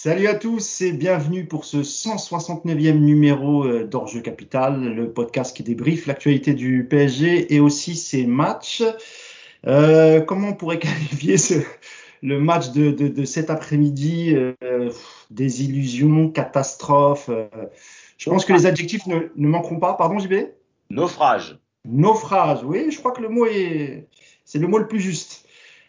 Salut à tous et bienvenue pour ce 169e numéro euh, d'Orge Capital, le podcast qui débriefe l'actualité du PSG et aussi ses matchs. Euh, comment on pourrait qualifier ce, le match de, de, de cet après-midi euh, Des illusions, catastrophe. Euh, je pense que les adjectifs ne, ne manqueront pas. Pardon, JB Naufrage. Naufrage, oui, je crois que le mot est, c'est le mot le plus juste.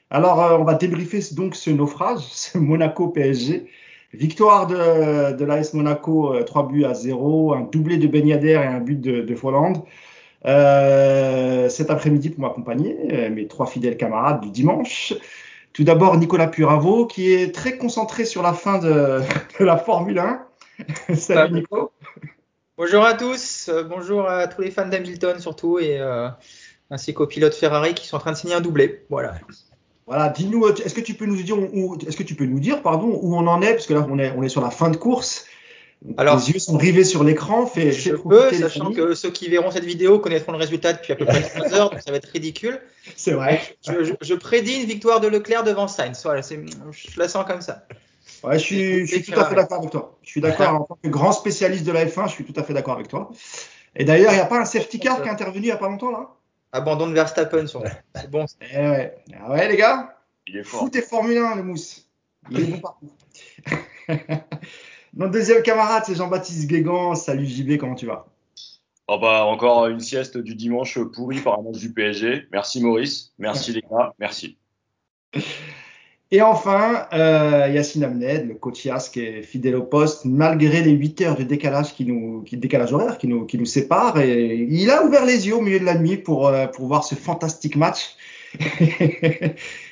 Alors, on va débriefer donc ce naufrage, ce Monaco PSG. Victoire de, de l'AS Monaco, euh, 3 buts à 0, un doublé de Ben Yedder et un but de, de Folland. Euh, cet après-midi pour m'accompagner, euh, mes trois fidèles camarades du dimanche. Tout d'abord, Nicolas Puravo, qui est très concentré sur la fin de, de la Formule 1. Salut Nico. Bonjour à tous, euh, bonjour à tous les fans d'Hamilton surtout, et euh, ainsi qu'aux pilotes Ferrari qui sont en train de signer un doublé. Voilà. Voilà, dis-nous, est-ce que tu peux nous dire où, est-ce que tu peux nous dire, pardon, où on en est, parce que là on est, on est sur la fin de course. Alors, les yeux sont rivés sur l'écran. Fait, je peux, sachant que ceux qui verront cette vidéo connaîtront le résultat depuis à peu près 3 heures, donc ça va être ridicule. C'est vrai. Je, je, je, prédis une victoire de Leclerc devant Sainz. Voilà, je la sens comme ça. Ouais, je suis, je suis tout à fait d'accord avec toi. Je suis d'accord en tant que grand spécialiste de la F1, je suis tout à fait d'accord avec toi. Et d'ailleurs, il n'y a pas un safety car qui est intervenu il n'y a pas longtemps là? Abandon de Verstappen sur. C'est bon. Eh ouais. Ah ouais, les gars. Il est fort. Foot et Formule 1, le mousse. Il est bon partout. Notre deuxième camarade, c'est Jean-Baptiste Guégan. Salut JB, comment tu vas? Oh bah, Encore une sieste du dimanche pourrie par un match du PSG. Merci Maurice. Merci les gars. Merci. Et enfin, euh, Yacine Amned, le coach Yas qui est fidèle au poste, malgré les 8 heures de décalage qui nous, qui, décalage horaire qui nous, qui nous sépare. Et il a ouvert les yeux au milieu de la nuit pour, euh, pour voir ce fantastique match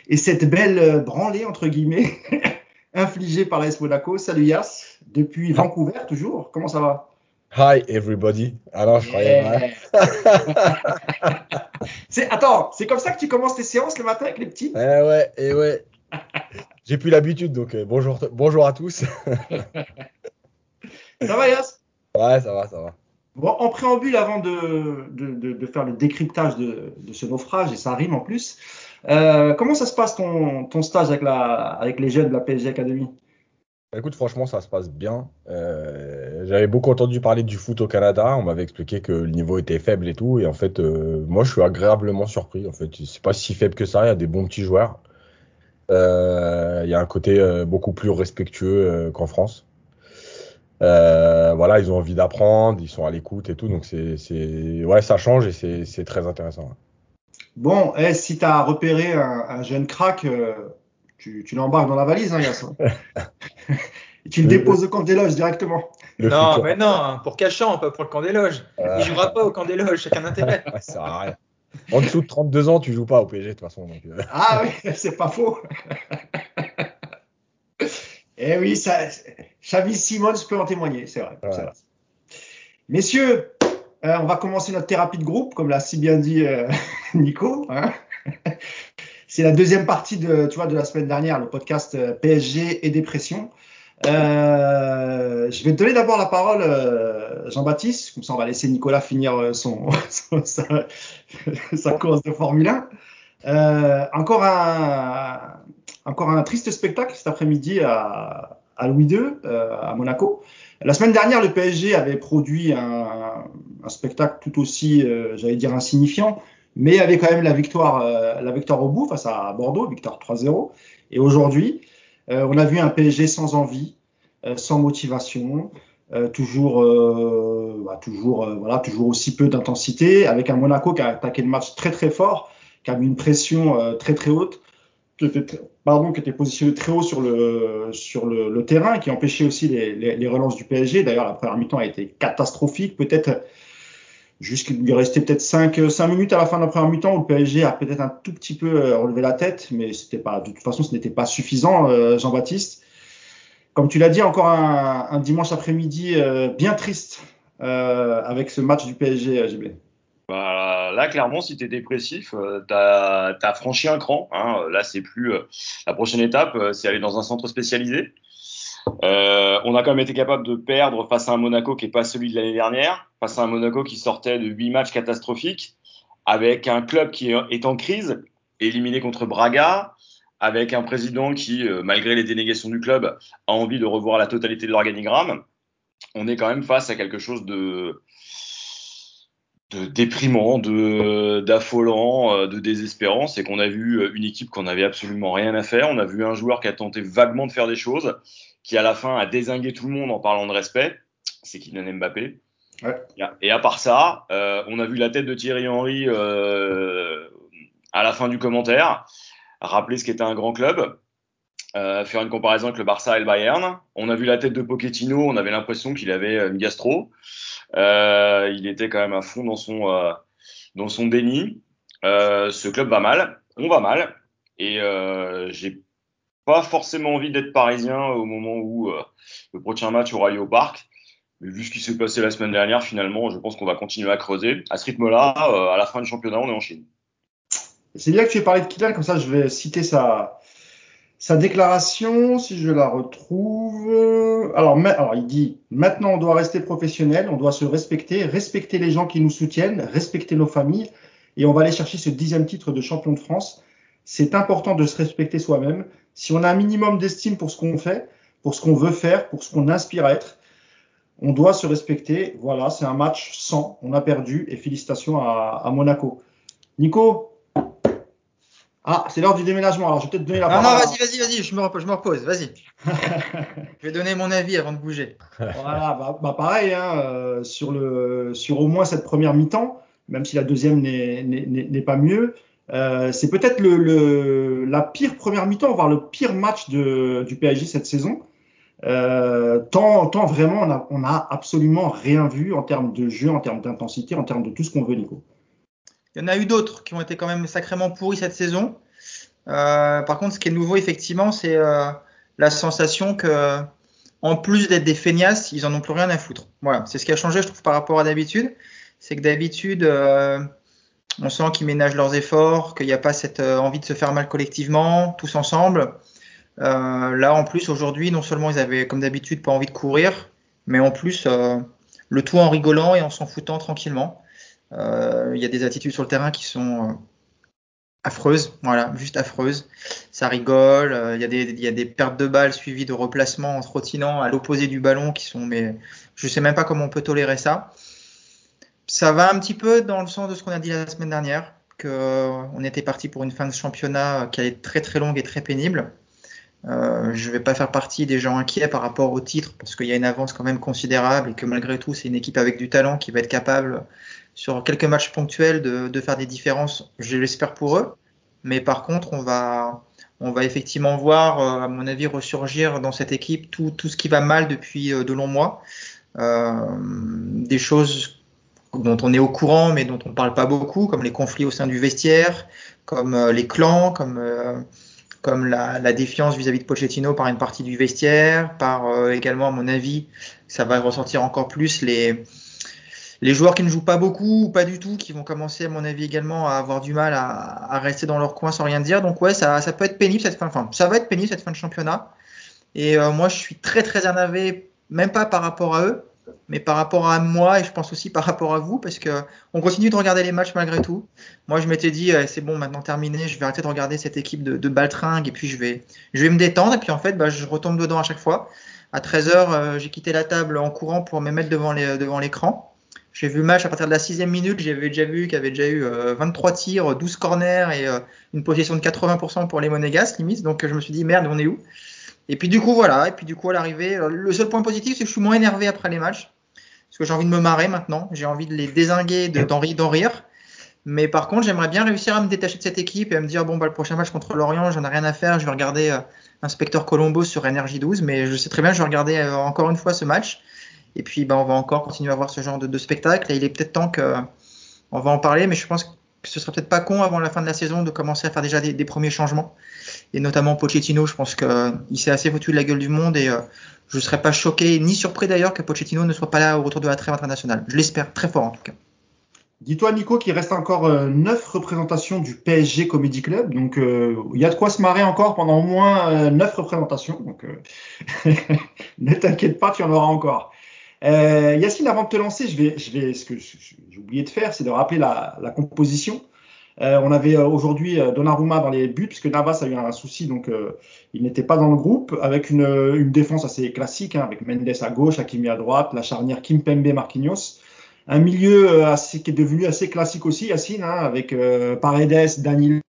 et cette belle branlée, entre guillemets, infligée par l'AS Monaco. Salut Yas, depuis Vancouver toujours. Comment ça va? Hi everybody. Alors, je croyais. Yeah. c'est attends, c'est comme ça que tu commences tes séances le matin avec les petits? Eh ouais, et ouais. J'ai plus l'habitude, donc euh, bonjour, bonjour à tous. ça va Yas? Ouais, ça va, ça va. Bon, en préambule, avant de, de, de, de faire le décryptage de, ce naufrage, et ça rime en plus, euh, comment ça se passe ton, ton stage avec, la, avec les jeunes de la PSG Academy? Écoute, franchement, ça se passe bien. Euh, J'avais beaucoup entendu parler du foot au Canada. On m'avait expliqué que le niveau était faible et tout. Et en fait, euh, moi, je suis agréablement surpris. En fait, c'est pas si faible que ça. Il y a des bons petits joueurs. Euh, il y a un côté euh, beaucoup plus respectueux euh, qu'en France. voilà, ils ont envie d'apprendre, ils sont à l'écoute et tout. Donc, c'est, ouais, ça change et c'est très intéressant. Bon, eh, si tu as repéré un, un jeune crack, tu, tu l'embarques dans la valise, hein, Yassin. Tu le déposes au camp des loges directement. Le non, futur. mais non, pour Cachan, pas pour le camp des loges. Euh... Il jouera pas au camp des loges, chacun intérêt. ça sert à rien. En dessous de 32 ans, tu joues pas au PSG de toute façon. Donc... euh. Ah oui, c'est pas faux. Eh oui, ça, Xavi Simons peut en témoigner, c'est vrai, Messieurs, euh, on va commencer notre thérapie de groupe, comme l'a si bien dit euh, Nico. Hein c'est la deuxième partie de, tu vois, de la semaine dernière, le podcast PSG et dépression. Euh, je vais te donner d'abord la parole, euh, Jean-Baptiste, comme ça on va laisser Nicolas finir euh, son, sa, course de Formule 1. Euh, encore un, encore un triste spectacle cet après-midi à, à, Louis II, euh, à Monaco. La semaine dernière, le PSG avait produit un, un spectacle tout aussi, j'allais dire, insignifiant, mais avait quand même la victoire, la victoire au bout face à Bordeaux, victoire 3-0. Et aujourd'hui, on a vu un PSG sans envie, euh, sans motivation, euh, toujours, bah, toujours, voilà, toujours aussi peu d'intensité, avec un Monaco qui a attaqué le match très très fort, qui a mis une pression euh, très très haute, qui était, pardon, qui était positionné très haut sur le terrain, qui empêchait aussi les, les, les relances du PSG. D'ailleurs, la première mi-temps a été catastrophique, peut-être Jusqu'il lui restait peut-être 5, 5 minutes à la fin de la première mi-temps où le PSG a peut-être un tout petit peu euh, relevé la tête, mais c'était pas, de toute façon, ce n'était pas suffisant, euh, Jean-Baptiste. Comme tu l'as dit, encore un, dimanche après-midi euh, bien triste euh, avec ce match du PSG, JB. Bah, là, clairement, si tu es dépressif, euh, tu as, franchi un cran. Hein. Là, c'est plus. Euh, la prochaine étape, c'est aller dans un centre spécialisé. Euh, on a quand même été capable de perdre face à un Monaco qui n'est pas celui de l'année dernière, face à un Monaco qui sortait de huit matchs catastrophiques, avec un club qui est en crise, éliminé contre Braga, avec un président qui, euh, malgré les dénégations du club, a envie de revoir la totalité de l'organigramme, on est quand même face à quelque chose de, déprimant, d'affolant, euh, de désespérant. C'est qu'on a vu une équipe qu'on avait absolument rien à faire. On a vu un joueur qui a tenté vaguement de faire des choses, qui à la fin a désingué tout le monde en parlant de respect. C'est Kylian Mbappé. Ouais. Et à part ça, euh, on a vu la tête de Thierry Henry euh, à la fin du commentaire, rappeler ce qu'était un grand club, euh, faire une comparaison avec le Barça et le Bayern. On a vu la tête de Pochettino, on avait l'impression qu'il avait une gastro. Il était quand même à fond dans son, dans son déni. Ce club va mal, on va mal, et j'ai pas forcément envie d'être parisien au moment où le prochain match aura lieu au parc. Mais vu ce qui s'est passé la semaine dernière, finalement, je pense qu'on va continuer à creuser. À ce rythme-là, à la fin du championnat, on est en Chine. C'est bien que tu aies parlé de Kylian, comme ça je vais citer sa, déclaration, si je la retrouve. Alors, il dit maintenant on doit rester professionnel, on doit se respecter, respecter les gens qui nous soutiennent, respecter nos familles, et on va aller chercher ce dixième titre de champion de France. C'est important de se respecter soi-même. Si on a un minimum d'estime pour ce qu'on fait, pour ce qu'on veut faire, pour ce qu'on inspire à être, on doit se respecter. Voilà, c'est un match sans. On a perdu et félicitations à, à Monaco. Nico, ah, c'est l'heure du déménagement. Alors, je vais peut-être donner la parole. Non, non, vas-y, vas-y, vas-y, je me repose, je me repose vas-y. je vais donner mon avis avant de bouger. voilà, bah, bah pareil, hein, euh, sur, le, sur au moins cette première mi-temps, même si la deuxième n'est pas mieux, euh, c'est peut-être le, le, la pire première mi-temps, voire le pire match de, du PSG cette saison. Euh, tant, tant vraiment, on a, on a absolument rien vu en termes de jeu, en termes d'intensité, en termes de tout ce qu'on veut, Nico. Il y en a eu d'autres qui ont été quand même sacrément pourris cette saison. Euh, par contre, ce qui est nouveau, effectivement, c'est la sensation que, en plus d'être des feignasses, ils en ont plus rien à foutre. Voilà, c'est ce qui a changé, je trouve, par rapport à d'habitude. C'est que d'habitude, on sent qu'ils ménagent leurs efforts, qu'il n'y a pas cette euh, envie de se faire mal collectivement, tous ensemble. Euh, là, en plus, aujourd'hui, non seulement ils avaient, comme d'habitude, pas envie de courir, mais en plus, le tout en rigolant et en s'en foutant tranquillement. Euh, il y a des attitudes sur le terrain qui sont euh, affreuses, voilà, juste affreuses. Ça rigole, euh, il y, a des, il y a des pertes de balles suivies de replacements en trottinant à l'opposé du ballon qui sont, mais je sais même pas comment on peut tolérer ça. Ça va un petit peu dans le sens de ce qu'on a dit la semaine dernière, qu'on était parti pour une fin de championnat qui allait être très très longue et très pénible. Euh, je ne vais pas faire partie des gens inquiets par rapport au titre parce qu'il y a une avance quand même considérable et que malgré tout c'est une équipe avec du talent qui va être capable sur quelques matchs ponctuels de, de faire des différences, je l'espère pour eux. Mais par contre, on va, on va effectivement voir, euh, à mon avis, ressurgir dans cette équipe tout, tout ce qui va mal depuis euh, de longs mois. Euh, des choses dont on est au courant, mais dont on ne parle pas beaucoup, comme les conflits au sein du vestiaire, comme euh, les clans, comme, euh, la, défiance vis-à-vis -vis de Pochettino par une partie du vestiaire, par également, à mon avis, ça va ressortir encore plus les, joueurs qui ne jouent pas beaucoup ou pas du tout, qui vont commencer, à mon avis, également à avoir du mal à, rester dans leur coin sans rien dire. Donc ouais, ça, peut être pénible cette fin, enfin, ça va être pénible cette fin de championnat. Et euh, moi, je suis très très énervé, même pas par rapport à eux, mais par rapport à moi et je pense aussi par rapport à vous, parce que on continue de regarder les matchs malgré tout. Moi, je m'étais dit, euh, c'est bon, maintenant terminé, je vais arrêter de regarder cette équipe de, de baltringue et puis je vais, je vais me détendre. Et puis en fait, bah, je retombe dedans à chaque fois. À 13h, euh, j'ai quitté la table en courant pour me mettre devant les, devant l'écran. J'ai vu le match à partir de la sixième minute, j'avais déjà vu qu'il y avait déjà eu 23 euh, tirs, 12 corners et euh, une possession de 80% pour les Monégas, limite. Donc je me suis dit merde, on est où? Et puis du coup voilà, et puis du coup à l'arrivée, euh, le seul point positif c'est que je suis moins énervé après les matchs, parce que j'ai envie de me marrer maintenant, j'ai envie de les désinguer, d'en de, rire. Mais par contre, j'aimerais bien réussir à me détacher de cette équipe et à me dire bon bah le prochain match contre l'Orient, j'en ai rien à faire, je vais regarder Inspecteur Colombo sur Energy 12, mais je sais très bien, je vais regarder encore une fois ce match. Et puis, ben, on va encore continuer à voir ce genre de, spectacle. Et il est peut-être temps que, on va en parler, mais je pense que ce serait peut-être pas con avant la fin de la saison de commencer à faire déjà des premiers changements. Et notamment Pochettino, je pense qu'il s'est assez foutu de la gueule du monde et euh, je ne serais pas choqué ni surpris d'ailleurs que Pochettino ne soit pas là au retour de la trêve internationale. Je l'espère très fort en tout cas. Dis-toi Nico qu'il reste encore euh, neuf représentations du PSG Comedy Club, donc euh, il y a de quoi se marrer encore pendant au moins neuf représentations. Donc ne t'inquiète pas, tu en auras encore. Euh, Yacine, avant de te lancer, je vais, je vais, ce que j'ai oublié de faire, c'est de rappeler la composition. Euh, on avait euh, aujourd'hui euh, Donnarumma dans les buts, puisque Navas a eu un souci, donc il n'était pas dans le groupe, avec une, une défense assez classique, hein, avec Mendes à gauche, Hakimi à droite, la charnière Kimpembe Marquinhos. Un milieu assez, qui est devenu assez classique aussi, Yacine, hein, avec Paredes, Danilo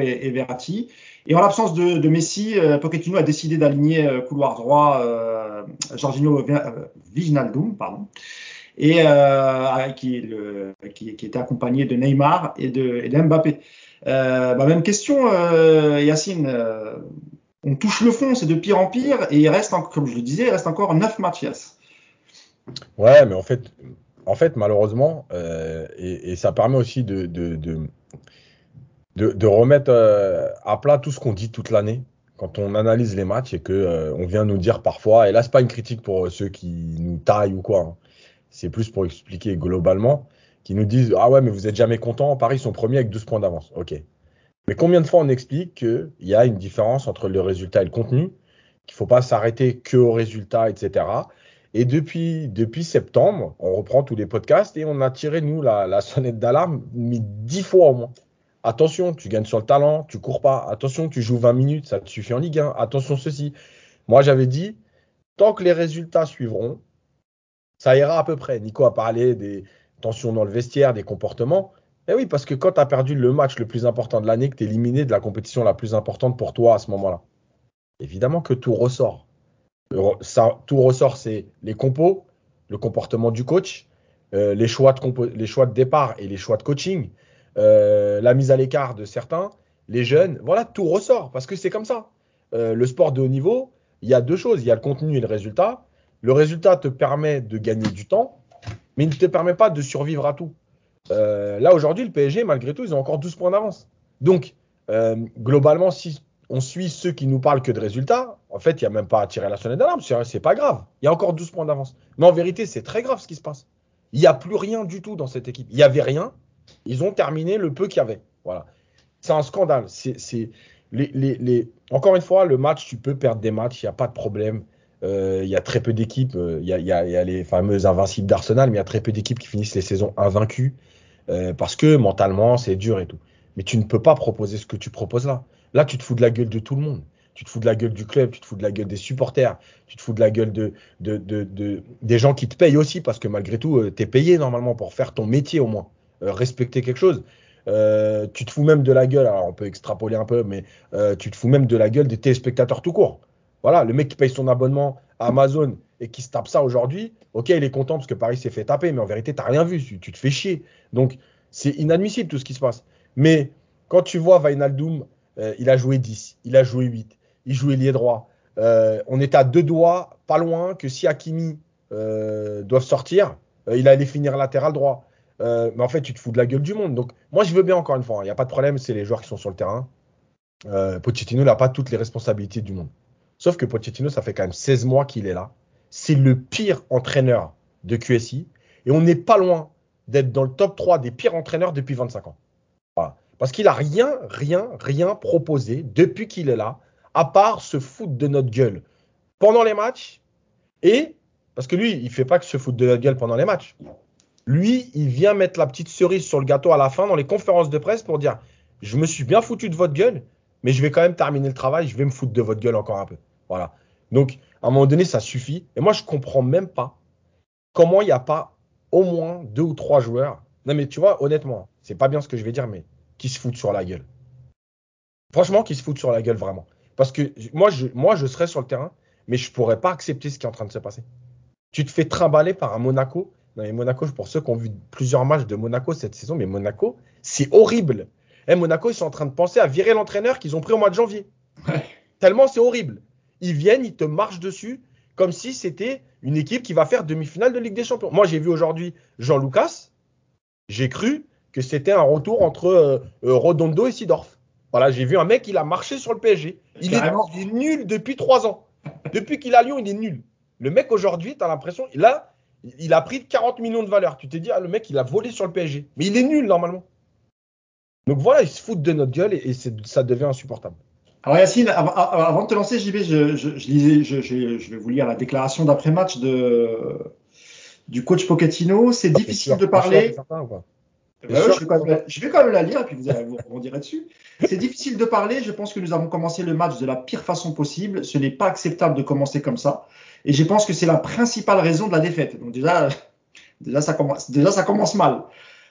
et, et, Verratti. Et en l'absence de, de, Messi, Pochettino a décidé d'aligner couloir droit Jorginho Vignaldum, pardon et euh, qui, était accompagné de Neymar et de, Mbappé. Euh, bah, même question, euh, Yacine. On touche le fond, c'est de pire en pire, et il reste, comme je le disais, il reste encore 9 matchs. Ouais, mais en fait, en fait malheureusement, et, ça permet aussi de, de, de, de, remettre à plat tout ce qu'on dit toute l'année quand on analyse les matchs et que on vient nous dire parfois, et là c'est pas une critique pour ceux qui nous taillent ou quoi, hein, c'est plus pour expliquer globalement, qui nous disent Ah ouais, mais vous êtes jamais content, Paris sont premiers avec 12 points d'avance. Ok. Mais combien de fois on explique qu'il y a une différence entre le résultat et le contenu, qu'il ne faut pas s'arrêter que au résultat, etc. Et depuis, depuis septembre, on reprend tous les podcasts et on a tiré, nous, la, la sonnette d'alarme, mis 10 fois au moins. Attention, tu gagnes sur le talent, tu cours pas. Attention, tu joues 20 minutes, ça te suffit en Ligue 1. Attention, ceci. Moi, j'avais dit, tant que les résultats suivront, ça ira à peu près. Nico a parlé des tensions dans le vestiaire, des comportements. Eh oui, parce que quand tu as perdu le match le plus important de l'année, que tu es éliminé de la compétition la plus importante pour toi à ce moment-là, évidemment que tout ressort. Ça, tout ressort, c'est les compos, le comportement du coach, euh, les, choix de les choix de départ et les choix de coaching, euh, la mise à l'écart de certains, les jeunes. Voilà, tout ressort parce que c'est comme ça. Euh, le sport de haut niveau, il y a deux choses il y a le contenu et le résultat. Le résultat te permet de gagner du temps, mais il ne te permet pas de survivre à tout. Euh, là, aujourd'hui, le PSG, malgré tout, ils ont encore 12 points d'avance. Donc, euh, globalement, si on suit ceux qui nous parlent que de résultats, en fait, il n'y a même pas à tirer la sonnette d'alarme. C'est pas grave. Il y a encore 12 points d'avance. Mais en vérité, c'est très grave ce qui se passe. Il n'y a plus rien du tout dans cette équipe. Il n'y avait rien. Ils ont terminé le peu qu'il y avait. Voilà. C'est un scandale. C'est. Encore une fois, le match, tu peux perdre des matchs, il n'y a pas de problème. Euh, il y a très peu d'équipes. Euh, il y, a les fameuses invincibles d'Arsenal, mais il y a très peu d'équipes qui finissent les saisons invaincues euh, parce que mentalement, c'est dur et tout. Mais tu ne peux pas proposer ce que tu proposes là. Là, tu te fous de la gueule de tout le monde. Tu te fous de la gueule du club, tu te fous de la gueule des supporters, tu te fous de la gueule de, de, de, de des gens qui te payent aussi, parce que malgré tout, tu es payé normalement pour faire ton métier au moins, respecter quelque chose. Euh, tu te fous même de la gueule, alors on peut extrapoler un peu, mais euh, tu te fous même de la gueule des téléspectateurs tout court. Voilà, le mec qui paye son abonnement à Amazon et qui se tape ça aujourd'hui, ok, il est content parce que Paris s'est fait taper, mais en vérité, tu n'as rien vu, tu, te fais chier. Donc, c'est inadmissible tout ce qui se passe. Mais quand tu vois Vainaldoum, euh, il a joué 10, il a joué 8, il jouait lié droit. Euh, on est à deux doigts, pas loin, que si Hakimi euh, doivent sortir, euh, il allait finir latéral droit. mais en fait, tu te fous de la gueule du monde. Donc, moi, je veux bien encore une fois, il hein, n'y a pas de problème, c'est les joueurs qui sont sur le terrain. Pochettino n'a pas toutes les responsabilités du monde. Sauf que Pochettino, ça fait quand même 16 mois qu'il est là. C'est le pire entraîneur de QSI. Et on n'est pas loin d'être dans le top 3 des pires entraîneurs depuis 25 ans. Parce qu'il a rien, rien, rien proposé depuis qu'il est là, à part se foutre de notre gueule pendant les matchs. Et, parce que lui, il fait pas que se foutre de notre gueule pendant les matchs. Lui, il vient mettre la petite cerise sur le gâteau à la fin dans les conférences de presse pour dire Je me suis bien foutu de votre gueule, mais je vais quand même terminer le travail, je vais me foutre de votre gueule encore un peu. Voilà. Donc, à un moment donné, ça suffit. Et moi, je comprends même pas comment il n'y a pas au moins deux ou trois joueurs. Non, mais tu vois, honnêtement, c'est pas bien ce que je vais dire, mais qui se foutent sur la gueule. Franchement, qui se foutent sur la gueule vraiment. Parce que moi, je, moi, je serais sur le terrain, mais je pourrais pas accepter ce qui est en train de se passer. Tu te fais trimballer par un Monaco. Non, mais Monaco, pour ceux qui ont vu plusieurs matchs de Monaco cette saison, mais Monaco, c'est horrible. Eh, Monaco, ils sont en train de penser à virer l'entraîneur qu'ils ont pris au mois de janvier. Tellement c'est horrible ils viennent, ils te marchent dessus comme si c'était une équipe qui va faire demi-finale de Ligue des Champions. Moi, j'ai vu aujourd'hui Jean Lucas, j'ai cru que c'était un retour entre euh, euh, Rodondo et Sidorf. Voilà, j'ai vu un mec, il a marché sur le PSG. Il est, nul depuis trois ans. Depuis qu'il a Lyon, il est nul. Le mec aujourd'hui, tu as l'impression, là, il a pris 40 millions de valeur. Tu t'es dit, ah, le mec, il a volé sur le PSG. Mais il est nul normalement. Donc voilà, ils se foutent de notre gueule et ça devient insupportable. Alors Yacine, avant, de te lancer, JB, je, je, je, lisais, je, je, vais vous lire la déclaration d'après-match de du coach Pochettino. C'est difficile de parler. Bah ouais, je, vais quand même la, je vais quand même la lire et puis vous, allez- vous rebondirez dessus. C'est difficile de parler. Je pense que nous avons commencé le match de la pire façon possible. Ce n'est pas acceptable de commencer comme ça. Et je pense que c'est la principale raison de la défaite. Donc déjà, déjà, ça commence, déjà, ça commence mal.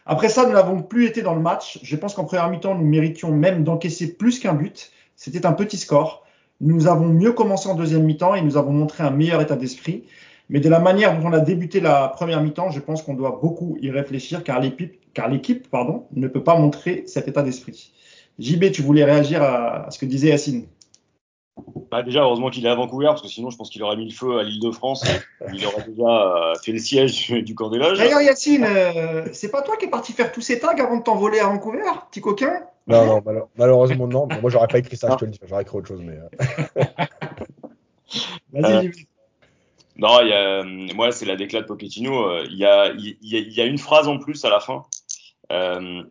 Après ça, nous n'avons plus été dans le match. Je pense qu'en première mi-temps, nous méritions même d'encaisser plus qu'un but. C'était un petit score. Nous avons mieux commencé en deuxième mi-temps et nous avons montré un meilleur état d'esprit. Mais de la manière dont on a débuté la première mi-temps, je pense qu'on doit beaucoup y réfléchir car l'équipe, pardon, ne peut pas montrer cet état d'esprit. JB, tu voulais réagir à, à ce que disait Yacine Bah, déjà, heureusement qu'il est à Vancouver, parce que sinon, je pense qu'il aurait mis le feu à l'île de France. il aurait déjà euh, fait le siège du camp des loges. D'ailleurs, Yacine, euh, c'est pas toi qui es parti faire tous ces tags avant de t'envoler à Vancouver, petit coquin? Non, non, malheureusement, non. Moi, j'aurais pas écrit ça, je te le dis. J'aurais écrit autre chose, mais. euh, Vas-y, Euh. Non, il y a, euh, moi, c'est la déclat de Pochettino. euh, Il y a, il y, a, il y a une phrase en plus à la fin. Euh,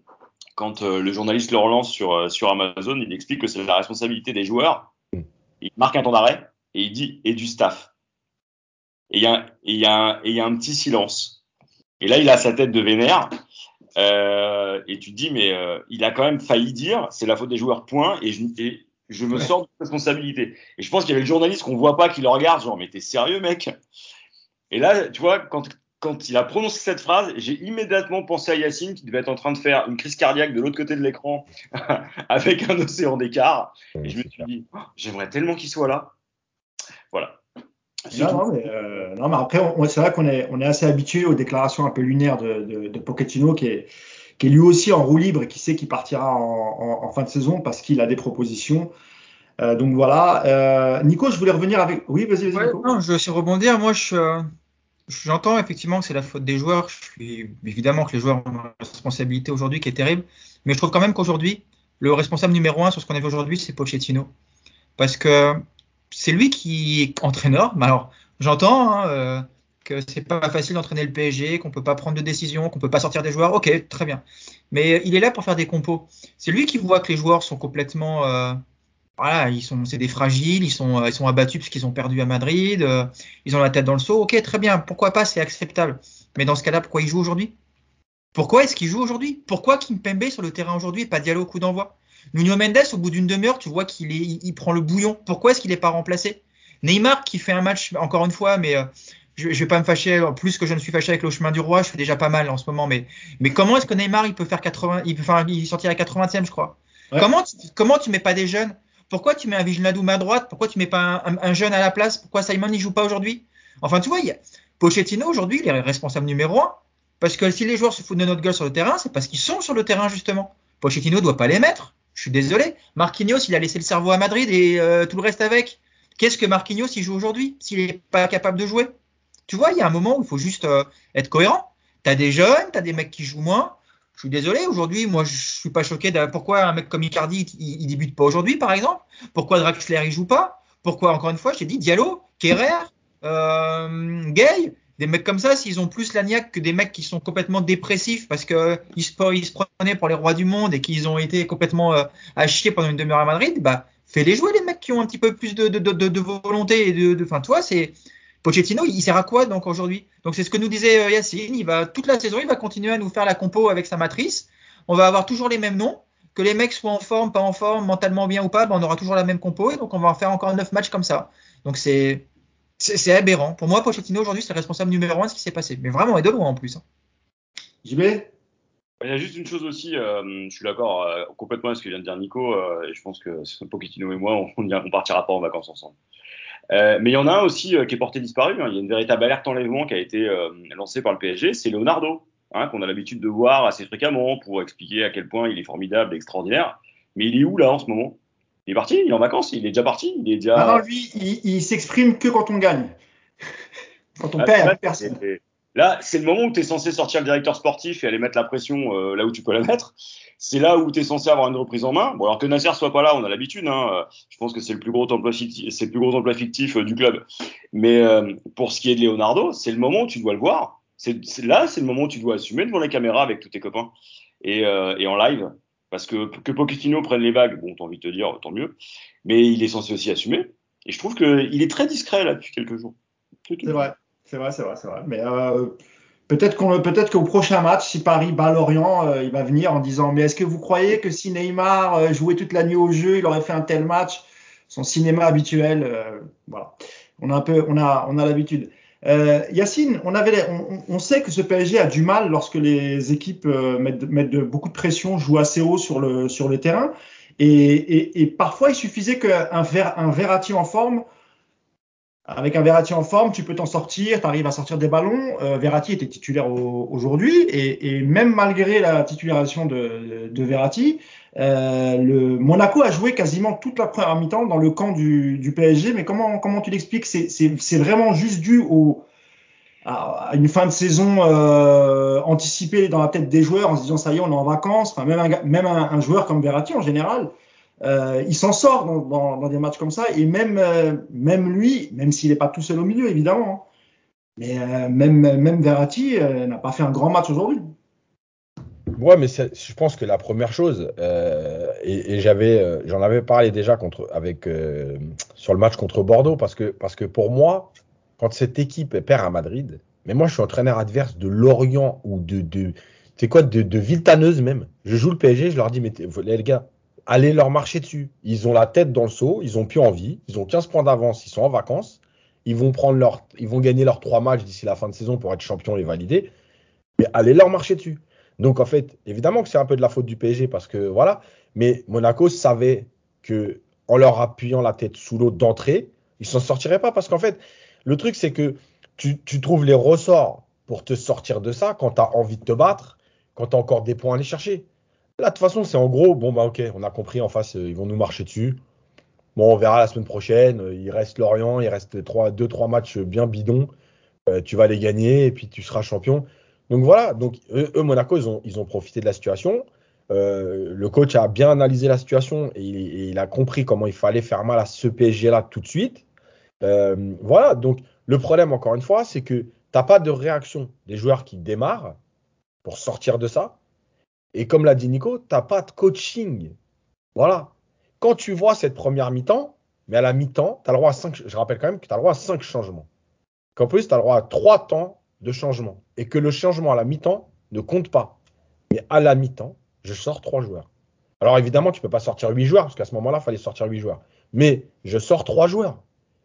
quand euh, le journaliste le relance sur, euh, sur Amazon, il explique que c'est la responsabilité des joueurs. Il marque un temps d'arrêt et il dit et du staff. Et il y a, et il y a, un- et il y a un petit silence. Et là, il a sa tête de vénère. Euh, et tu te dis, mais euh, il a quand même failli dire c'est la faute des joueurs, point. Et je, et je me Ouais. sors de responsabilité. Et je pense qu'il y avait le journaliste qu'on voit pas qui le regarde, genre, mais t'es sérieux, mec? Et là, tu vois, quand, quand il a prononcé cette phrase, j'ai immédiatement pensé à Yacine qui devait être en train de faire une crise cardiaque de l'autre côté de l'écran avec un océan d'écart. Et je me suis dit, Oh, j'aimerais tellement qu'il soit là. Voilà. C'est Non, tout. non, mais, euh, non, mais après, on- c'est vrai qu'on est, on est assez habitué aux déclarations un peu lunaires de, de, de Pochettino, qui est, qui est lui aussi en roue libre et qui sait qu'il partira en, en- en fin de saison parce qu'il a des propositions. Euh, donc voilà. Euh, Nico, je voulais revenir avec. Oui, vas-y, vas-y, Ouais, Nico. non, je vais aussi rebondir. Moi, je, euh, j'entends effectivement que c'est la faute des joueurs. Je suis évidemment que les joueurs ont une responsabilité aujourd'hui qui est terrible, mais je trouve quand même qu'aujourd'hui, le responsable numéro un sur ce qu'on a vu aujourd'hui, c'est Pochettino, parce que c'est lui qui est entraîneur. Mais alors, j'entends hein, euh, que c'est pas facile d'entraîner le PSG, qu'on peut pas prendre de décision, qu'on peut pas sortir des joueurs. Ok, très bien. Mais il est là pour faire des compos. C'est lui qui voit que les joueurs sont complètement euh, voilà, ils sont, c'est des fragiles, ils sont, euh, ils sont abattus parce qu'ils ont perdu à Madrid, euh, ils ont la tête dans le seau. Ok, très bien, pourquoi pas, c'est acceptable. Mais dans ce cas-là, pourquoi ils jouent aujourd'hui? Pourquoi est-ce qu'ils jouent aujourd'hui? Pourquoi Kimpembe sur le terrain aujourd'hui et pas Diallo au coup d'envoi? Nuno Mendes, au bout d'une demi-heure, tu vois qu'il est, il, il prend le bouillon. Pourquoi est-ce qu'il n'est pas remplacé? Neymar qui fait un match, encore une fois, mais euh, je, je vais pas me fâcher, euh, plus que je ne suis fâché avec le chemin du roi, je fais déjà pas mal en ce moment, mais, mais comment est-ce que Neymar il peut faire 80, il peut faire, il sortir à 80e, je crois? Ouais. Comment, tu, comment tu mets pas des jeunes? Pourquoi tu mets un Viginadoum à droite? Pourquoi tu mets pas un, un, un jeune à la place? Pourquoi Simon n'y joue pas aujourd'hui? Enfin, tu vois, il. Pochettino aujourd'hui, il est responsable numéro un. Parce que si les joueurs se foutent de notre gueule sur le terrain, c'est parce qu'ils sont sur le terrain justement. Pochettino doit pas les mettre. Je suis désolé. Marquinhos, il a laissé le cerveau à Madrid et euh, tout le reste avec. Qu'est-ce que Marquinhos il joue aujourd'hui s'il est pas capable de jouer? Tu vois, il y a un moment où il faut juste euh, être cohérent. T'as des jeunes, t'as des mecs qui jouent moins. Je suis désolé, aujourd'hui, moi, je suis pas choqué pourquoi un mec comme Icardi, il, il débute pas aujourd'hui, par exemple. Pourquoi Draxler, il joue pas? Pourquoi, encore une fois, j'ai dit Diallo, Kerrer, euh, Gay, des mecs comme ça, s'ils ont plus la niaque que des mecs qui sont complètement dépressifs parce que ils se, prenaient pour les rois du monde et qu'ils ont été complètement euh, à chier pendant une demi-heure à Madrid, bah, fais-les jouer, les mecs qui ont un petit peu plus de, de, de, de volonté et de, enfin, toi, c'est, Pochettino, il sert à quoi donc aujourd'hui? Donc c'est ce que nous disait euh, Yacine. Il va toute la saison, il va continuer à nous faire la compo avec sa matrice. On va avoir toujours les mêmes noms. Que les mecs soient en forme, pas en forme, mentalement bien ou pas, ben on aura toujours la même compo et donc on va en faire encore neuf matchs comme ça. Donc c'est c'est aberrant. Pour moi, Pochettino aujourd'hui c'est le responsable numéro un de ce qui s'est passé. Mais vraiment et de loin en plus. Hein. JB il y a juste une chose aussi, euh, je suis d'accord euh, complètement avec ce que vient de dire Nico, euh, et je pense que Pochettino et moi, on, on partira pas en vacances ensemble. Euh, mais il y en a un aussi euh, qui est porté disparu. Hein. Il y a une véritable alerte enlèvement qui a été euh, lancée par le PSG. C'est Leonardo, hein, qu'on a l'habitude de voir assez fréquemment pour expliquer à quel point il est formidable, extraordinaire. Mais il est où là en ce moment? Il est parti? Il est en vacances? Il est déjà parti? Il est déjà. Ah non, lui, il, il s'exprime que quand on gagne. Quand on ah, perd, personne. Là, c'est le moment où tu es censé sortir le directeur sportif et aller mettre la pression euh, là où tu peux la mettre. C'est là où tu es censé avoir une reprise en main. Bon, alors que Nasser soit pas là, on a l'habitude. Hein. Je pense que c'est le plus gros emploi fictif, euh, du club. Mais euh, pour ce qui est de Leonardo, c'est le moment où tu dois le voir. C'est là, c'est le moment où tu dois assumer devant la caméra avec tous tes copains et, euh, et en live. Parce que que Pochettino prenne les bagues, bon, t'as envie de te dire, tant mieux. Mais il est censé aussi assumer. Et je trouve qu'il est très discret là depuis quelques jours. C'est vrai. C'est vrai, c'est vrai, c'est vrai. Mais euh, Peut-être qu'au prochain match, si Paris bat Lorient, euh, il va venir en disant mais est-ce que vous croyez que si Neymar euh, jouait toute la nuit au jeu, il aurait fait un tel match? Son cinéma habituel, voilà. On a un peu, on a, on a l'habitude. Yacine, on avait, on, sait que ce PSG a du mal lorsque les équipes mettent, beaucoup de pression, jouent assez haut sur le terrain, et parfois il suffisait qu'un Ver, un Verratti en forme avec un Verratti en forme, tu peux t'en sortir, tu arrives à sortir des ballons. Euh, Verratti était titulaire aujourd'hui et, et, même malgré la titularisation de, de Verratti, euh, le Monaco a joué quasiment toute la première mi-temps dans le camp du, du, PSG. Mais comment, comment tu l'expliques? C'est vraiment juste dû au, à une fin de saison euh, anticipée dans la tête des joueurs en se disant ça y est, on est en vacances. Enfin, même un, même un, un joueur comme Verratti en général, euh, il s'en sort dans, des matchs comme ça. Et même, euh, lui, même s'il n'est pas tout seul au milieu, évidemment, hein, mais euh, même, même Verratti n'a pas fait un grand match aujourd'hui. Ouais, mais je pense que la première chose, et, j'avais, j'en avais parlé déjà contre, avec, sur le match contre Bordeaux, parce que, parce que pour moi, quand cette équipe perd à Madrid, mais moi je suis entraîneur adverse de Lorient ou de, de quoi, de, de Viltaneuse même. Je joue le PSG, je leur dis, mais les gars, allez leur marcher dessus. Ils ont la tête dans le seau, ils ont plus envie, ils ont 15 points d'avance, ils sont en vacances, ils vont prendre leur, ils vont gagner leurs trois matchs d'ici la fin de saison pour être champion et valider. Mais allez leur marcher dessus. Donc en fait, évidemment que c'est un peu de la faute du PSG parce que voilà, mais Monaco savait que en leur appuyant la tête sous l'eau d'entrée, ils s'en sortiraient pas parce qu'en fait, le truc c'est que tu, tu, trouves les ressorts pour te sortir de ça quand tu as envie de te battre, quand tu as encore des points à aller chercher. Là, de toute façon, c'est en gros, bon, bah, ok, on a compris, en face, euh, ils vont nous marcher dessus. Bon, on verra la semaine prochaine. Euh, il reste Lorient, il reste 2-3 matchs bien bidons. Euh, tu vas les gagner et puis tu seras champion. Donc voilà, donc eux, Monaco, ils ont, profité de la situation. Le coach a bien analysé la situation et il, a compris comment il fallait faire mal à ce PSG-là tout de suite. Voilà, donc le problème, encore une fois, c'est que tu n'as pas de réaction des joueurs qui démarrent pour sortir de ça. Et comme l'a dit Nico, tu n'as pas de coaching. Voilà. Quand tu vois cette première mi-temps, mais à la mi-temps, tu as le droit à 5, je rappelle quand même que tu as le droit à 5 changements. Qu'en plus, tu as le droit à 3 temps de changement. Et que le changement à la mi-temps ne compte pas. Mais à la mi-temps, je sors 3 joueurs. Alors évidemment, tu peux pas sortir 8 joueurs, parce qu'à ce moment-là, il fallait sortir 8 joueurs. Mais je sors 3 joueurs.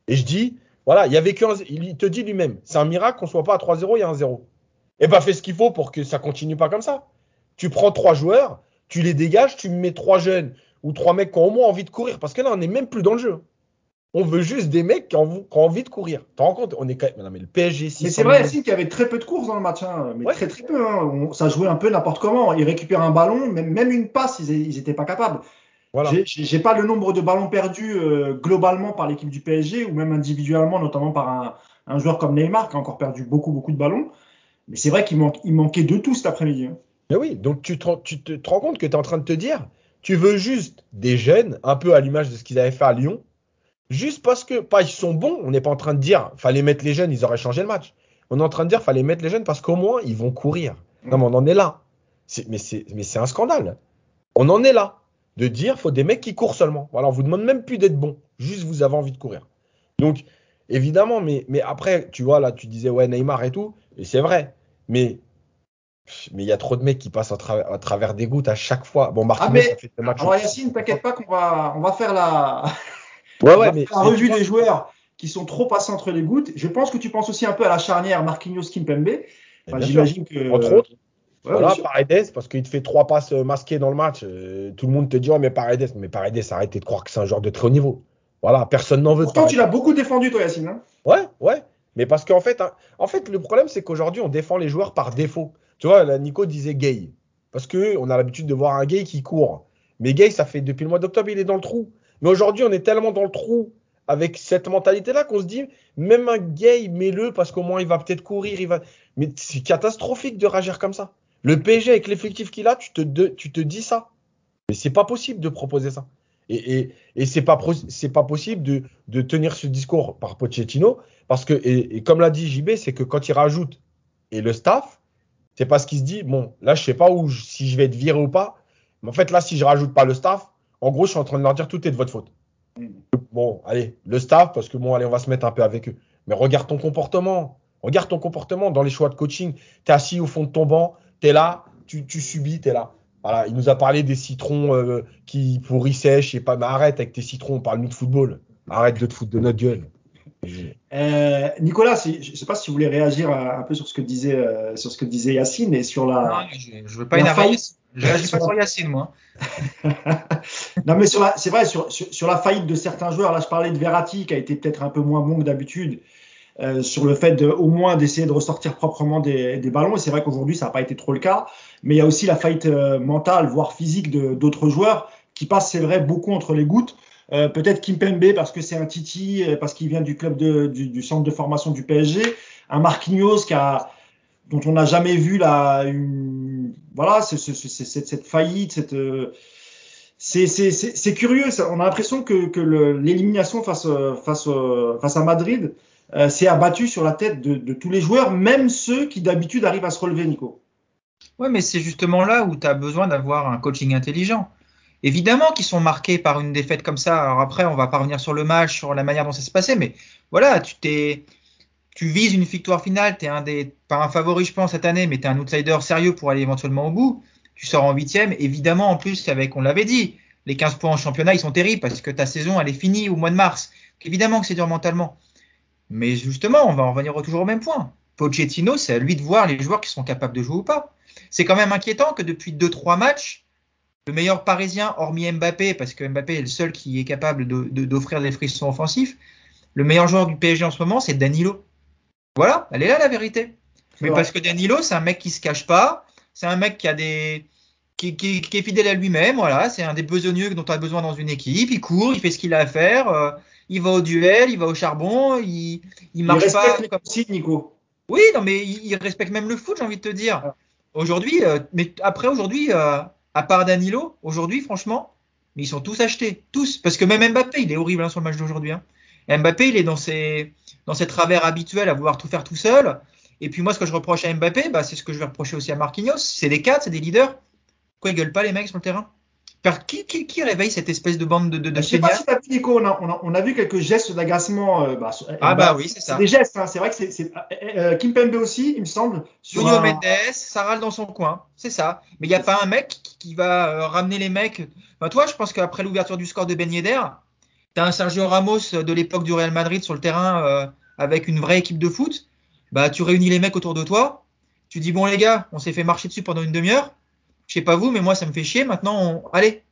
Et je dis, voilà, il y avait qu'un, il te dit lui-même, c'est un miracle qu'on soit pas à 3-0, il y a un 0. Et bah fais ce qu'il faut pour que ça continue pas comme ça. Tu prends trois joueurs, tu les dégages, tu mets trois jeunes ou trois mecs qui ont au moins envie de courir. Parce que là, on n'est même plus dans le jeu. On veut juste des mecs qui ont, envie de courir. Tu te rends compte On est quand même. Non, mais le PSG. Mais c'est vrai, Yacine, qu'il y avait très peu de courses dans le match. Hein. Mais très, très peu. Hein. ça jouait un peu n'importe comment. Ils récupèrent un ballon, même, même une passe, ils n'étaient pas capables. Voilà. J'ai pas le nombre de ballons perdus euh, globalement par l'équipe du PSG ou même individuellement, notamment par un, un, joueur comme Neymar qui a encore perdu beaucoup, beaucoup de ballons. Mais c'est vrai qu'il manquait de tout cet après-midi. Hein. Mais oui, donc tu te, tu te, rends compte que tu es en train de te dire, tu veux juste des jeunes, un peu à l'image de ce qu'ils avaient fait à Lyon, juste parce que, pas ils sont bons, on n'est pas en train de dire, fallait mettre les jeunes, ils auraient changé le match. On est en train de dire, fallait mettre les jeunes parce qu'au moins, ils vont courir. Non, mais on en est là. mais c'est un scandale. On en est là. De dire, faut des mecs qui courent seulement. Voilà, on vous demande même plus d'être bon. Juste, vous avez envie de courir. Donc, évidemment, mais, mais après, tu vois, là, tu disais, ouais, Neymar et tout, et c'est vrai. Mais mais il y a trop de mecs qui passent à, travers des gouttes à chaque fois. Bon, Martinez, ah, mais, ça fait des matchs. Alors, Yacine, t'inquiète pas qu'on va, on va faire la, ouais, ouais, mais la revue des joueurs qui sont trop passés entre les gouttes. Je pense que tu penses aussi un peu à la charnière Marquinhos-Kimpembe. Enfin, J'imagine que. Entre autres. Ouais, voilà, Paredes, parce qu'il te fait trois passes euh, masquées dans le match. Euh, tout le monde te dit, oh, mais Paredes, mais Paredes, arrêtez de croire que c'est un joueur de très haut niveau. Voilà, personne n'en veut. Pourtant, tu l'as beaucoup défendu, toi, Yacine. Hein ouais, ouais. Mais parce qu'en fait, hein, en fait, le problème, c'est qu'aujourd'hui, on défend les joueurs par défaut. Tu vois, Nico disait gay. Parce que on a l'habitude de voir un gay qui court. Mais gay, ça fait depuis le mois d'octobre, il est dans le trou. Mais aujourd'hui, on est tellement dans le trou avec cette mentalité-là qu'on se dit, même un gay, mets-le parce qu'au moins il va peut-être courir. Il va... Mais c'est catastrophique de réagir comme ça. Le PSG, avec l'effectif qu'il a, tu te, dis ça. Mais c'est pas possible de proposer ça. Et, et, et c'est pas possible de, tenir ce discours par Pochettino parce que et comme l'a dit JB, c'est que quand il rajoute et le staff, c'est parce qu'il se dit, bon, là, je sais pas où, si je vais être viré ou pas. Mais en fait, là, si je rajoute pas le staff, en gros, je suis en train de leur dire tout est de votre faute. Bon, allez, le staff, parce que bon, allez, on va se mettre un peu avec eux. Mais regarde ton comportement. Regarde ton comportement dans les choix de coaching. Tu es assis au fond de ton banc, tu es là, tu, tu subis, tu es là. Voilà, il nous a parlé des citrons euh, qui pourrissaient, je sais pas, mais arrête avec tes citrons, on parle nous de football. Arrête de te foutre de notre gueule. Euh, Nicolas, si, je ne sais pas si vous voulez réagir un, un peu sur ce que disait euh, sur ce que disait Yacine et sur la. Non, je, je veux pas énerver. Je réagis pas sur Yacine, moi. non, mais sur la, c'est vrai sur, sur, sur, la faillite de certains joueurs. Là, je parlais de Verratti qui a été peut-être un peu moins bon que d'habitude. Euh, sur le fait de, au moins d'essayer de ressortir proprement des, des ballons. Et c'est vrai qu'aujourd'hui, ça n'a pas été trop le cas. Mais il y a aussi la faillite mentale, voire physique de, d'autres joueurs qui passent, c'est vrai, beaucoup entre les gouttes. Euh, peut-être Kimpembe parce que c'est un Titi, euh, parce qu'il vient du club de, du, du, centre de formation du PSG. Un Marquinhos qui a, dont on n'a jamais vu la, une, voilà, c'est, c'est, c'est, cette, cette faillite, cette, euh, c'est, curieux. On a l'impression que, que l'élimination face, face, face à Madrid euh, s'est abattue sur la tête de, de, tous les joueurs, même ceux qui d'habitude arrivent à se relever, Nico. Ouais, mais c'est justement là où tu as besoin d'avoir un coaching intelligent. Évidemment qu'ils sont marqués par une défaite comme ça. Alors après, on va pas revenir sur le match, sur la manière dont ça s'est passé, mais voilà, tu t'es, tu vises une victoire finale. T'es un des, pas un favori, je pense cette année, mais t'es un outsider sérieux pour aller éventuellement au bout. Tu sors en huitième. Évidemment, en plus, avec, on l'avait dit, les 15 points en championnat, ils sont terribles parce que ta saison, elle est finie au mois de mars. Évidemment que c'est dur mentalement. Mais justement, on va en revenir toujours au même point. Pochettino, c'est à lui de voir les joueurs qui sont capables de jouer ou pas. C'est quand même inquiétant que depuis 2-3 matchs, le meilleur parisien, hormis Mbappé, parce que Mbappé est le seul qui est capable d'offrir de, de, des frissons offensifs, le meilleur joueur du PSG en ce moment, c'est Danilo. Voilà, elle est là la vérité. Mais parce que Danilo, c'est un mec qui se cache pas, c'est un mec qui a des, qui, qui, qui est fidèle à lui-même, voilà, c'est un des besogneux dont tu as besoin dans une équipe, il court, il fait ce qu'il a à faire, euh, il va au duel, il va au charbon, il, il marche il pas comme si Nico. Oui, non mais il, il, respecte même le foot, j'ai envie de te dire. Ah. Aujourd'hui, euh, mais après aujourd'hui, euh, à part Danilo, aujourd'hui, franchement, mais ils sont tous achetés, tous, parce que même Mbappé, il est horrible hein, sur le match d'aujourd'hui. Hein. Mbappé, il est dans ses, dans ses travers habituels à vouloir tout faire tout seul. Et puis moi, ce que je reproche à Mbappé, bah, c'est ce que je vais reprocher aussi à Marquinhos. C'est des cadres, c'est des leaders. Pourquoi ils gueulent pas les mecs sur le terrain? Qui, qui, qui, réveille cette espèce de bande de, de, de Je sais pas si t'as vu, Nico, on a, on, a, on a, vu quelques gestes d'agacement. Euh, bah, ah bah, bah oui, c'est ça. des gestes, hein, c'est vrai que c'est euh, Kim Pembe aussi, il me semble. Sur un... Mendes, ça râle dans son coin, c'est ça. Mais il n'y a pas un mec qui, va euh, ramener les mecs. Bah, toi, je pense qu'après l'ouverture du score de Ben Yedder, t'as un Sergio Ramos de l'époque du Real Madrid sur le terrain euh, avec une vraie équipe de foot. Bah, tu réunis les mecs autour de toi. Tu dis bon les gars, on s'est fait marcher dessus pendant une demi-heure. Je sais pas vous, mais moi ça me fait chier. Maintenant, allez,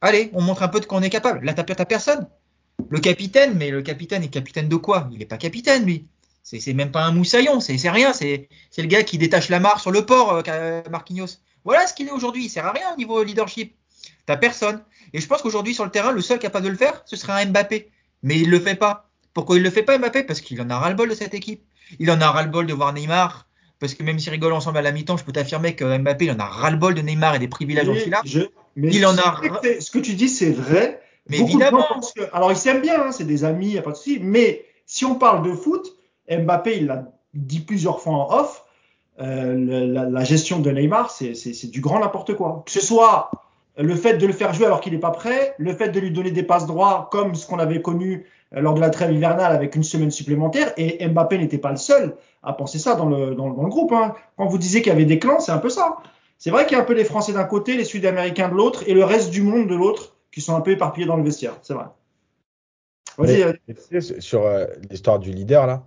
Allez, on montre un peu de quoi on est capable. Là, t'as personne. Le capitaine, mais le capitaine est capitaine de quoi? Il n'est pas capitaine, lui. C'est même pas un moussaillon, c'est rien. C'est le gars qui détache la mare sur le port, euh, Marquinhos. Voilà ce qu'il est aujourd'hui. Il sert à rien au niveau leadership. T'as personne. Et je pense qu'aujourd'hui, sur le terrain, le seul capable de le faire, ce serait un Mbappé. Mais il le fait pas. Pourquoi il le fait pas, Mbappé? Parce qu'il en a ras-le-bol de cette équipe. Il en a ras-le-bol de voir Neymar. Parce que même s'ils rigolent ensemble à la mi-temps, je peux t'affirmer que Mbappé, il en a ras-le-bol de Neymar et des privilèges oui. Je, mais il en a. Ce que tu dis, c'est vrai. Mais Beaucoup évidemment. Que, alors, ils s'aiment bien, hein, c'est des amis, y a pas de souci. Mais si on parle de foot, Mbappé, il l'a dit plusieurs fois en off. Euh, la, la, gestion de Neymar, c'est du grand n'importe quoi. Que ce soit le fait de le faire jouer alors qu'il n'est pas prêt, le fait de lui donner des passes droits comme ce qu'on avait connu lors de la trêve hivernale avec une semaine supplémentaire. Et Mbappé n'était pas le seul à penser ça dans le, dans, dans le groupe. Hein. Quand vous disiez qu'il y avait des clans, c'est un peu ça. C'est vrai qu'il y a un peu les Français d'un côté, les Sud-Américains de l'autre et le reste du monde de l'autre qui sont un peu éparpillés dans le vestiaire. C'est vrai. Vas-y. Euh... Sur euh, l'histoire du leader là,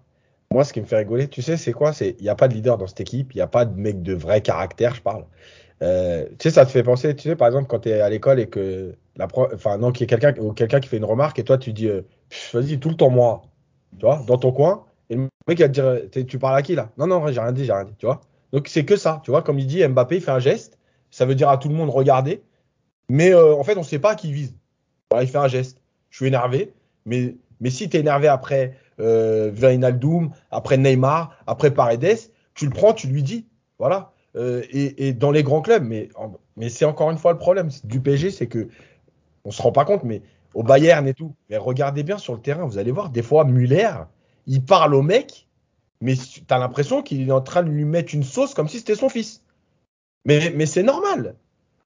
moi ce qui me fait rigoler, tu sais, c'est quoi? C'est il n'y a pas de leader dans cette équipe, il n'y a pas de mec de vrai caractère, je parle. Euh, tu sais, ça te fait penser, tu sais, par exemple, quand tu es à l'école et que la enfin non, qu'il y a quelqu'un quelqu'un qui fait une remarque et toi tu dis, euh, vas-y tout le temps moi, tu vois, dans ton coin, et le mec va te dire, tu parles à qui là? Non non, j'ai rien dit, j'ai rien dit, tu vois? Donc c'est que ça, tu vois, comme il dit, Mbappé il fait un geste, ça veut dire à tout le monde regardez, mais euh, en fait on sait pas à qui il vise. Il fait un geste. Je suis énervé, mais mais si tu es énervé après euh, Wijnaldum, après Neymar, après Paredes, tu le prends, tu lui dis, voilà. Euh, et, dans les grands clubs, mais c'est encore une fois le problème du PSG, c'est que on se rend pas compte, mais au Bayern et tout, mais regardez bien sur le terrain, vous allez voir des fois Muller, il parle au mec mais tu as l'impression qu'il est en train de lui mettre une sauce comme si c'était son fils. Mais, mais c'est normal.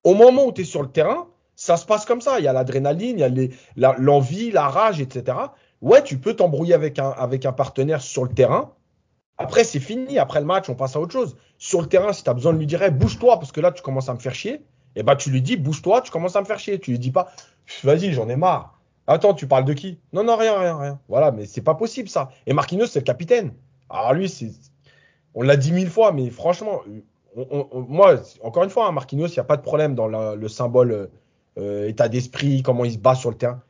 Au moment où tu es sur le terrain, ça se passe comme ça. Il y a l'adrénaline, il y a l'envie, la, rage, etc. Ouais, tu peux t'embrouiller avec un, partenaire sur le terrain, Après, c'est fini. Après le match, on passe à autre chose. Sur le terrain, si tu as besoin de lui dire, bouge-toi, parce que là, tu commences à me faire chier, eh bah, tu lui dis, bouge-toi, tu commences à me faire chier. Tu lui dis pas, vas-y, j'en ai marre. Attends, tu parles de qui? Non, non, rien, rien, rien. Voilà, mais c'est pas possible ça. Et Marquinhos, c'est le capitaine. Alors lui, c'est, on l'a dit mille fois, mais franchement, moi, encore une fois, hein, Marquinhos, il n'y a pas de problème dans le symbole euh, état d'esprit, comment il se bat sur le terrain.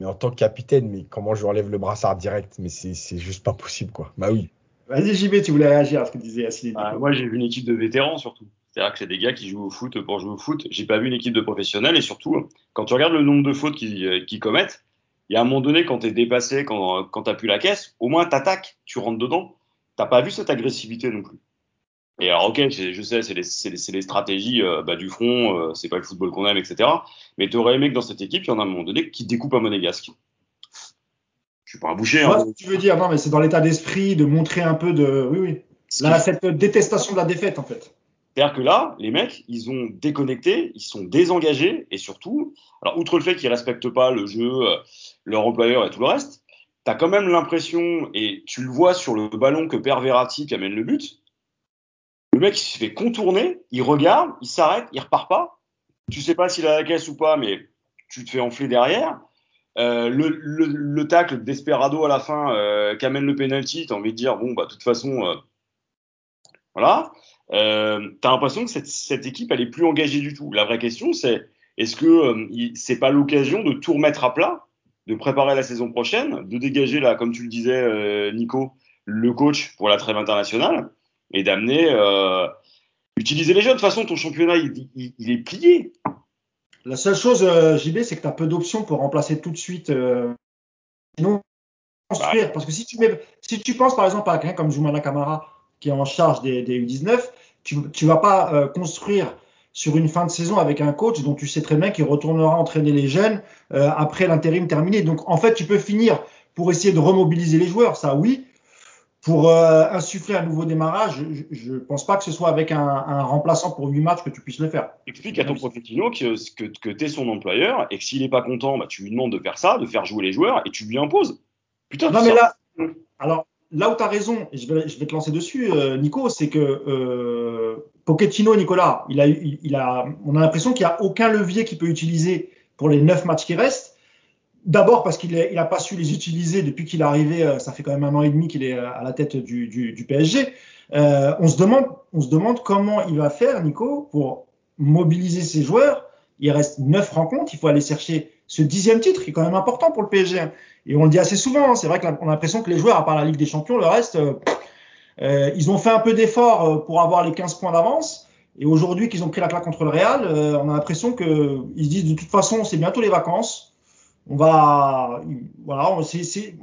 Mais en tant que capitaine, mais comment je lui enlève le brassard direct? Mais c'est juste pas possible, quoi. Bah oui. Vas-y, JB, tu voulais réagir à ce que disait Assine. Ah, moi, j'ai vu une équipe de vétérans surtout. C'est-à-dire que c'est des gars qui jouent au foot pour jouer au foot. J'ai pas vu une équipe de professionnels et surtout, quand tu regardes le nombre de fautes qu'ils euh, commettent, il y a un moment donné, quand tu es dépassé, quand, quand tu plus la caisse, au moins t'attaques, tu rentres dedans. T'as pas vu cette agressivité non plus. Et alors, ok, je sais, c'est les, les, stratégies euh, bah, du front, euh, c'est pas le football qu'on aime, etc. Mais tu aurais aimé que dans cette équipe, il y en a un moment donné qui découpe un monégasque. Je suis pas un boucher. Hein. tu veux dire, non, mais c'est dans l'état d'esprit de montrer un peu de. Oui, oui. Là, cette détestation de la défaite, en fait. C'est-à-dire que là, les mecs, ils ont déconnecté, ils sont désengagés, et surtout, alors outre le fait qu'ils respectent pas le jeu, euh, leur employeur et tout le reste, tu as quand même l'impression, et tu le vois sur le ballon que perd Verratti qui amène le but, le mec il se fait contourner, il regarde, il s'arrête, il repart pas. Tu sais pas s'il a la caisse ou pas, mais tu te fais enfler derrière. Euh, le, le, le, tacle d'Esperado à la fin euh, qui amène le penalty, t'as envie de dire bon bah de toute façon euh, voilà. Euh, t'as l'impression que cette, équipe elle est plus engagée du tout. La vraie question c'est est-ce que euh, c'est pas l'occasion de tout remettre à plat, de préparer la saison prochaine, de dégager là comme tu le disais Nico le coach pour la trêve internationale? Et d'amener euh, utiliser les jeunes. De toute façon, ton championnat, il, est plié. La seule chose, euh, JB, c'est que tu as peu d'options pour remplacer tout de suite. Euh, sinon, construire. Bah. Parce que si tu, mets, si tu penses par exemple à quelqu'un comme Jumana Kamara, qui est en charge des, des U19, tu ne vas pas euh, construire sur une fin de saison avec un coach dont tu sais très bien qu'il retournera entraîner les jeunes euh, après l'intérim terminé. Donc en fait, tu peux finir pour essayer de remobiliser les joueurs, ça oui, pour euh, insuffler un nouveau démarrage, je ne pense pas que ce soit avec un, un, remplaçant pour 8 matchs que tu puisses le faire. Explique à ton Pochettino que, que, que tu es son employeur et que s'il n'est pas content, bah, tu lui demandes de faire ça, de faire jouer les joueurs et tu lui imposes. Putain, non, mais là, alors, là où tu as raison, et je vais, je vais te lancer dessus, euh, Nico, c'est que euh, Pochettino, Nicolas, il a, il, il a, on a l'impression qu'il n'y a aucun levier qu'il peut utiliser pour les 9 matchs qui restent. D'abord parce qu'il n'a pas su les utiliser depuis qu'il est arrivé, euh, ça fait quand même un an et demi qu'il est euh, à la tête du, du, du PSG. Euh, on, se demande, on se demande comment il va faire, Nico, pour mobiliser ses joueurs. Il reste neuf rencontres, il faut aller chercher ce dixième titre qui est quand même important pour le PSG. Et on le dit assez souvent, hein. c'est vrai qu'on a l'impression que les joueurs, à part la Ligue des Champions, le reste, euh, ils ont fait un peu d'efforts pour avoir les 15 points d'avance. Et aujourd'hui qu'ils ont pris la claque contre le Real, on a l'impression qu'ils se disent de toute façon c'est bientôt les vacances on a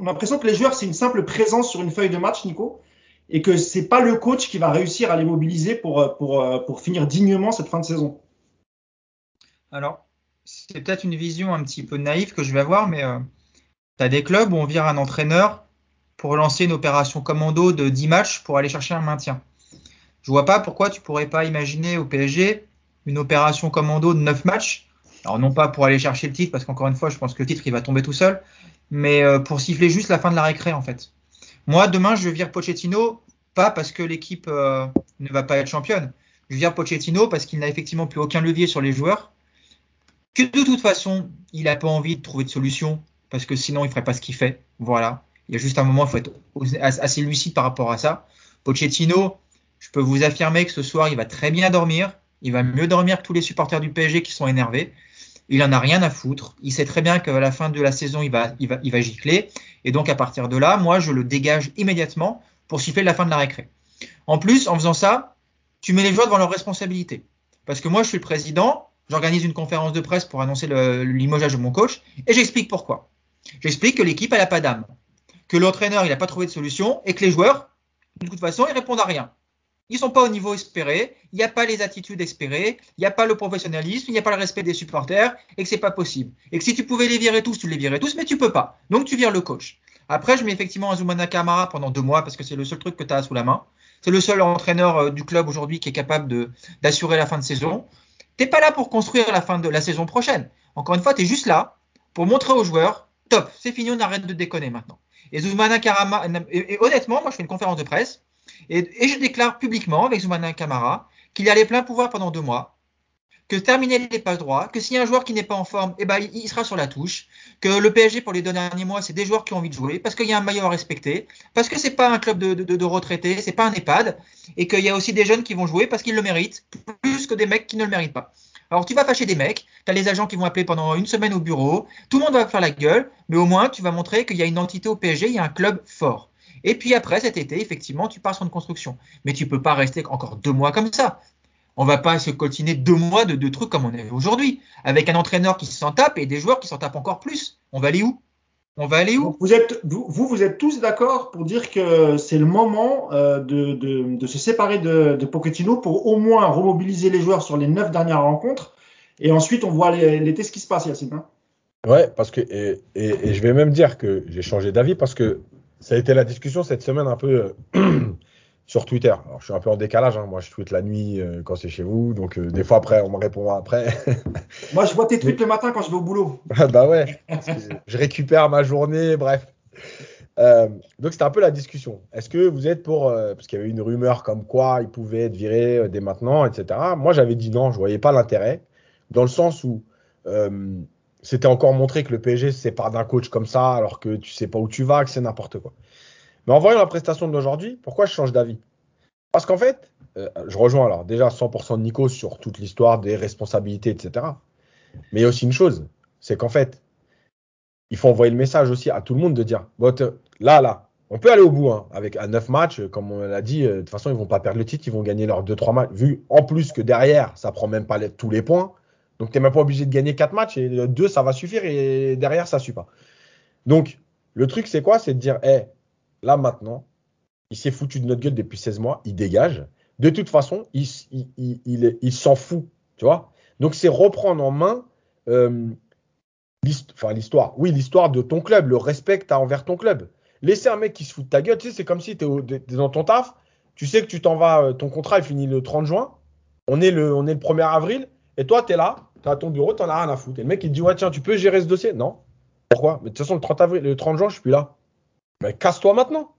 l'impression que les joueurs, c'est une simple présence sur une feuille de match, Nico, et que c'est pas le coach qui va réussir à les mobiliser pour, pour, pour finir dignement cette fin de saison. Alors, c'est peut-être une vision un petit peu naïve que je vais avoir, mais euh, tu as des clubs où on vire un entraîneur pour lancer une opération commando de 10 matchs pour aller chercher un maintien. Je vois pas pourquoi tu pourrais pas imaginer au PSG une opération commando de 9 matchs alors non pas pour aller chercher le titre, parce qu'encore une fois, je pense que le titre, il va tomber tout seul, mais euh, pour siffler juste la fin de la récré, en fait. Moi, demain, je vire Pochettino, pas parce que l'équipe euh, ne va pas être championne. Je vire Pochettino parce qu'il n'a effectivement plus aucun levier sur les joueurs, que de toute façon, il n'a pas envie de trouver de solution, parce que sinon, il ferait pas ce qu'il fait. Voilà. Il y a juste un moment, il faut être assez lucide par rapport à ça. Pochettino, je peux vous affirmer que ce soir, il va très bien dormir. Il va mieux dormir que tous les supporters du PSG qui sont énervés. Il en a rien à foutre. Il sait très bien qu'à la fin de la saison, il va, il va, il va gicler. Et donc, à partir de là, moi, je le dégage immédiatement pour siffler la fin de la récré. En plus, en faisant ça, tu mets les joueurs devant leurs responsabilités. Parce que moi, je suis le président, j'organise une conférence de presse pour annoncer le, limogeage de mon coach, et j'explique pourquoi. J'explique que l'équipe, elle n'a pas d'âme. Que l'entraîneur, il n'a pas trouvé de solution, et que les joueurs, de toute façon, ils répondent à rien. Ils sont pas au niveau espéré, il n'y a pas les attitudes espérées, il n'y a pas le professionnalisme, il n'y a pas le respect des supporters, et que c'est pas possible. Et que si tu pouvais les virer tous, tu les virais tous, mais tu peux pas. Donc tu vires le coach. Après, je mets effectivement Azumana Kamara pendant deux mois parce que c'est le seul truc que tu as sous la main. C'est le seul entraîneur euh, du club aujourd'hui qui est capable d'assurer la fin de saison. T'es pas là pour construire la fin de la saison prochaine. Encore une fois, tu es juste là pour montrer aux joueurs, top, c'est fini, on arrête de déconner maintenant. Et Zumana Karama, et honnêtement, moi je fais une conférence de presse, Et, je déclare publiquement avec Zoumana Kamara qu'il a les pleins pouvoirs pendant deux mois, que terminer n'est pas droit, que s'il y a un joueur qui n'est pas en forme, eh ben, il sera sur la touche, que le PSG pour les deux derniers mois, c'est des joueurs qui ont envie de jouer, parce qu'il y a un maillot à respecter, parce que c'est pas un club de, de, de retraités, c'est pas un EHPAD, et qu'il y a aussi des jeunes qui vont jouer parce qu'ils le méritent, plus que des mecs qui ne le méritent pas. Alors tu vas fâcher des mecs, tu as les agents qui vont appeler pendant une semaine au bureau, tout le monde va faire la gueule, mais au moins tu vas montrer qu'il y a une entité au PSG, il y a un club fort. Et puis après cet été, effectivement, tu pars sur une construction. Mais tu peux pas rester encore deux mois comme ça. On va pas se coltiner deux mois de, trucs comme on est aujourd'hui, avec un entraîneur qui s'en tape et des joueurs qui s'en tapent encore plus. On va aller où? On va aller où? Vous, êtes, vous, vous êtes tous d'accord pour dire que c'est le moment euh, de, de, se séparer de, de, Pochettino pour au moins remobiliser les joueurs sur les neuf dernières rencontres et ensuite on voit l'été ce qui se passe, Yacine. Hein ouais, parce que et, et, je vais même dire que j'ai changé d'avis parce que ça a été la discussion cette semaine un peu euh, sur Twitter. Alors, je suis un peu en décalage. Hein. Moi, je tweete la nuit euh, quand c'est chez vous. Donc, euh, des fois, après, on me répond après. Moi, je vois tes tweets le matin quand je vais au boulot. bah ouais. je récupère ma journée. Bref. Euh, donc, c'était un peu la discussion. Est-ce que vous êtes pour. parce qu'il y avait une rumeur comme quoi il pouvait être viré dès maintenant, etc. Moi, j'avais dit non. Je voyais pas l'intérêt. Dans le sens où. C'était encore montré que le PSG se sépare d'un coach comme ça, alors que tu sais pas où tu vas, que c'est n'importe quoi. Mais en voyant la prestation d'aujourd'hui, pourquoi je change d'avis? Parce qu'en fait, euh, je rejoins alors déjà 100% de Nico sur toute l'histoire des responsabilités, etc. Mais il y a aussi une chose, c'est qu'en fait, il faut envoyer le message aussi à tout le monde de dire, là, là, on peut aller au bout hein, avec à 9 matchs, comme on l'a dit, euh, de toute façon, ils vont pas perdre le titre, ils vont gagner leurs 2-3 matchs, vu en plus que derrière, ça prend même pas tous les points. Donc, tu n'es même pas obligé de gagner 4 matchs et 2, ça va suffire et derrière, ça ne suffit pas. Donc, le truc, c'est quoi? C'est de dire, hé, là maintenant, il s'est foutu de notre gueule depuis 16 mois, il dégage. De toute façon, il, il, s'en fout, tu vois? Donc c'est reprendre en main euh, l'histoire. Oui, l'histoire de ton club, le respect que tu as envers ton club. Laisser un mec qui se fout de ta gueule, tu sais, c'est comme si tu es, dans ton taf, tu sais que tu t'en vas, euh, ton contrat est fini le 30 juin, on est le, on est le 1er avril, et toi, tu es là, tu as ton bureau, tu n'en as rien à foutre. Et le mec, il dit, ouais, tiens, tu peux gérer ce dossier? Non. Pourquoi? Mais de toute façon, le 30, avril, le 30 juin, je suis plus là. Mais casse-toi maintenant.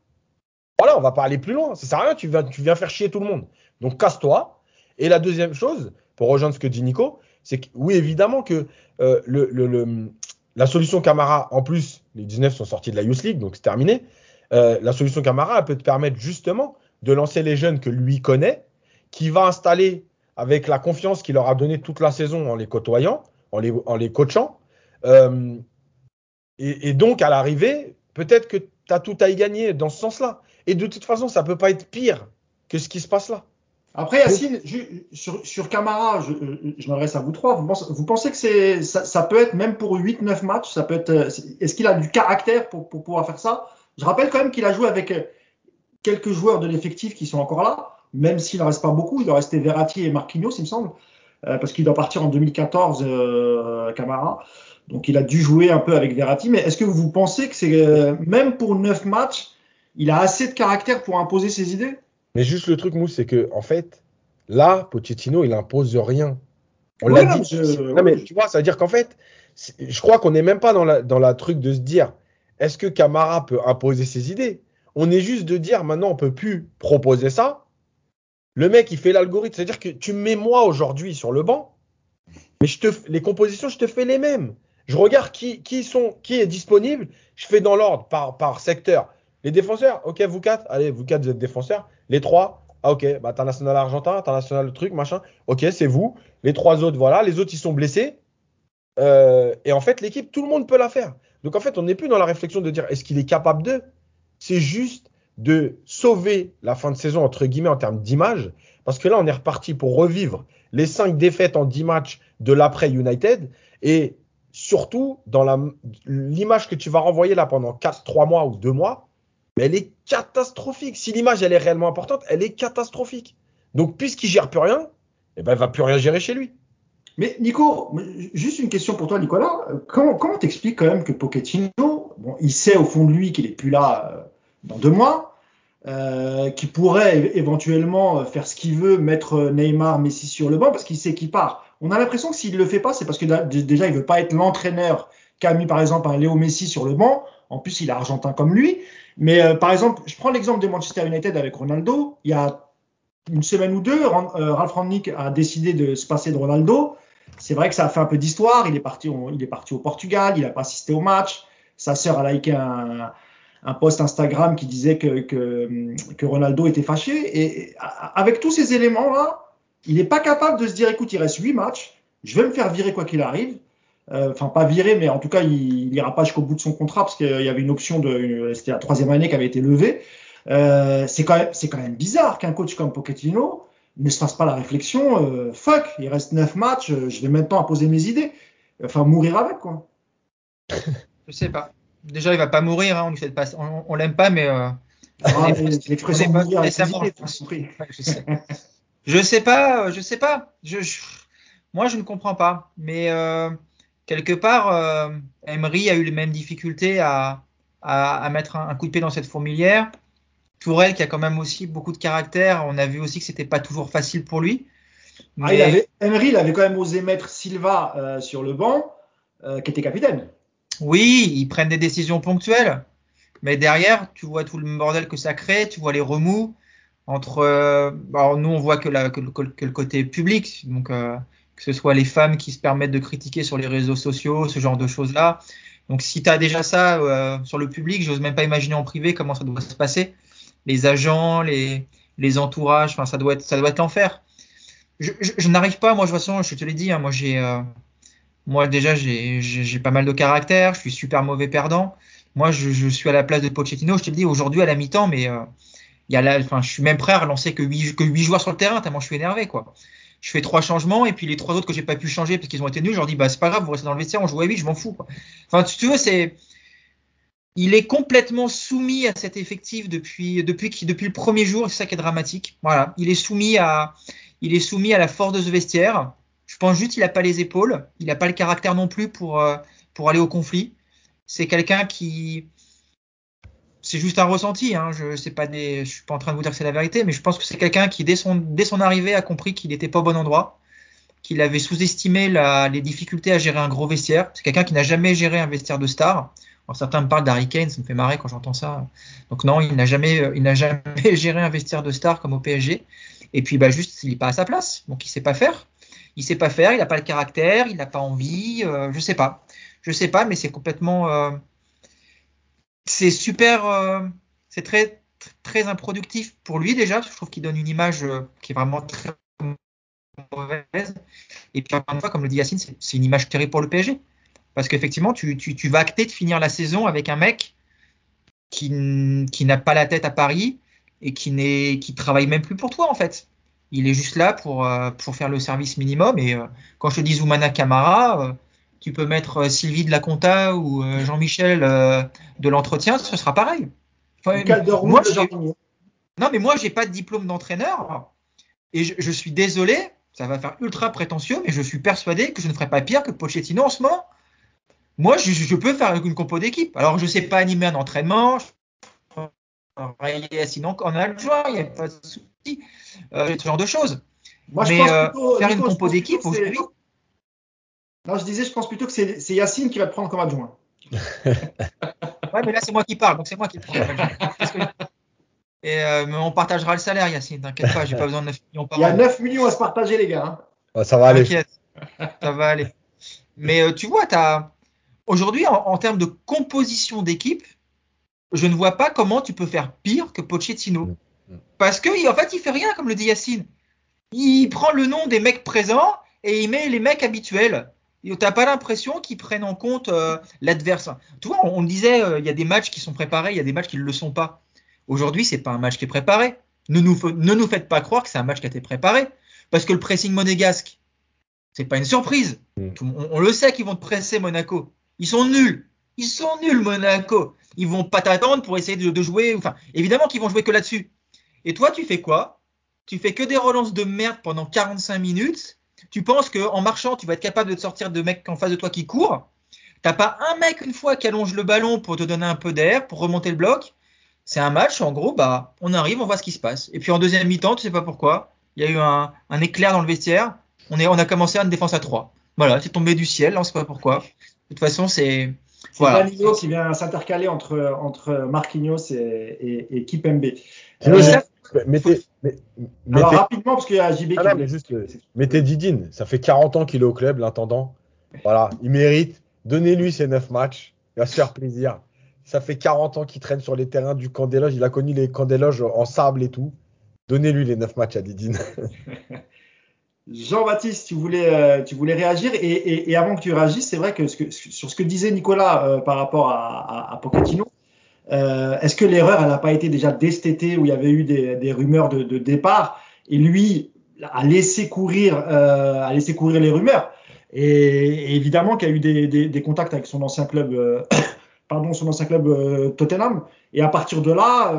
Voilà, on va pas aller plus loin. Ça sert à rien, tu viens, tu viens faire chier tout le monde. Donc casse-toi. Et la deuxième chose, pour rejoindre ce que dit Nico, c'est que oui, évidemment que euh, la solution Camara, en plus, les 19 sont sortis de la Youth League, donc c'est terminé. Euh, la solution Camara, elle peut te permettre justement de lancer les jeunes que lui connaît, qui va installer avec la confiance qu'il leur a donnée toute la saison en les côtoyant, en les, coachant. Euh, et, donc, à l'arrivée, peut-être que tu as tout à y gagner dans ce sens-là. Et de toute façon, ça peut pas être pire que ce qui se passe là. Après, Yacine, sur, sur Camara, je, je m'adresse à vous trois. Vous pensez, que ça, peut être, même pour 8-9 matchs, ça peut être, est-ce qu'il a du caractère pour, pour pouvoir faire ça? Je rappelle quand même qu'il a joué avec quelques joueurs de l'effectif qui sont encore là, même s'il ne reste pas beaucoup. Il doit rester Verratti et Marquinhos, il me semble, euh, parce qu'il doit partir en 2014, euh, Camara. Donc il a dû jouer un peu avec Verratti, mais est-ce que vous pensez que c'est euh, même pour neuf matchs, il a assez de caractère pour imposer ses idées? Mais juste le truc, Mousse, c'est que en fait, là, Pochettino, il impose rien. On l'a dit. Non, mais tu vois, ça veut dire qu'en fait, je crois qu'on n'est même pas dans la, dans la truc de se dire, est-ce que Camara peut imposer ses idées? On est juste de dire, maintenant, on peut plus proposer ça. Le mec, il fait l'algorithme, c'est-à-dire que tu mets moi aujourd'hui sur le banc, mais les compositions, je te fais les mêmes. Je regarde qui, sont, qui est disponible. Je fais dans l'ordre par, secteur. Les défenseurs, ok, vous quatre, allez, vous quatre, vous êtes défenseurs. Les trois, ah ok, bah international argentin, international truc, machin. Ok, c'est vous. Les trois autres, voilà. Les autres, ils sont blessés. Euh, et en fait, l'équipe, tout le monde peut la faire. Donc en fait, on n'est plus dans la réflexion de dire est-ce qu'il est capable de? C'est juste de sauver la fin de saison, entre guillemets, en termes d'image. Parce que là, on est reparti pour revivre les cinq défaites en dix matchs de l'après United. Et surtout dans l'image que tu vas renvoyer là pendant 4, 3 mois ou 2 mois, elle est catastrophique. Si l'image elle est réellement importante, elle est catastrophique. Donc puisqu'il gère plus rien, eh ben, il va plus rien gérer chez lui. Mais Nico, juste une question pour toi, Nicolas. Comment, comment t'expliques quand même que Pochettino, bon, il sait au fond de lui qu'il est plus là euh, dans deux mois, euh, qui pourrait éventuellement faire ce qu'il veut, mettre Neymar, Messi sur le banc parce qu'il sait qu'il part. On a l'impression que s'il le fait pas, c'est parce que déjà il veut pas être l'entraîneur qu'a mis par exemple un Léo Messi sur le banc. En plus, il est argentin comme lui. Mais euh, par exemple, je prends l'exemple de Manchester United avec Ronaldo. Il y a une semaine ou deux, euh, Ralph Rangnick a décidé de se passer de Ronaldo. C'est vrai que ça a fait un peu d'histoire. Il est parti, il est parti au Portugal, il a pas assisté au match. Sa sœur a liké un, un post Instagram qui disait que, que, que Ronaldo était fâché. Et, avec tous ces éléments-là, il n'est pas capable de se dire, écoute, il reste huit matchs, je vais me faire virer quoi qu'il arrive. Euh, enfin, pas virer, mais en tout cas, il n'ira pas jusqu'au bout de son contrat parce qu'il y avait une option de, c'était la troisième année qui avait été levée. Euh, c'est quand même, quand même bizarre qu'un coach comme Pochettino ne se fasse pas la réflexion, euh, fuck, il reste neuf matchs, euh, je vais maintenant poser mes idées. Enfin, mourir avec, quoi. je sais pas. Déjà, il va pas mourir, hein, on pas, on, on l'aime pas, mais, euh, ah, l'expression mourir je, sais. je sais pas, je sais pas. Je, je, moi, je ne comprends pas. Mais euh, quelque part, euh, Emery a eu les mêmes difficultés à, à, à mettre un, un, coup de pied dans cette fourmilière. Tourelle, qui a quand même aussi beaucoup de caractère, on a vu aussi que c'était pas toujours facile pour lui. Mais... Ah, il avait, Emery, il avait quand même osé mettre Silva euh, sur le banc, euh, qui était capitaine. Oui, ils prennent des décisions ponctuelles. Mais derrière, tu vois tout le bordel que ça crée, tu vois les remous entre. Euh, alors nous, on voit que, la, que, que, que le côté public, donc euh, que ce soit les femmes qui se permettent de critiquer sur les réseaux sociaux, ce genre de choses-là. Donc si tu as déjà ça euh, sur le public, j'ose même pas imaginer en privé comment ça doit se passer. Les agents, les, les entourages, enfin ça doit être ça doit être l'enfer. Je, je, je n'arrive pas, moi de toute façon, je te l'ai dit, hein, moi j'ai euh, moi déjà j'ai pas mal de caractère, je suis super mauvais perdant. Moi je, je suis à la place de Pochettino, je te le dis aujourd'hui à la mi-temps, mais euh, y a là, enfin je suis même prêt à relancer que 8, que 8 joueurs sur le terrain tellement je suis énervé quoi je fais trois changements et puis les trois autres que j'ai pas pu changer parce qu'ils ont été nuls, je leur dis bah c'est pas grave, vous restez dans le vestiaire, on joue à 8, je m'en fous. Quoi. Enfin tu veux c'est il est complètement soumis à cet effectif depuis depuis depuis le premier jour, c'est ça qui est dramatique. Voilà, il est soumis à il est soumis à la force de ce vestiaire. Je pense juste qu'il a pas les épaules, il a pas le caractère non plus pour euh, pour aller au conflit. C'est quelqu'un qui c'est juste un ressenti. Hein. Je je suis pas en train de vous dire que c'est la vérité, mais je pense que c'est quelqu'un qui dès son dès son arrivée a compris qu'il n'était pas au bon endroit, qu'il avait sous-estimé la, les difficultés à gérer un gros vestiaire. C'est quelqu'un qui n'a jamais géré un vestiaire de star. Alors certains me parlent d'Harry Kane, ça me fait marrer quand j'entends ça. Donc non, il n'a jamais n'a jamais géré un vestiaire de star comme au PSG. Et puis bah juste il est pas à sa place, donc il sait pas faire. Il sait pas faire, il n'a pas le caractère, il n'a pas envie, euh, je sais pas. Je sais pas, mais c'est complètement euh, c'est super, euh, c'est très très improductif pour lui déjà. Je trouve qu'il donne une image euh, qui est vraiment très mauvaise. Et puis encore une fois, comme le dit Yacine, c'est une image terrible pour le PSG. Parce qu'effectivement, tu, tu, vas acter de finir la saison avec un mec qui, qui n'a pas la tête à Paris et qui qui travaille même plus pour toi en fait. Il est juste là pour, euh, pour faire le service minimum. Et euh, quand je te dis Zoumana Camara, euh, tu peux mettre euh, Sylvie de la Compta ou euh, Jean-Michel euh, de l'entretien, ce sera pareil. Enfin, moi, non, mais moi, j'ai pas de diplôme d'entraîneur et je, je, suis désolé, ça va faire ultra prétentieux, mais je suis persuadé que je ne ferai pas pire que Pochettino en ce moment. Moi, je, je peux faire une compo d'équipe. Alors, je sais pas animer un entraînement, sinon en adjoint, il n'y a pas de souci, euh, ce genre de choses. Moi, mais je pense plutôt, faire une compo d'équipe aujourd'hui. Non, je disais, je pense plutôt que c'est Yacine qui va te prendre comme adjoint. ouais, mais là, c'est moi qui parle, donc c'est moi qui te prends comme adjoint. Et euh, mais on partagera le salaire, Yacine, t'inquiète pas, j'ai pas besoin de 9 millions par an. Il y a 9 millions à se partager, les gars. Hein. Ouais, ça va aller. T'inquiète, ça va aller. Mais euh, tu vois, aujourd'hui, en, en, termes de composition d'équipe, je ne vois pas comment tu peux faire pire que Pochettino. Parce que, en fait, il fait rien, comme le dit Yacine. Il prend le nom des mecs présents et il met les mecs habituels. T'as pas l'impression qu'ils prennent en compte euh, l'adversaire. Tu vois, on, on disait, euh, il y a des matchs qui sont préparés, il y a des matchs qui ne le sont pas. Aujourd'hui, c'est pas un match qui est préparé. Ne nous, ne nous faites pas croire que c'est un match qui a été préparé. Parce que le pressing monégasque, c'est pas une surprise. Mm. On, on, le sait qu'ils vont te presser Monaco. Ils sont nuls. Ils sont nuls, Monaco. Ils vont pas t'attendre pour essayer de, de, jouer. Enfin, évidemment qu'ils vont jouer que là-dessus. Et toi, tu fais quoi? Tu fais que des relances de merde pendant 45 minutes tu penses qu'en marchant, tu vas être capable de te sortir de mecs en face de toi qui courent. T'as pas un mec une fois qui allonge le ballon pour te donner un peu d'air, pour remonter le bloc. C'est un match, en gros, bah, on arrive, on voit ce qui se passe. Et puis en deuxième mi-temps, tu sais pas pourquoi, il y a eu un, un, éclair dans le vestiaire. On, est, on a commencé à une défense à 3. Voilà, c'est tombé du ciel, on sait pas pourquoi. De toute façon, c'est, C'est voilà. Danilo qui vient s'intercaler entre, entre Marquinhos et, et, et Kipembe. Euh, mettez, mettez, alors rapidement, parce qu'il y a JB ah qui... Non, mais juste, mettez Didine, ça fait 40 ans qu'il est au club, l'intendant. Voilà, il mérite. Donnez-lui ses 9 matchs, il va se faire plaisir. Ça fait 40 ans qu'il traîne sur les terrains du camp des loges, il a connu les camps des loges en sable et tout. Donnez-lui les 9 matchs à Didine. Jean-Baptiste, tu voulais, euh, tu voulais réagir et, et, et, avant que tu réagisses, c'est vrai que, ce que, sur ce que disait Nicolas euh, par rapport à, à, à Pochettino, euh, est-ce que l'erreur elle n'a pas été déjà dès cet été où il y avait eu des, des rumeurs de, de, départ et lui a laissé courir, euh, a laissé courir les rumeurs? Et, évidemment qu'il y a eu des, des, des, contacts avec son ancien club, euh, pardon, son ancien club Tottenham. Et à partir de là,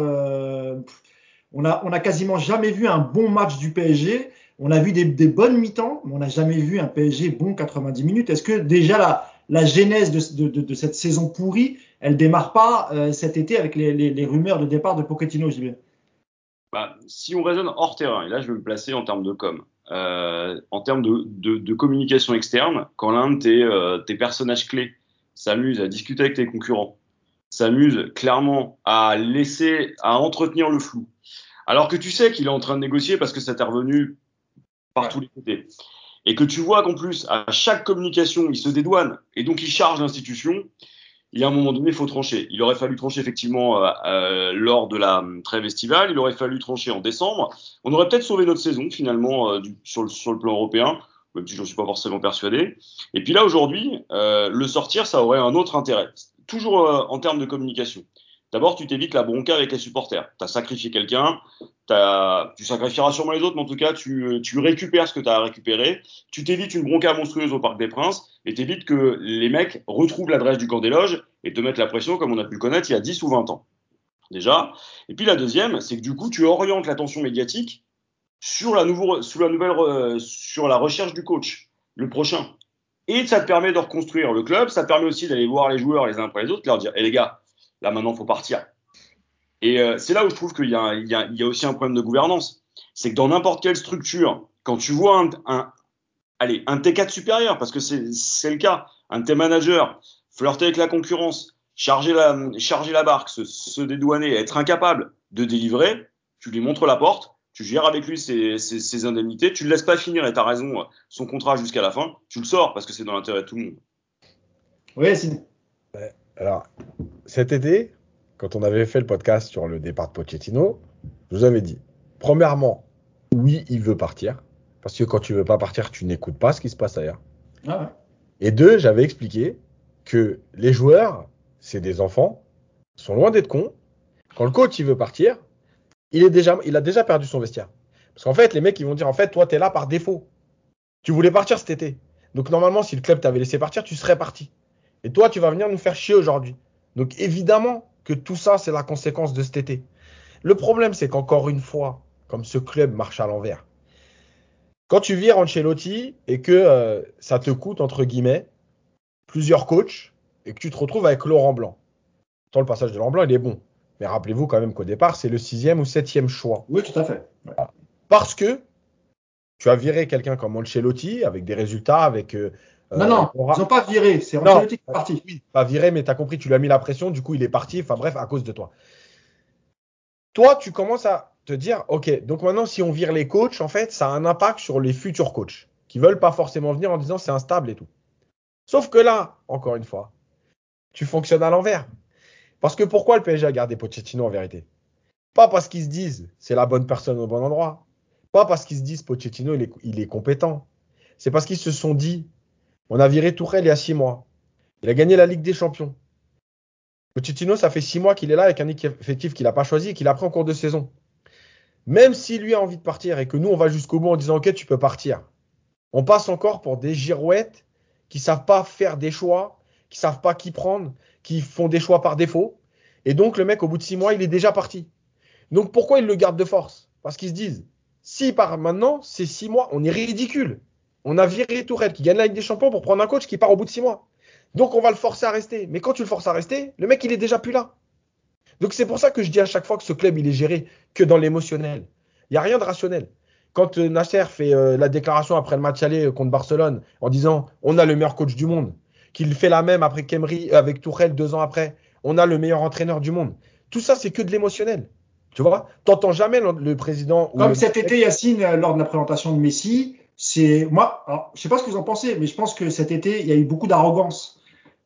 on a, on quasiment jamais vu un bon match du PSG on a vu des, des bonnes mi-temps, mais on n'a jamais vu un PSG bon 90 minutes. Est-ce que déjà la, la genèse de, de, de, cette saison pourrie, elle démarre pas euh, cet été avec les, les, les, rumeurs de départ de Pochettino, JB bah, Si on raisonne hors terrain, et là je vais me placer en termes de com, euh, en termes de, de, communication externe, quand l'un de tes, euh, tes personnages clés s'amuse à discuter avec tes concurrents, s'amuse clairement à laisser, à entretenir le flou, alors que tu sais qu'il est en train de négocier parce que ça t'est revenu par tous les côtés. Et que tu vois qu'en plus, à chaque communication, il se dédouane et donc il charge l'institution, il y a un moment donné, il faut trancher. Il aurait fallu trancher effectivement euh, euh, lors de la hum, trêve estivale, il aurait fallu trancher en décembre. On aurait peut-être sauvé notre saison finalement euh, du, sur, le, sur, le, plan européen, même si je suis pas forcément persuadé. Et puis là, aujourd'hui, euh, le sortir, ça aurait un autre intérêt, toujours euh, en termes de communication. D'abord, tu t'évites la bronca avec les supporters. Tu as sacrifié quelqu'un, tu sacrifieras sûrement les autres, mais en tout cas, tu, tu récupères ce que tu as récupéré. Tu t'évites une bronca monstrueuse au Parc des Princes et t'évites que les mecs retrouvent l'adresse du camp des loges et te mettent la pression comme on a pu le connaître il y a 10 ou 20 ans. Déjà. Et puis la deuxième, c'est que du coup, tu orientes l'attention médiatique sur la, nouveau, sur la nouvelle, euh, sur la recherche du coach, le prochain. Et ça te permet de reconstruire le club, ça permet aussi d'aller voir les joueurs les uns après les autres, leur dire, hé eh, les gars, Là, maintenant, faut partir. Et euh, c'est là où je trouve qu'il y, y, y a aussi un problème de gouvernance. C'est que dans n'importe quelle structure, quand tu vois un, un, allez, un T4 supérieur, parce que c'est le cas, un T manager, flirter avec la concurrence, charger la, charger la barque, se, se dédouaner, être incapable de délivrer, tu lui montres la porte, tu gères avec lui ses, ses, ses indemnités, tu le laisses pas finir, et tu as raison, son contrat jusqu'à la fin, tu le sors parce que c'est dans l'intérêt de tout le monde. Oui, c'est alors, cet été, quand on avait fait le podcast sur le départ de Pochettino, je vous avais dit, premièrement, oui, il veut partir. Parce que quand tu veux pas partir, tu n'écoutes pas ce qui se passe ailleurs. Ah ouais. Et deux, j'avais expliqué que les joueurs, c'est des enfants, sont loin d'être cons. Quand le coach il veut partir, il, est déjà, il a déjà perdu son vestiaire. Parce qu'en fait, les mecs, ils vont dire, en fait, toi, tu es là par défaut. Tu voulais partir cet été. Donc normalement, si le club t'avait laissé partir, tu serais parti. Et toi, tu vas venir nous faire chier aujourd'hui. Donc évidemment que tout ça, c'est la conséquence de cet été. Le problème, c'est qu'encore une fois, comme ce club marche à l'envers, quand tu vires Ancelotti et que euh, ça te coûte, entre guillemets, plusieurs coachs et que tu te retrouves avec Laurent Blanc. Tant le passage de Laurent Blanc, il est bon. Mais rappelez-vous quand même qu'au départ, c'est le sixième ou septième choix. Oui, tout à fait. Parce que tu as viré quelqu'un comme Ancelotti avec des résultats, avec euh, non, non, aura... ils n'ont pas viré, c'est Ancelotti qui est parti. Oui, pas viré, mais tu as compris, tu lui as mis la pression, du coup il est parti, enfin bref, à cause de toi. Toi, tu commences à te dire, ok, donc maintenant si on vire les coachs, en fait, ça a un impact sur les futurs coachs, qui veulent pas forcément venir en disant c'est instable et tout. Sauf que là, encore une fois, tu fonctionnes à l'envers. Parce que pourquoi le PSG a gardé Pochettino en vérité? Pas parce qu'ils se disent c'est la bonne personne au bon endroit. Pas parce qu'ils se disent Pochettino il est, il est compétent. C'est parce qu'ils se sont dit on a viré Tourelle il y a six mois. Il a gagné la Ligue des Champions. Pochettino, ça fait six mois qu'il est là avec un effectif qu'il n'a pas choisi et qu'il a pris en cours de saison. Même si lui a envie de partir et que nous, on va jusqu'au bout en disant Ok, tu peux partir. On passe encore pour des girouettes qui savent pas faire des choix, qui savent pas qui prendre, qui font des choix par défaut. Et donc, le mec, au bout de six mois, il est déjà parti. Donc, pourquoi ils le gardent de force? Parce qu'ils se disent Si par maintenant, c'est six mois, on est ridicule. On a viré Tourelle qui gagne la Ligue des Champions pour prendre un coach qui part au bout de six mois. Donc on va le forcer à rester. Mais quand tu le forces à rester, le mec il est déjà plus là. Donc c'est pour ça que je dis à chaque fois que ce club il est géré que dans l'émotionnel. Il n'y a rien de rationnel. Quand euh, Nasser fait euh, la déclaration après le match aller euh, contre Barcelone en disant on a le meilleur coach du monde, qu'il fait la même après Kemri, avec Tourelle deux ans après. On a le meilleur entraîneur du monde. Tout ça, c'est que de l'émotionnel. Tu vois? T'entends jamais le, président. Comme cet été, Yacine, lors de la présentation de Messi, c'est moi. Alors, je sais pas ce que vous en pensez, mais je pense que cet été, il y a eu beaucoup d'arrogance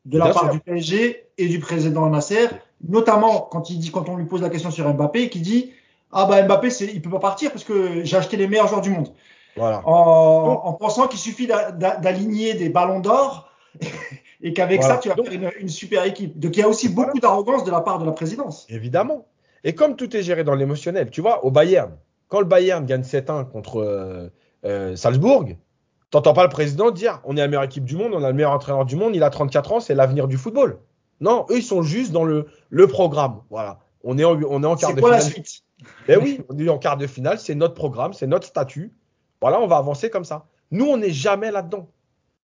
de la Bien part sûr. du PSG et du président Nasser, notamment quand il dit, quand on lui pose la question sur Mbappé, qui dit ah bah Mbappé, c'est, il peut pas partir parce que j'ai acheté les meilleurs joueurs du monde, Voilà. en, en pensant qu'il suffit d'a- d'a- d'aligner des ballons d'or et qu'avec Voilà. ça tu vas faire une, une super équipe. Donc il y a aussi beaucoup d'arrogance de la part de la présidence. Évidemment. Et comme tout est géré dans l'émotionnel, tu vois, au Bayern, quand le Bayern gagne 7-1 contre euh, Salzbourg, t'entends pas le président dire on est la meilleure équipe du monde, on a le meilleur entraîneur du monde, il a 34 ans, c'est l'avenir du football. Non, eux, ils sont juste dans le, le programme. Voilà. On est en, on est en quart C'est de quoi la finale. suite? Ben oui, on est en quart de finale, c'est notre programme, c'est notre statut. Voilà, on va avancer comme ça. Nous, on n'est jamais là-dedans.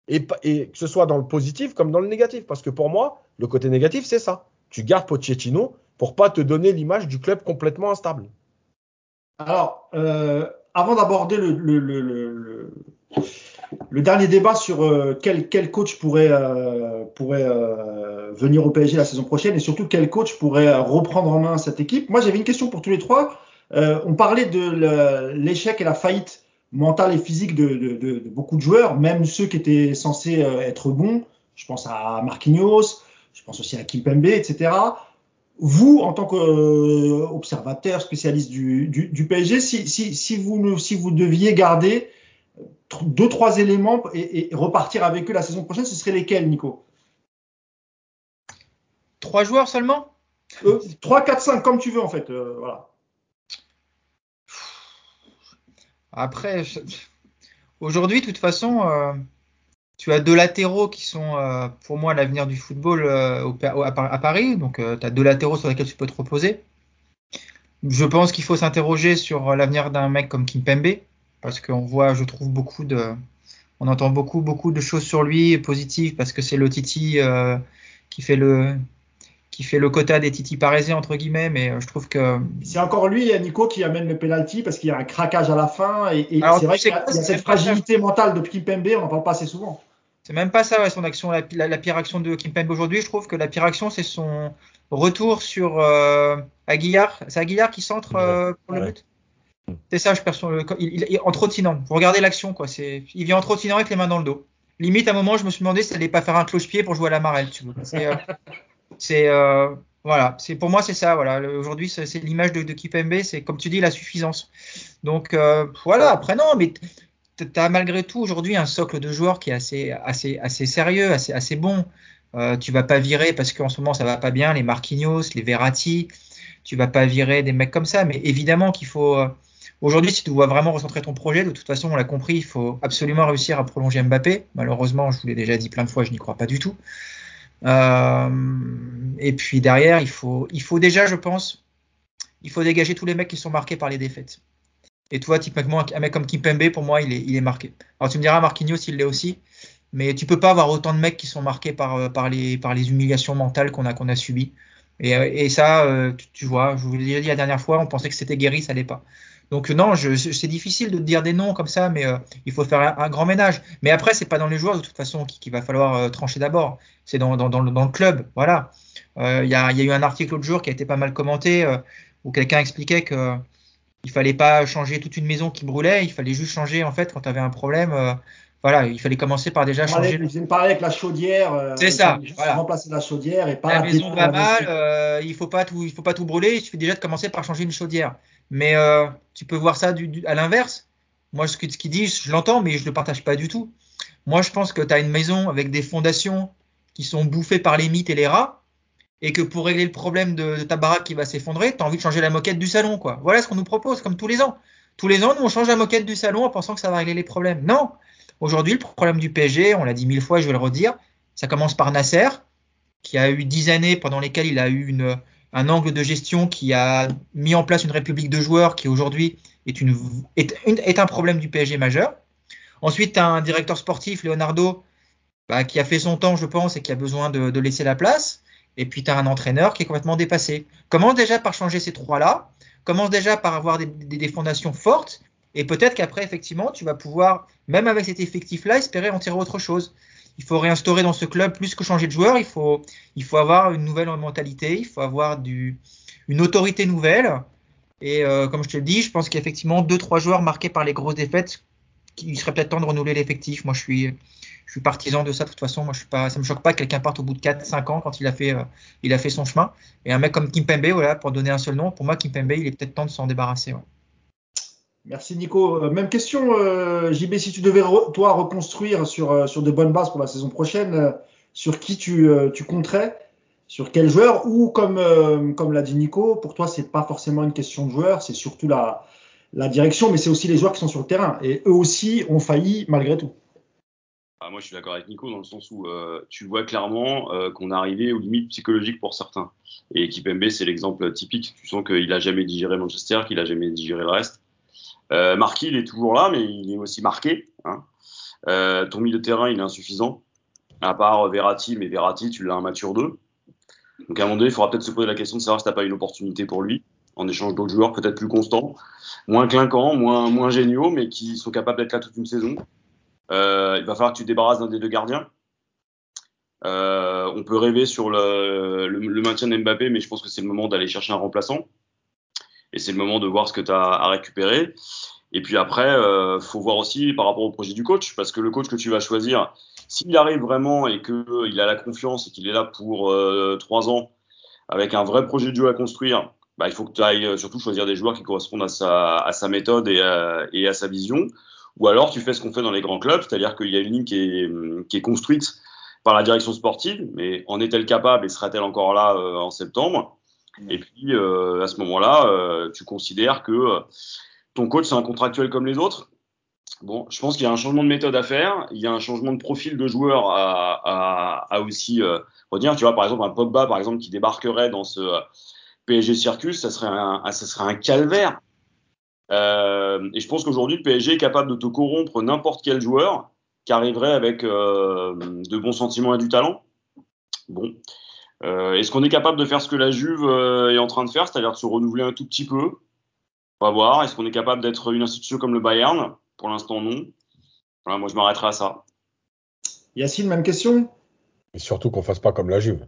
Et que ce soit dans le positif comme dans le négatif. Parce que pour moi, le côté négatif, c'est ça. Tu gardes Pochettino pour pas te donner l'image du club complètement instable. Alors, euh, avant d'aborder le, dernier débat sur euh, quel, coach pourrait, euh, euh, venir au PSG la saison prochaine et surtout quel coach pourrait reprendre en main cette équipe, moi j'avais une question pour tous les trois. On parlait de l'échec et la faillite mentale et physique de, beaucoup de joueurs, même ceux qui étaient censés être bons. Je pense à Marquinhos, je pense aussi à Kimpembe, etc vous, en tant qu'observateur, spécialiste du, du, du PSG, si, si, si, vous, ne- si vous deviez garder deux, trois éléments et, et repartir avec eux la saison prochaine, ce seraient lesquels, Nico? Trois joueurs seulement? Euh, 3, 4, 5, comme tu veux, en fait. euh, voilà. Après, je- aujourd'hui, de toute façon, euh, tu as deux latéraux qui sont euh, pour moi l'avenir du football euh, au à, Par- à Paris. Donc, tu as deux latéraux sur lesquels tu peux te reposer. Je pense qu'il faut s'interroger sur l'avenir d'un mec comme Kimpembe, parce qu'on voit, je trouve, beaucoup de. On entend beaucoup, beaucoup de choses sur lui positives, parce que c'est le Titi euh, qui fait le qui fait le quota des Titi parisiens entre guillemets, mais euh, je trouve que C'est encore lui, Nico, qui amène le penalty parce qu'il y a un craquage à la fin. Et, c'est vrai qu'il y a, cette fragilité mentale de Kimpembe, on n'en parle pas assez souvent. C'est même pas ça, ouais, son action, la, la- la pire action de Kimpembe aujourd'hui. Je trouve que la pire action, c'est son retour sur euh, Aguilar. C'est Aguilar qui centre euh, pour le Ouais. but? C'est ça, je son- le- il, il- en trottinant. Vous regardez l'action, quoi. C'est, il vient en trottinant avec les mains dans le dos. Limite, à un moment, je me suis demandé s'il allait pas faire un cloche-pied pour jouer à la marelle. Tu vois. C'est, euh, c'est, euh, voilà. C'est pour moi, c'est ça. Voilà. Le- Aujourd'hui, c'est, c'est l'image de, de Kimpembe. C'est comme tu dis, la suffisance. Donc euh, voilà. Après, non, mais tu as malgré tout aujourd'hui un socle de joueurs qui est assez, assez, assez sérieux, assez, assez bon. Euh, tu vas pas virer parce qu'en ce moment ça va pas bien, les Marquinhos, les Verratti. Tu vas pas virer des mecs comme ça, mais évidemment qu'il faut. euh, Aujourd'hui, si tu dois vraiment recentrer ton projet, de toute façon, on l'a compris, il faut absolument réussir à prolonger Mbappé. Malheureusement, je vous l'ai déjà dit plein de fois, je n'y crois pas du tout. Euh, et puis derrière, il faut, il faut déjà, je pense, il faut dégager tous les mecs qui sont marqués par les défaites. Et toi, typiquement, un mec comme Kimpembe, pour moi, il est, il est marqué. Alors tu me diras, Marquinhos, il l'est aussi. Mais tu peux pas avoir autant de mecs qui sont marqués par, euh, par, les, par les humiliations mentales qu'on a, a subies. Et, euh, et ça, euh, tu, tu vois, je vous l'ai dit la dernière fois, on pensait que c'était guéri, ça l'est pas. Donc non, c'est difficile de dire des noms comme ça, mais il faut faire un, grand ménage. Mais après, c'est pas dans les joueurs de toute façon qu'il qu'il va falloir trancher d'abord. C'est dans, dans, le, dans le club, voilà. Il y, a, y a eu un article l'autre jour qui a été pas mal commenté où quelqu'un expliquait que il fallait pas changer toute une maison qui brûlait, il fallait juste changer en fait quand tu avais un problème. euh, voilà, il fallait commencer par déjà changer. Me avec la chaudière. euh, C'est ça, voilà. remplacer la chaudière et pas. la maison va la mal, euh, il faut pas tout, il faut pas tout brûler. Il suffit déjà de commencer par changer une chaudière. Mais euh, tu peux voir ça du, du- à l'inverse. Moi, ce que- ce qu'il dit, je l'entends, mais je le partage pas du tout. Moi, je pense que tu as une maison avec des fondations qui sont bouffées par les mythes et les rats, et que pour régler le problème de, ta baraque qui va s'effondrer, tu as envie de changer la moquette du salon, quoi. Voilà ce qu'on nous propose, comme tous les ans. Tous les ans, nous, on change la moquette du salon en pensant que ça va régler les problèmes. Non. Aujourd'hui, le problème du PSG, on l'a dit mille fois, je vais le redire, ça commence par Nasser, qui a eu dix années pendant lesquelles il a eu un angle de gestion qui a mis en place une république de joueurs qui aujourd'hui est, un problème du PSG majeur. Ensuite, un directeur sportif, Leonardo, bah, qui a fait son temps, je pense, et qui a besoin de laisser la place. Et puis, tu as un entraîneur qui est complètement dépassé. Commence déjà par changer ces trois-là. Commence déjà par avoir des, fondations fortes. Et peut-être qu'après, effectivement, tu vas pouvoir, même avec cet effectif-là, espérer en tirer autre chose. il faut réinstaurer dans ce club plus que changer de joueur. Il faut, il faut avoir une nouvelle mentalité. Il faut avoir du, une autorité nouvelle. Et euh, comme je te le dis, je pense qu'effectivement deux trois joueurs marqués par les grosses défaites, il serait peut-être temps de renouveler l'effectif. Moi, je suis, je suis partisan de ça de toute façon. Moi, je suis pas, ça me choque pas que quelqu'un parte au bout de 4-5 ans quand il a fait, euh, il a fait son chemin. Et un mec comme Kimpembe, voilà, pour donner un seul nom, pour moi, Kimpembe, il est peut-être temps de s'en débarrasser. Merci Nico. Euh, même question, euh, JB, si tu devais toi reconstruire sur, de bonnes bases pour la saison prochaine, sur qui tu, compterais? Sur quel joueur? Ou comme, l'a dit Nico, pour toi, c'est pas forcément une question de joueur, c'est surtout la direction, mais c'est aussi les joueurs qui sont sur le terrain. Et eux aussi ont failli malgré tout. Moi, je suis d'accord avec Nico dans le sens où euh, tu vois clairement euh, qu'on est arrivé aux limites psychologiques pour certains. Et Kipembe, c'est l'exemple typique. Tu sens qu'il a jamais digéré Manchester, qu'il a jamais digéré le reste. Euh, Marquis, il est toujours là, mais il est aussi marqué. Hein. Euh, ton milieu de terrain, il est insuffisant. À part Verratti, mais Verratti, tu l'as un match sur deux. Donc à un moment donné, il faudra peut-être se poser la question de savoir si t'as pas une opportunité pour lui, en échange d'autres joueurs peut-être plus constants, moins clinquants, moins, moins géniaux, mais qui sont capables d'être là toute une saison. Euh, il va falloir que tu débarrasses d'un des deux gardiens. Euh, on peut rêver sur le, le, le maintien de Mbappé, mais je pense que c'est le moment d'aller chercher un remplaçant. Et c'est le moment de voir ce que tu as à récupérer. Et puis après, euh, faut voir aussi par rapport au projet du coach, parce que le coach que tu vas choisir, s'il arrive vraiment et qu'il a la confiance et qu'il est là pour euh, trois ans, avec un vrai projet de jeu à construire, bah, il faut que tu ailles surtout choisir des joueurs qui correspondent à sa, méthode et à sa vision. Ou alors tu fais ce qu'on fait dans les grands clubs, c'est-à-dire qu'il y a une ligne qui est, est construite par la direction sportive, mais en est-elle capable et sera-t-elle encore là euh, en septembre? Et puis euh, à ce moment-là, euh, tu considères que ton coach c'est un contractuel comme les autres? Bon, je pense qu'il y a un changement de méthode à faire, il y a un changement de profil de joueur à, aussi retenir. Tu vois, par exemple, un Pogba, par exemple, qui débarquerait dans ce PSG Circus, ça ça serait un calvaire. Euh, et je pense qu'aujourd'hui, le PSG est capable de te corrompre n'importe quel joueur qui arriverait avec euh, de bons sentiments et du talent. Bon. Euh, Est-ce qu'on est capable de faire ce que la Juve euh, est en train de faire, c'est-à-dire de se renouveler un tout petit peu? On va voir. Est-ce qu'on est capable d'être une institution comme le Bayern? Pour l'instant, non. Voilà, moi, je m'arrêterai à ça. Yacine, même question? Et surtout qu'on fasse pas comme la Juve.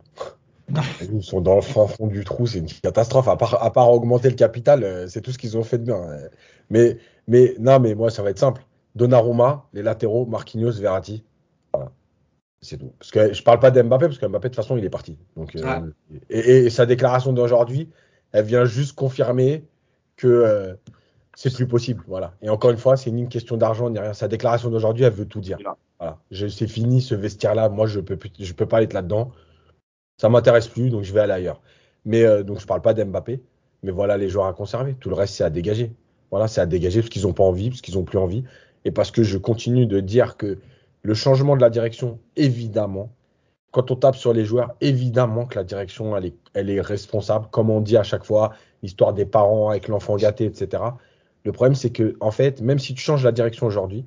Juves sont dans le fin fond du trou, c'est une catastrophe. À part, à part augmenter le capital, euh, c'est tout ce qu'ils ont fait de bien. Mais, mais non, mais moi, ça va être simple. Donnarumma, les latéraux, Marquinhos, Verratti. Voilà. C'est tout. Parce que je parle pas d'Mbappé, parce qu'Mbappé, de toute façon, il est parti. Donc, euh, et, et, sa déclaration d'aujourd'hui, elle vient juste confirmer que euh, c'est plus possible. Voilà. Et encore une fois, c'est ni une question d'argent ni rien. Sa déclaration d'aujourd'hui, elle veut tout dire. Voilà. C'est fini ce vestiaire-là. Moi, je peux, je peux pas être là-dedans. Ça m'intéresse plus, donc je vais aller ailleurs. Mais euh, donc je parle pas d'Mbappé, mais voilà les joueurs à conserver. Tout le reste, c'est à dégager. Voilà, c'est à dégager parce qu'ils n'ont pas envie, parce qu'ils n'ont plus envie, et parce que je continue de dire que le changement de la direction, évidemment, quand on tape sur les joueurs, évidemment que la direction, elle est, elle est responsable, comme on dit à chaque fois, l'histoire des parents avec l'enfant gâté, etc. Le problème, c'est que, en fait, même si tu changes la direction aujourd'hui,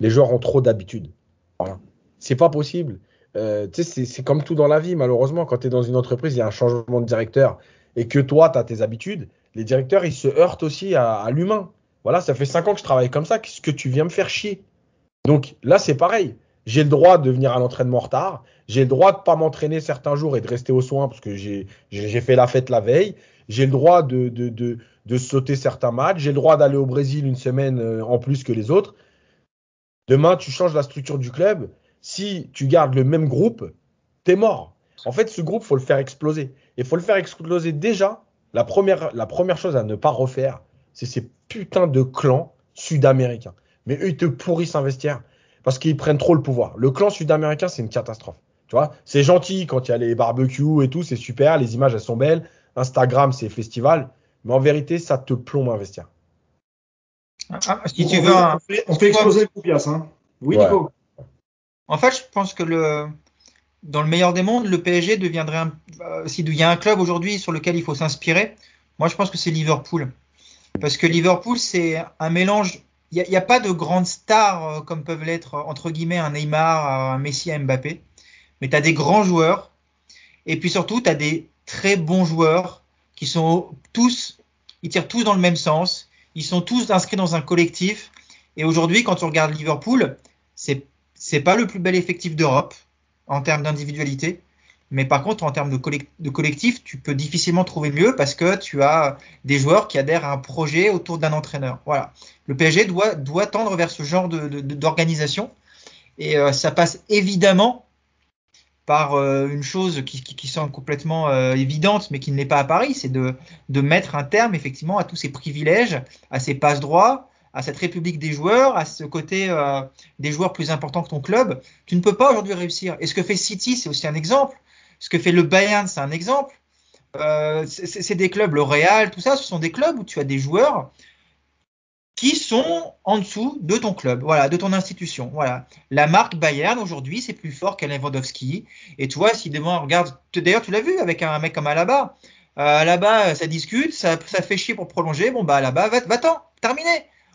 les joueurs ont trop d'habitude. Voilà. C'est pas possible. Euh, c'est comme tout dans la vie, malheureusement. Quand tu es dans une entreprise, il y a un changement de directeur et que toi, tu as tes habitudes, les directeurs, ils se heurtent aussi à, l'humain. Voilà, ça fait 5 ans que je travaille comme ça. Qu'est-ce que tu viens me faire chier? Donc là, c'est pareil. J'ai le droit de venir à l'entraînement en retard. J'ai le droit de pas m'entraîner certains jours et de rester aux soins parce que j'ai fait la fête la veille. J'ai le droit de, de, sauter certains matchs. J'ai le droit d'aller au Brésil une semaine euh, en plus que les autres. Demain, tu changes la structure du club si tu gardes le même groupe, t'es mort. En fait, ce groupe, faut le faire exploser. Et faut le faire exploser déjà. La première, la première chose à ne pas refaire, c'est ces putains de clans sud-américains. Mais eux, ils te pourrissent un vestiaire parce qu'ils prennent trop le pouvoir. Le clan sud-américain, c'est une catastrophe. Tu vois, c'est gentil quand il y a les barbecues et tout, c'est super, les images elles sont belles. Instagram, c'est festival, mais en vérité, ça te plombe un vestiaire. Ah, si tu veux, un... on fait, on fait exploser le Poupias, hein. Oui, ouais. Nico. En fait, je pense que le, dans le meilleur des mondes, le PSG deviendrait un, euh, s'il y a un club aujourd'hui sur lequel il faut s'inspirer, moi je pense que c'est Liverpool. Parce que Liverpool, c'est un mélange. Il n'y a, pas de grandes stars euh, comme peuvent l'être, entre guillemets, un Neymar, un Messi, un Mbappé. Mais tu as des grands joueurs. Et puis surtout, tu as des très bons joueurs qui sont tous, ils tirent tous dans le même sens. Ils sont tous inscrits dans un collectif. Et aujourd'hui, quand tu regardes Liverpool, c'est c'est pas le plus bel effectif d'Europe en termes d'individualité. Mais par contre, en termes de, collectif, tu peux difficilement trouver mieux parce que tu as des joueurs qui adhèrent à un projet autour d'un entraîneur. Voilà. Le PSG doit, tendre vers ce genre d'organisation. Et euh, ça passe évidemment par euh, une chose qui, semble complètement euh, évidente, mais qui ne l'est pas à Paris, c'est de, mettre un terme effectivement à tous ces privilèges, à ces passe droits, à cette république des joueurs, à ce côté euh, des joueurs plus importants que ton club. Tu ne peux pas aujourd'hui réussir. Et ce que fait City, c'est aussi un exemple. Ce que fait le Bayern, c'est un exemple. Euh, c'est des clubs, le Real, tout ça, ce sont des clubs où tu as des joueurs qui sont en dessous de ton club, voilà, de ton institution. Voilà. La marque Bayern aujourd'hui, c'est plus fort qu'Alain Lewandowski. Et tu vois, si demain regarde, d'ailleurs, tu l'as vu avec un mec comme Alaba. Euh, Alaba, ça discute, ça, fait chier pour prolonger. Bon bah Alaba, va-t'en, terminé.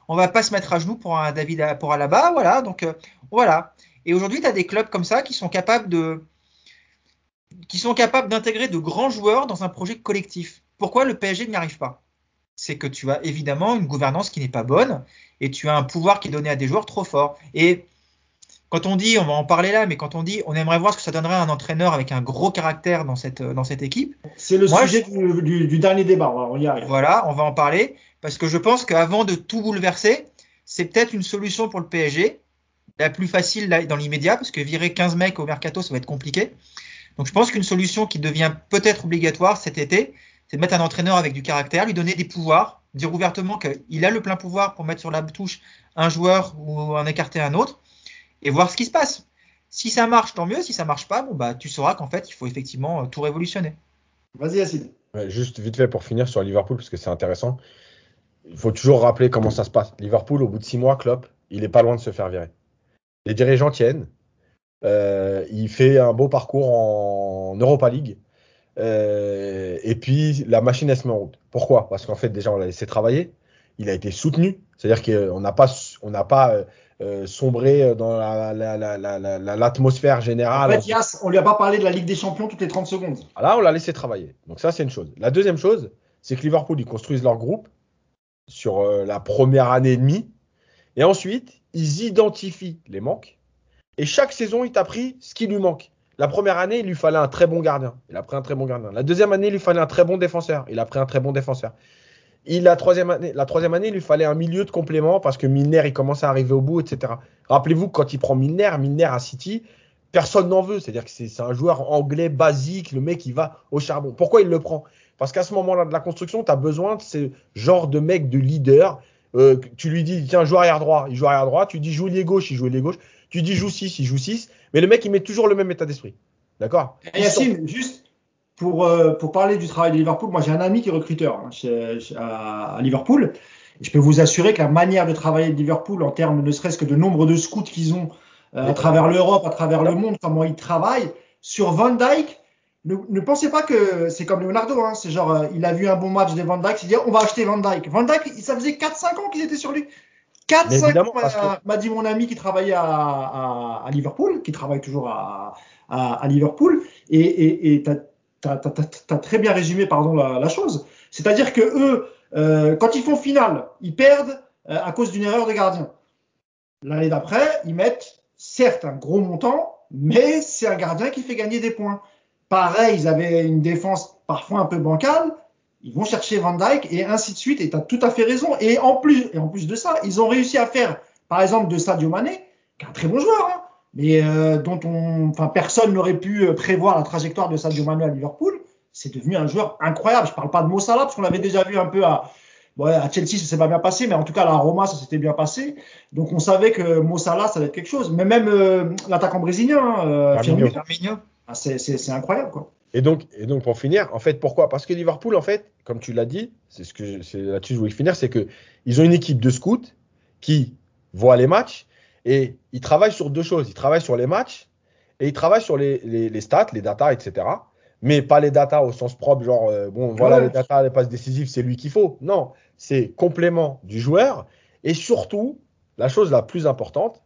On va pas se mettre à genoux pour un David pour Alaba, voilà. Donc euh, voilà. Et aujourd'hui, tu as des clubs comme ça qui sont capables de qui sont capables d'intégrer de grands joueurs dans un projet collectif. Pourquoi le PSG n'y arrive pas? C'est que tu as évidemment une gouvernance qui n'est pas bonne et tu as un pouvoir qui est donné à des joueurs trop forts. Et quand on dit, on va en parler là, mais quand on dit, on aimerait voir ce que ça donnerait un entraîneur avec un gros caractère dans cette, dans cette équipe. C'est le sujet du, du, dernier débat, on y arrive. Voilà, on va en parler, parce que je pense qu'avant de tout bouleverser, c'est peut-être une solution pour le PSG, la plus facile dans l'immédiat, parce que virer 15 mecs au mercato, ça va être compliqué. Donc je pense qu'une solution qui devient peut-être obligatoire cet été, c'est de mettre un entraîneur avec du caractère, lui donner des pouvoirs, dire ouvertement qu'il a le plein pouvoir pour mettre sur la touche un joueur ou en écarter un autre, et voir ce qui se passe. Si ça marche, tant mieux. Si ça marche pas, bon bah tu sauras qu'en fait il faut effectivement euh, tout révolutionner. Vas-y Yacine. juste vite fait pour finir sur Liverpool parce que c'est intéressant. Il faut toujours rappeler comment ça se passe. Liverpool, au bout de six mois, Klopp, il est pas loin de se faire virer. Les dirigeants tiennent. Euh, il fait un beau parcours en Europa League. Euh, et puis la machine elle se met en route. Pourquoi? Parce qu'en fait déjà on l'a laissé travailler. Il a été soutenu. C'est-à-dire qu'on n'a pas, on n'a pas euh, sombrer dans l'atmosphère générale. En fait, Yass, on lui a pas parlé de la Ligue des Champions toutes les 30 secondes. Ah, là, on l'a laissé travailler. Donc ça, c'est une chose. La deuxième chose, c'est que Liverpool, ils construisent leur groupe sur euh, la première année et demie. Et ensuite, ils identifient les manques. Et chaque saison, il t'a pris ce qui lui manque. La première année, il lui fallait un très bon gardien. Il a pris un très bon gardien. La deuxième année, il lui fallait un très bon défenseur. Il a pris un très bon défenseur. Il, la, troisième année, la troisième année, il lui fallait un milieu de complément parce que Milner, il commençait à arriver au bout, etc. Rappelez-vous, quand il prend Milner, Milner à City, personne n'en veut. C'est-à-dire que c'est un joueur anglais basique, le mec, il va au charbon. Pourquoi il le prend? Parce qu'à ce moment-là de la construction, tu as besoin de ce genre de mec de leader. Euh, tu lui dis, tiens, joue arrière droit, il joue arrière droit. Tu dis, joue lié gauche, il joue lié gauche. Tu dis, joue 6, il joue 6. Mais le mec, il met toujours le même état d'esprit. D'accord? Yacine, juste, pour, euh, pour parler du travail de Liverpool, moi j'ai un ami qui est recruteur hein, chez, à, Liverpool. Et je peux vous assurer que la manière de travailler de Liverpool en termes ne serait-ce que de nombre de scouts qu'ils ont euh, à travers l'Europe, à travers le monde, comment ils travaillent sur Van Dyke. Ne, ne pensez pas que c'est comme Leonardo, hein, c'est genre euh, il a vu un bon match de Van Dyke, il dit on va acheter Van Dyke. Van Dyke, ça faisait 4-5 ans qu'ils étaient sur lui. 4-5 ans m'a dit mon ami qui travaillait à, à, à, Liverpool, qui travaille toujours à, à Liverpool, et, et, et tu as, très bien résumé pardon, la, la chose. C'est-à-dire que eux, euh, quand ils font finale, ils perdent euh, à cause d'une erreur de gardien. L'année d'après, ils mettent certes un gros montant, mais c'est un gardien qui fait gagner des points. Pareil, ils avaient une défense parfois un peu bancale. Ils vont chercher Van Dyke et ainsi de suite. Et tu as tout à fait raison. Et en plus, et en plus de ça, ils ont réussi à faire, par exemple, de Sadio Mané, qui est un très bon joueur, hein, mais euh, dont on, enfin, personne n'aurait pu euh, prévoir la trajectoire de Sadio Mané à Liverpool. C'est devenu un joueur incroyable. Je parle pas de Mo Salah parce qu'on l'avait déjà vu un peu à, Chelsea, ça s'est pas bien passé, mais en tout cas à la Roma, ça s'était bien passé. Donc on savait que Mo Salah, ça allait être quelque chose. Mais même euh, l'attaquant brésilien, hein, euh, Firmino, ah, c'est incroyable quoi. Et donc, et donc pour finir, en fait, pourquoi? Parce que Liverpool, en fait, comme tu l'as dit, c'est ce que là-dessus que je voulais finir, c'est que ils ont une équipe de scouts qui voit les matchs et ils travaillent sur deux choses. Ils travaillent sur les matchs et ils travaillent sur les, les, les stats, les datas, etc. Mais pas les datas au sens propre, genre, euh, bon, voilà, les datas, les passes décisives, c'est lui qu'il faut. Non, c'est complément du joueur. Et surtout, la chose la plus importante,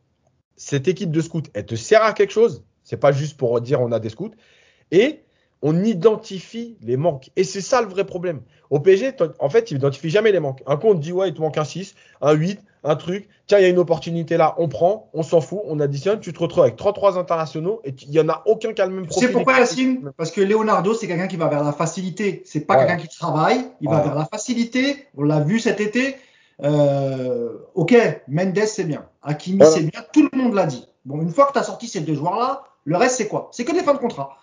cette équipe de scouts, elle te sert à quelque chose. C'est pas juste pour dire on a des scouts. Et on identifie les manques. Et c'est ça le vrai problème. Au PSG, en fait, il n'identifie jamais les manques. Un compte dit, ouais, il te manque un 6, un 8, un truc. Tiens, il y a une opportunité là, on prend, on s'en fout, on additionne. Tu te retrouves avec 3-3 internationaux et il n'y en a aucun qui a le même profil. C'est pourquoi, Yacine? Parce que Leonardo, c'est quelqu'un qui va vers la facilité. C'est pas quelqu'un qui travaille, il va vers la facilité. On l'a vu cet été. Euh, ok, Mendes, c'est bien. Hakimi, c'est bien. Tout le monde l'a dit. Bon, une fois que tu as sorti ces deux joueurs-là, le reste, c'est quoi? C'est que des fins de contrat.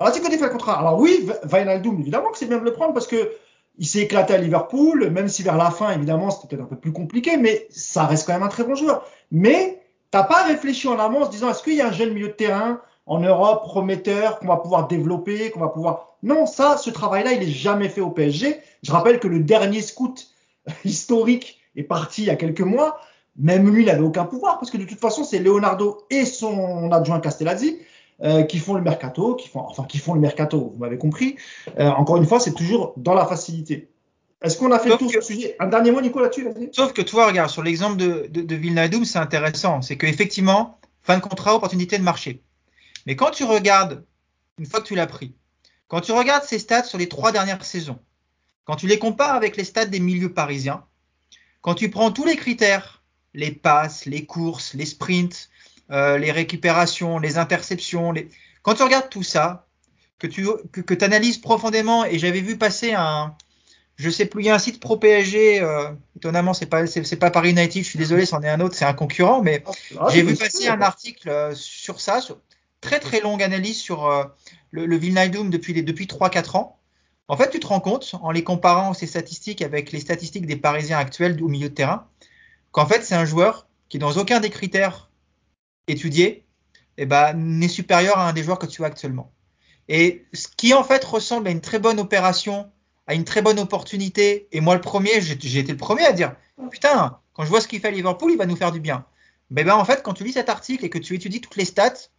Alors, c'est que des fins de contrat. Alors, oui, Wijnaldum, évidemment que c'est bien de le prendre parce que il s'est éclaté à Liverpool, même si vers la fin, évidemment, c'était peut-être un peu plus compliqué, mais ça reste quand même un très bon joueur. Mais t'as pas réfléchi en amont en se disant, est-ce qu'il y a un jeune milieu de terrain en Europe prometteur qu'on va pouvoir développer, qu'on va pouvoir? Non, ça, ce travail-là, il est jamais fait au PSG. Je rappelle que le dernier scout historique est parti il y a quelques mois. Même lui, il n'avait aucun pouvoir parce que de toute façon, c'est Leonardo et son adjoint Castellazzi euh, qui font le mercato, qui font, enfin, qui font le mercato, vous m'avez compris. Euh, encore une fois, c'est toujours dans la facilité. Est-ce qu'on a fait tout sur sujet? Un dernier mot, Nico, là-dessus Sauf que toi, regarde, sur l'exemple de, de, de c'est intéressant. C'est qu'effectivement, fin de contrat, opportunité de marché. Mais quand tu regardes, une fois que tu l'as pris, quand tu regardes ses stats sur les trois dernières saisons, quand tu les compares avec les stats des milieux parisiens, quand tu prends tous les critères, les passes, les courses, les sprints, euh, les récupérations, les interceptions, les... quand tu regardes tout ça, que tu que, analyses profondément, et j'avais vu passer un, je sais plus, il y a un site pro PSG, euh, étonnamment c'est pas c'est, pas Paris United, je suis désolé, c'en est un autre, c'est un concurrent, mais ah, j'ai vu passer un article euh, sur ça, sur très très longue analyse sur euh, le, le depuis les depuis 3-4 ans. En fait, tu te rends compte, en les comparant ces statistiques avec les statistiques des Parisiens actuels au milieu de terrain, qu'en fait, c'est un joueur qui, dans aucun des critères étudiés, eh ben, n'est supérieur à un des joueurs que tu as actuellement. Et ce qui, en fait, ressemble à une très bonne opération, à une très bonne opportunité, et moi, le premier, j'ai été le premier à dire, putain, quand je vois ce qu'il fait à Liverpool, il va nous faire du bien. Mais ben, en fait, quand tu lis cet article et que tu étudies toutes les stats,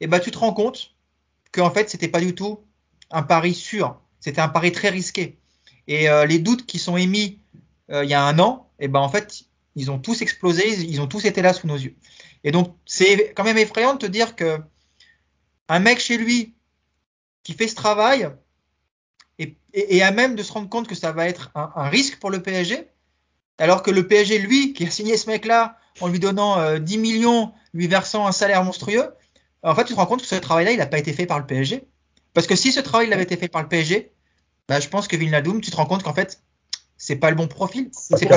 eh ben, tu te rends compte qu'en fait, c'était pas du tout un pari sûr. C'était un pari très risqué. Et euh, les doutes qui sont émis euh, il y a un an, eh ben en fait, ils ont tous explosé, ils ont tous été là sous nos yeux. Et donc, c'est quand même effrayant de te dire que un mec chez lui qui fait ce travail et, à même de se rendre compte que ça va être un, risque pour le PSG, alors que le PSG, lui, qui a signé ce mec-là en lui donnant euh, 10 millions, lui versant un salaire monstrueux, en fait, tu te rends compte que ce travail-là, il n'a pas été fait par le PSG. Parce que si ce travail avait été fait par le PSG, bah, je pense que Vilnadoum, tu te rends compte qu'en fait, c'est pas le bon profil. C'est pour,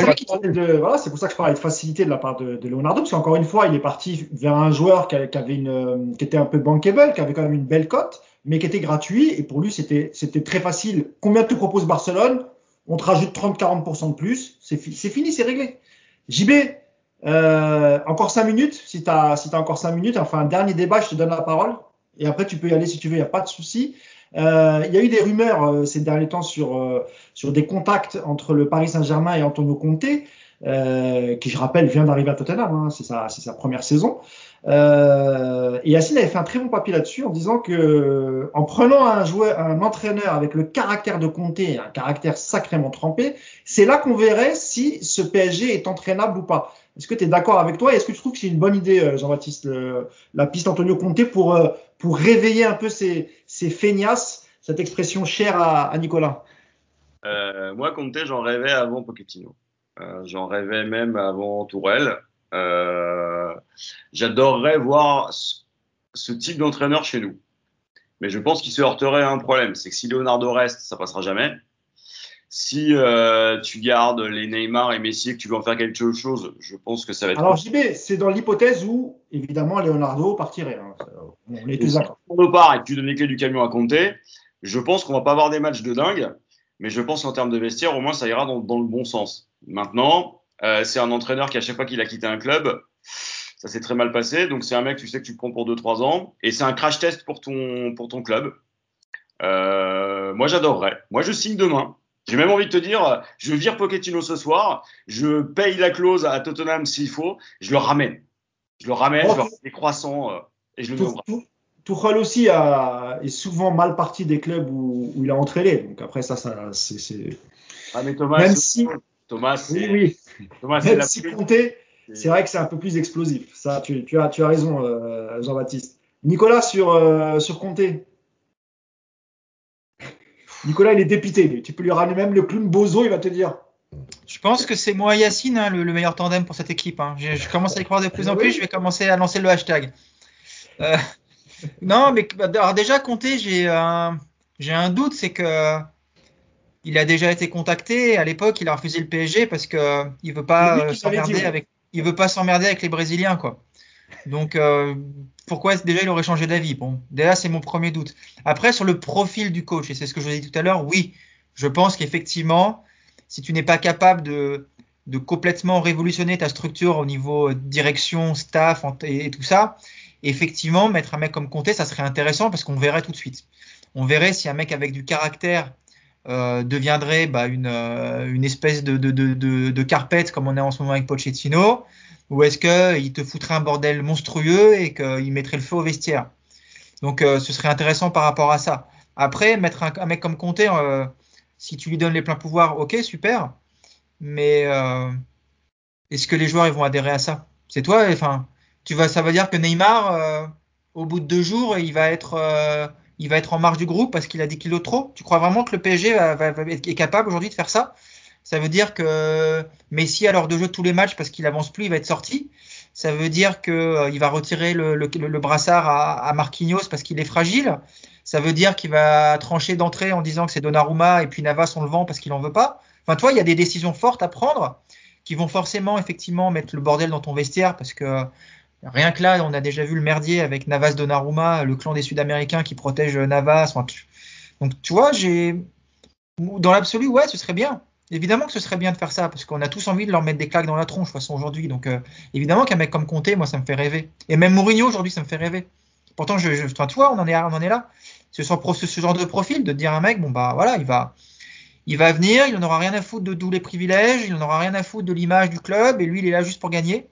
ça que je parlais de facilité de la part de, Leonardo, parce qu'encore une fois, il est parti vers un joueur qui, avait une, qui était un peu bankable, qui avait quand même une belle cote, mais qui était gratuit, et pour lui, c'était, c'était très facile. Combien te propose Barcelone? On te rajoute 30-40% de plus, c'est, fini, c'est réglé. JB, euh, encore 5 minutes, si tu as, si as encore 5 minutes, enfin un dernier débat, je te donne la parole. Et après, tu peux y aller si tu veux, il n'y a pas de souci. Euh, il y a eu des rumeurs euh, ces derniers temps sur, euh, sur des contacts entre le Paris Saint-Germain et Antonio Conte, euh, qui je rappelle vient d'arriver à Tottenham, hein, c'est sa, sa, première saison. et Yacine avait fait un très bon papier là-dessus en disant que en prenant un joueur, un entraîneur avec le caractère de Conte, un caractère sacrément trempé, c'est là qu'on verrait si ce PSG est entraînable ou pas. Est-ce que tu es d'accord avec toi Est-ce que tu trouves que c'est une bonne idée, euh, Jean-Baptiste, la piste Antonio Conte pour, euh, pour réveiller un peu ces, ces feignasses, cette expression chère à, Nicolas euh, Moi, Conte, j'en rêvais avant Pochettino. Euh, j'en rêvais même avant Tourelle. Euh, J'adorerais voir ce type d'entraîneur chez nous. Mais je pense qu'il se heurterait à un problème. C'est que si Leonardo reste, ça passera jamais si euh, tu gardes les Neymar et Messi et que tu veux en faire quelque chose, je pense que ça va être. Alors JB, c'est dans l'hypothèse où évidemment Leonardo partirait. Hein. On est tous d'accord. Si on part et que tu donnes les clés du camion à compter, je pense qu'on va pas avoir des matchs de dingue, mais je pense qu'en termes de vestiaire, au moins ça ira dans, dans le bon sens. Maintenant, euh, c'est un entraîneur qui à chaque fois qu'il a quitté un club, ça s'est très mal passé. Donc c'est un mec, tu sais que tu prends pour 2-3 ans, et c'est un crash test pour ton pour ton club. Euh, moi j'adorerais. Moi je signe demain. J'ai même envie de te dire, je vire Pochettino ce soir, je paye la clause à Tottenham s'il faut, je le ramène. Je le ramène, je leur des croissants euh, et je le mets Tuchel aussi a, est souvent mal parti des clubs où, où il a entraîné. Donc après ça, ça c'est. Ah mais Thomas, même si, Thomas, oui, oui. Thomas, même si compté, c'est vrai que c'est un peu plus explosif. Ça, tu, tu as, tu as raison, euh, Jean-Baptiste. Nicolas sur euh, sur Comté. Nicolas, il est dépité. Tu peux lui ramener même le clown Bozo, il va te dire. Je pense que c'est moi et Yacine hein, le, meilleur tandem pour cette équipe. Hein. Je, je, commence à y croire de plus en plus. Je vais commencer à lancer le hashtag. Euh, non, mais alors déjà, Comté, j'ai un, j'ai un doute, c'est que il a déjà été contacté. À l'époque, il a refusé le PSG parce que il veut pas s'emmerder avec, il veut pas s'emmerder avec les Brésiliens, quoi. Donc, euh, pourquoi déjà il aurait changé d'avis? Bon, déjà c'est mon premier doute. Après, sur le profil du coach, et c'est ce que je dis tout à l'heure, oui, je pense qu'effectivement, si tu n'es pas capable de, complètement révolutionner ta structure au niveau direction, staff et, tout ça, effectivement, mettre un mec comme Comté, ça serait intéressant parce qu'on verrait tout de suite. On verrait si un mec avec du caractère euh, deviendrait bah, une, euh, une espèce de, de, carpette comme on est en ce moment avec Pochettino, ou est-ce qu'il te foutrait un bordel monstrueux et qu'il mettrait le feu au vestiaire? Donc euh, ce serait intéressant par rapport à ça. Après, mettre un, mec comme Comté, euh, si tu lui donnes les pleins pouvoirs, ok, super. Mais euh, est-ce que les joueurs ils vont adhérer à ça? C'est toi, enfin, tu vas, ça veut dire que Neymar, au bout de deux jours, il va être, il va être en marge du groupe parce qu'il a 10 kilos trop. Tu crois vraiment que le PSG est capable aujourd'hui de faire ça? Ça veut dire que Messi à l'heure de jeu tous les matchs parce qu'il avance plus, il va être sorti. Ça veut dire que euh, il va retirer le, brassard à, Marquinhos parce qu'il est fragile. Ça veut dire qu'il va trancher d'entrée en disant que c'est Donnarumma et puis Navas on le vend parce qu'il en veut pas. Enfin, toi, il y a des décisions fortes à prendre qui vont forcément effectivement mettre le bordel dans ton vestiaire parce que rien que là, on a déjà vu le merdier avec Navas Donnarumma, le clan des Sud-Américains qui protège Navas. donc, tu vois, j'ai dans l'absolu, ouais, ce serait bien. Évidemment que ce serait bien de faire ça, parce qu'on a tous envie de leur mettre des claques dans la tronche, de toute façon, aujourd'hui. Donc, euh, évidemment qu'un mec comme Comté, moi, ça me fait rêver. Et même Mourinho, aujourd'hui, ça me fait rêver. Pourtant, je, je, toi, on en est, on en est là. Ce, ce, genre de profil, de dire à un mec, bon, bah, voilà, il va, il va venir, il n'en aura rien à foutre de tous les privilèges, il n'en aura rien à foutre de l'image du club, et lui, il est là juste pour gagner.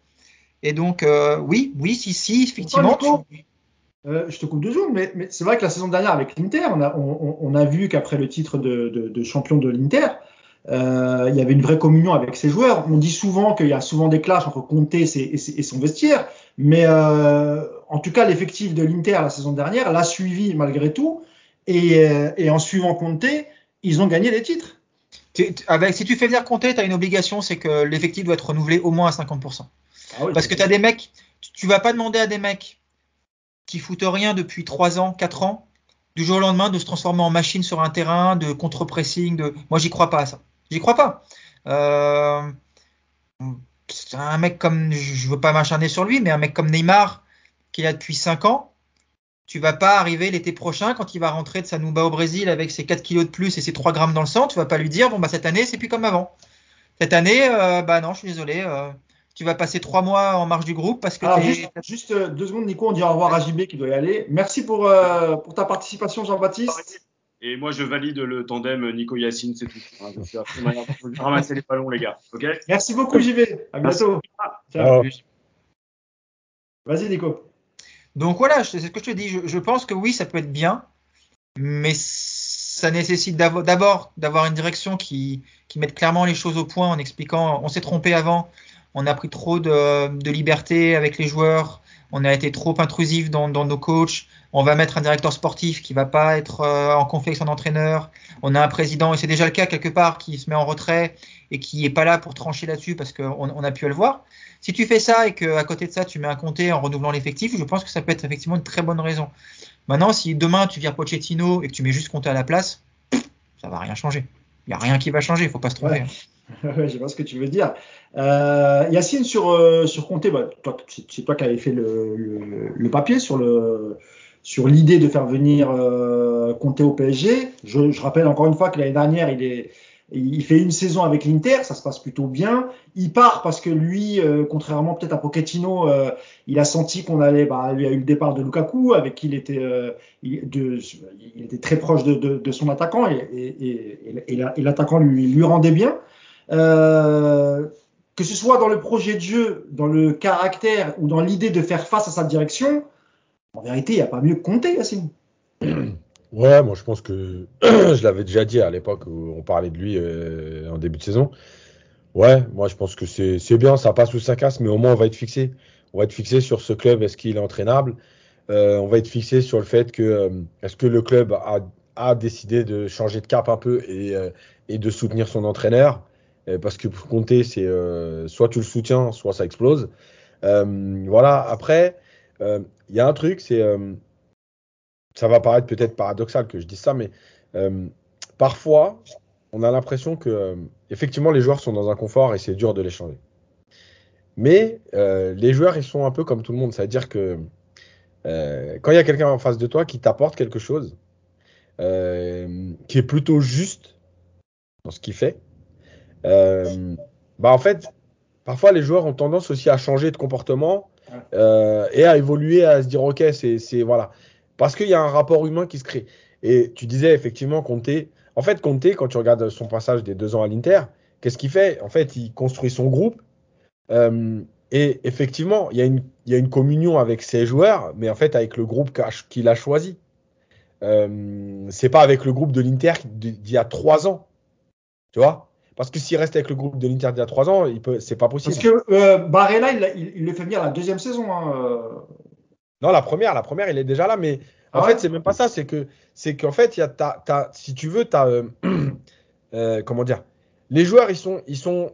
Et donc, euh, oui, oui, si, si, effectivement. Euh, je te coupe deux secondes, mais, mais c'est vrai que la saison dernière avec l'Inter, on a, on, a vu qu'après le titre de, de, de champion de l'Inter, il y avait une vraie communion avec ses joueurs. On dit souvent qu'il y a souvent des clashs entre Conte et, et, son vestiaire, mais euh, en tout cas, l'effectif de l'Inter la saison dernière l'a suivi malgré tout, et, euh, et, en suivant Conte, ils ont gagné des titres. Avec, si tu fais venir Conte, tu as une obligation, c'est que l'effectif doit être renouvelé au moins à 50%. Ah oui, Parce que tu as des mecs, tu vas pas demander à des mecs qui foutent rien depuis 3 ans, 4 ans, du jour au lendemain, de se transformer en machine sur un terrain, de contre-pressing. De... Moi, j'y crois pas à ça. J'y crois pas. Euh, un mec comme, je veux pas m'acharner sur lui, mais un mec comme Neymar, qui est là depuis 5 ans, tu vas pas arriver l'été prochain quand il va rentrer de sa Nouba au Brésil avec ses 4 kilos de plus et ses 3 grammes dans le sang, tu vas pas lui dire, bon, bah, cette année, c'est plus comme avant. Cette année, euh, bah non, je suis désolé, euh, tu vas passer 3 mois en marge du groupe parce que. Alors, juste, juste, deux secondes, Nico, on dit au revoir à JB qui doit y aller. Merci pour, pour ta participation, Jean-Baptiste. Et moi, je valide le tandem Nico Yacine, c'est tout. Hein, je suis ramasser les ballons, les gars. Merci beaucoup, JV. À bientôt. Ciao. Vas-y, Nico. Donc voilà, c'est ce que je te dis. Je, je, pense que oui, ça peut être bien, mais ça nécessite d'abord d'avoir une direction qui, qui mette clairement les choses au point en expliquant on s'est trompé avant, on a pris trop de, de liberté avec les joueurs, on a été trop intrusif dans, dans, nos coachs. On va mettre un directeur sportif qui va pas être euh, en conflit avec son entraîneur. On a un président, et c'est déjà le cas quelque part, qui se met en retrait et qui est pas là pour trancher là-dessus parce qu'on on a pu le voir. Si tu fais ça et qu'à côté de ça, tu mets un compté en renouvelant l'effectif, je pense que ça peut être effectivement une très bonne raison. Maintenant, si demain tu vires Pochettino et que tu mets juste compté à la place, ça va rien changer. Il y a rien qui va changer, il faut pas se tromper. Ouais. je vois ce que tu veux dire. Euh, Yacine, sur, euh, sur Comté, bah, c'est toi qui avais fait le, le, le, papier sur le sur l'idée de faire venir euh, Comté au PSG. Je, je, rappelle encore une fois que l'année dernière, il est il fait une saison avec l'Inter, ça se passe plutôt bien. Il part parce que lui, euh, contrairement peut-être à Pochettino, euh, il a senti qu'on allait, bah, lui a eu le départ de Lukaku, avec qui il était, euh, il, était très proche de, de, de son attaquant et, et, et, et l'attaquant lui, lui rendait bien. Euh, que ce soit dans le projet de jeu, dans le caractère ou dans l'idée de faire face à sa direction, en vérité, il n'y a pas mieux que compter, Yacine. Ouais, moi je pense que je l'avais déjà dit à l'époque où on parlait de lui euh, en début de saison. Ouais, moi je pense que c'est bien, ça passe ou ça casse, mais au moins on va être fixé. On va être fixé sur ce club, est-ce qu'il est entraînable? Euh, On va être fixé sur le fait que est-ce que le club a, a décidé de changer de cap un peu et de soutenir son entraîneur? Euh, parce que pour compter, c'est euh, soit tu le soutiens, soit ça explose. Euh, voilà, après, il y a un truc, c'est. ça va paraître peut-être paradoxal que je dise ça, mais parfois, on a l'impression que, effectivement, les joueurs sont dans un confort et c'est dur de les changer. Mais les joueurs, ils sont un peu comme tout le monde. C'est-à-dire que quand il y a quelqu'un en face de toi qui t'apporte quelque chose, qui est plutôt juste dans ce qu'il fait, euh, bah en fait, parfois les joueurs ont tendance aussi à changer de comportement euh, et à évoluer, à se dire ok, c'est c'est- voilà, parce qu'il y a un rapport humain qui se crée. Et tu disais effectivement Conte. En fait, Conte, quand tu regardes son passage des deux ans à l'Inter, qu'est-ce qu'il fait? En fait, il construit son groupe. euh, et effectivement, il y a une, il y a une communion avec ses joueurs, mais en fait avec le groupe qu'il a choisi. Euh, c'est pas avec le groupe de l'Inter d'il y a trois ans, tu vois? Parce que s'il reste avec le groupe de l'Inter d'il y a trois ans, il peut, c'est pas possible. Parce que euh, Barella, il, l'a- il- il le fait venir la deuxième saison. Hein, euh. Non, la première, la première, il est déjà là, mais en Ah ouais fait, c'est même pas ça. C'est que, c'est qu'en fait, il y a, si tu veux, t'as, euh, euh, comment dire, les joueurs, ils sont, ils sont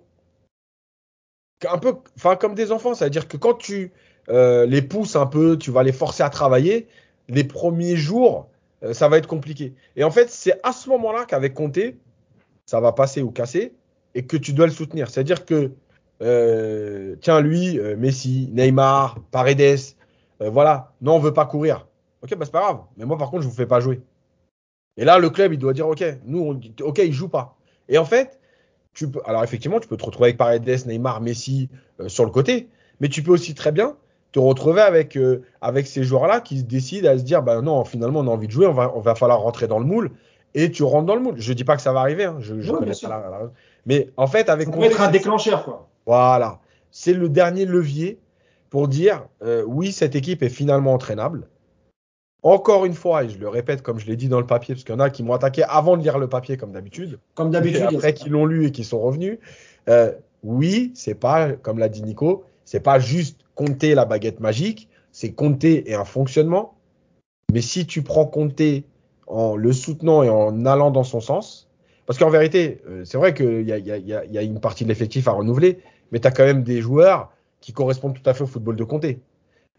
un peu, enfin, comme des enfants. C'est-à-dire que quand tu les pousses un peu, tu vas les forcer à travailler, les premiers jours, ça va être compliqué. Et en fait, c'est à ce moment-là qu'avec Conte, ça va passer ou casser, et que tu dois le soutenir. C'est-à-dire que, euh, tiens, lui, euh, Messi, Neymar, Paredes, euh, voilà, non, on veut pas courir. Ok, bah c'est pas grave. Mais moi, par contre, je vous fais pas jouer. Et là, le club, il doit dire, ok, nous, on ok, il joue pas. Et en fait, tu peux, alors effectivement, tu peux te retrouver avec Paredes, Neymar, Messi sur le côté, mais tu peux aussi très bien te retrouver avec, ces joueurs-là qui se décident à se dire, bah non, finalement, on a envie de jouer, on on va falloir rentrer dans le moule, et tu rentres dans le moule. Je dis pas que ça va arriver, hein, je, je Ouais, connais pas la- la- mais en fait, avec Ça être un déclencheur, quoi. voilà. C'est le dernier levier pour dire euh, oui, cette équipe est finalement entraînable. Encore une fois, et je le répète comme je l'ai dit dans le papier, parce qu'il y en a qui m'ont attaqué avant de lire le papier, comme d'habitude, Comme d'habitude. après ça. qui l'ont lu et qui sont revenus. Euh, oui, c'est pas, comme l'a dit Nico, c'est pas juste compter la baguette magique, c'est compter et un fonctionnement. Mais si tu prends compter en le soutenant et en allant dans son sens, parce qu'en vérité, euh, c'est vrai qu'il y a, il y, a, il y il y une partie de l'effectif à renouveler, mais tu as quand même des joueurs qui correspondent tout à fait au football de Conte.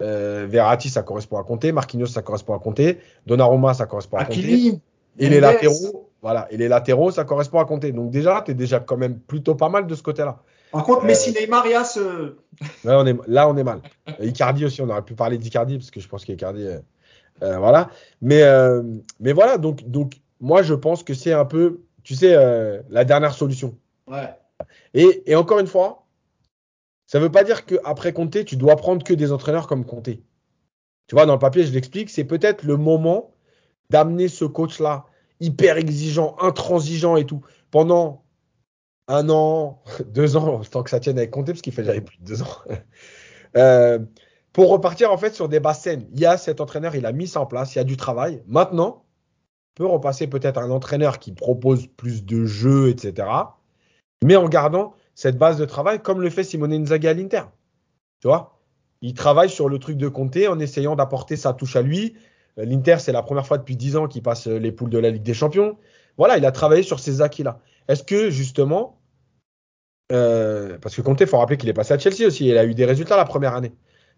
Euh, Verratti, ça correspond à Conte, Marquinhos, ça correspond à Conte, Donnarumma, ça correspond à. Hakimi, Et les latéraux, voilà, et les latéraux, ça correspond à compter. Donc déjà, tu es déjà quand même plutôt pas mal de ce côté-là. Par contre, Euh, Messi, Neymar, Yas, euh, Là, on est, là, on est mal. Euh, Icardi aussi, on aurait pu parler d'Icardi, parce que je pense qu'Icardi, euh, voilà. Mais, euh, mais voilà, donc, donc moi, je pense que c'est un peu, tu sais, euh, la dernière solution. ouais. Et, et encore une fois, ça ne veut pas dire qu'après Conte, tu dois prendre que des entraîneurs comme Conte. Tu vois, dans le papier, je l'explique, c'est peut-être le moment d'amener ce coach-là, hyper exigeant, intransigeant et tout, pendant un an, deux ans, tant que ça tienne avec Conte, parce qu'il fait déjà plus de deux ans, euh, pour repartir en fait sur des bases saines. Il y a cet entraîneur, il a mis ça en place, il y a du travail. Maintenant, on peut repasser peut-être un entraîneur qui propose plus de jeux, etc., mais en gardant cette base de travail comme le fait Simone Inzaghi à l'Inter. Tu vois? Il travaille sur le truc de Conte en essayant d'apporter sa touche à lui. L'Inter, c'est la première fois depuis 10 ans qu'il passe les poules de la Ligue des Champions. Voilà, il a travaillé sur ces acquis-là. Est-ce que justement, euh, parce que Conte, il faut rappeler qu'il est passé à Chelsea aussi, il a eu des résultats la première année.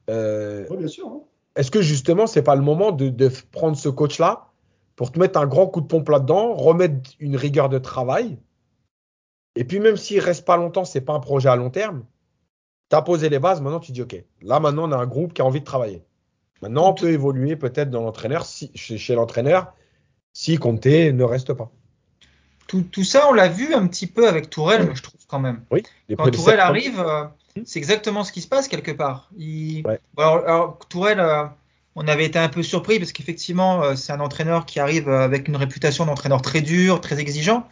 Euh, Ouais, bien sûr. hein. est-ce que justement, c'est pas le moment de, de prendre ce coach-là pour te mettre un grand coup de pompe là-dedans, remettre une rigueur de travail? Et puis, même s'il reste pas longtemps, c'est pas un projet à long terme. Tu as posé les bases, maintenant tu dis, OK, là maintenant on a un groupe qui a envie de travailler. Maintenant, on peut évoluer peut-être dans l'entraîneur, si, chez, chez l'entraîneur, si Conte ne reste pas. Tout, tout ça, on l'a vu un petit peu avec Tourelle, je trouve quand même. Oui, Quand Tourelle arrive, euh, c'est exactement ce qui se passe quelque part. Il... Ouais. Bon, alors, alors, Tourelle, euh, on avait été un peu surpris parce qu'effectivement, euh, c'est un entraîneur qui arrive euh, avec une réputation d'entraîneur très dur, très exigeant.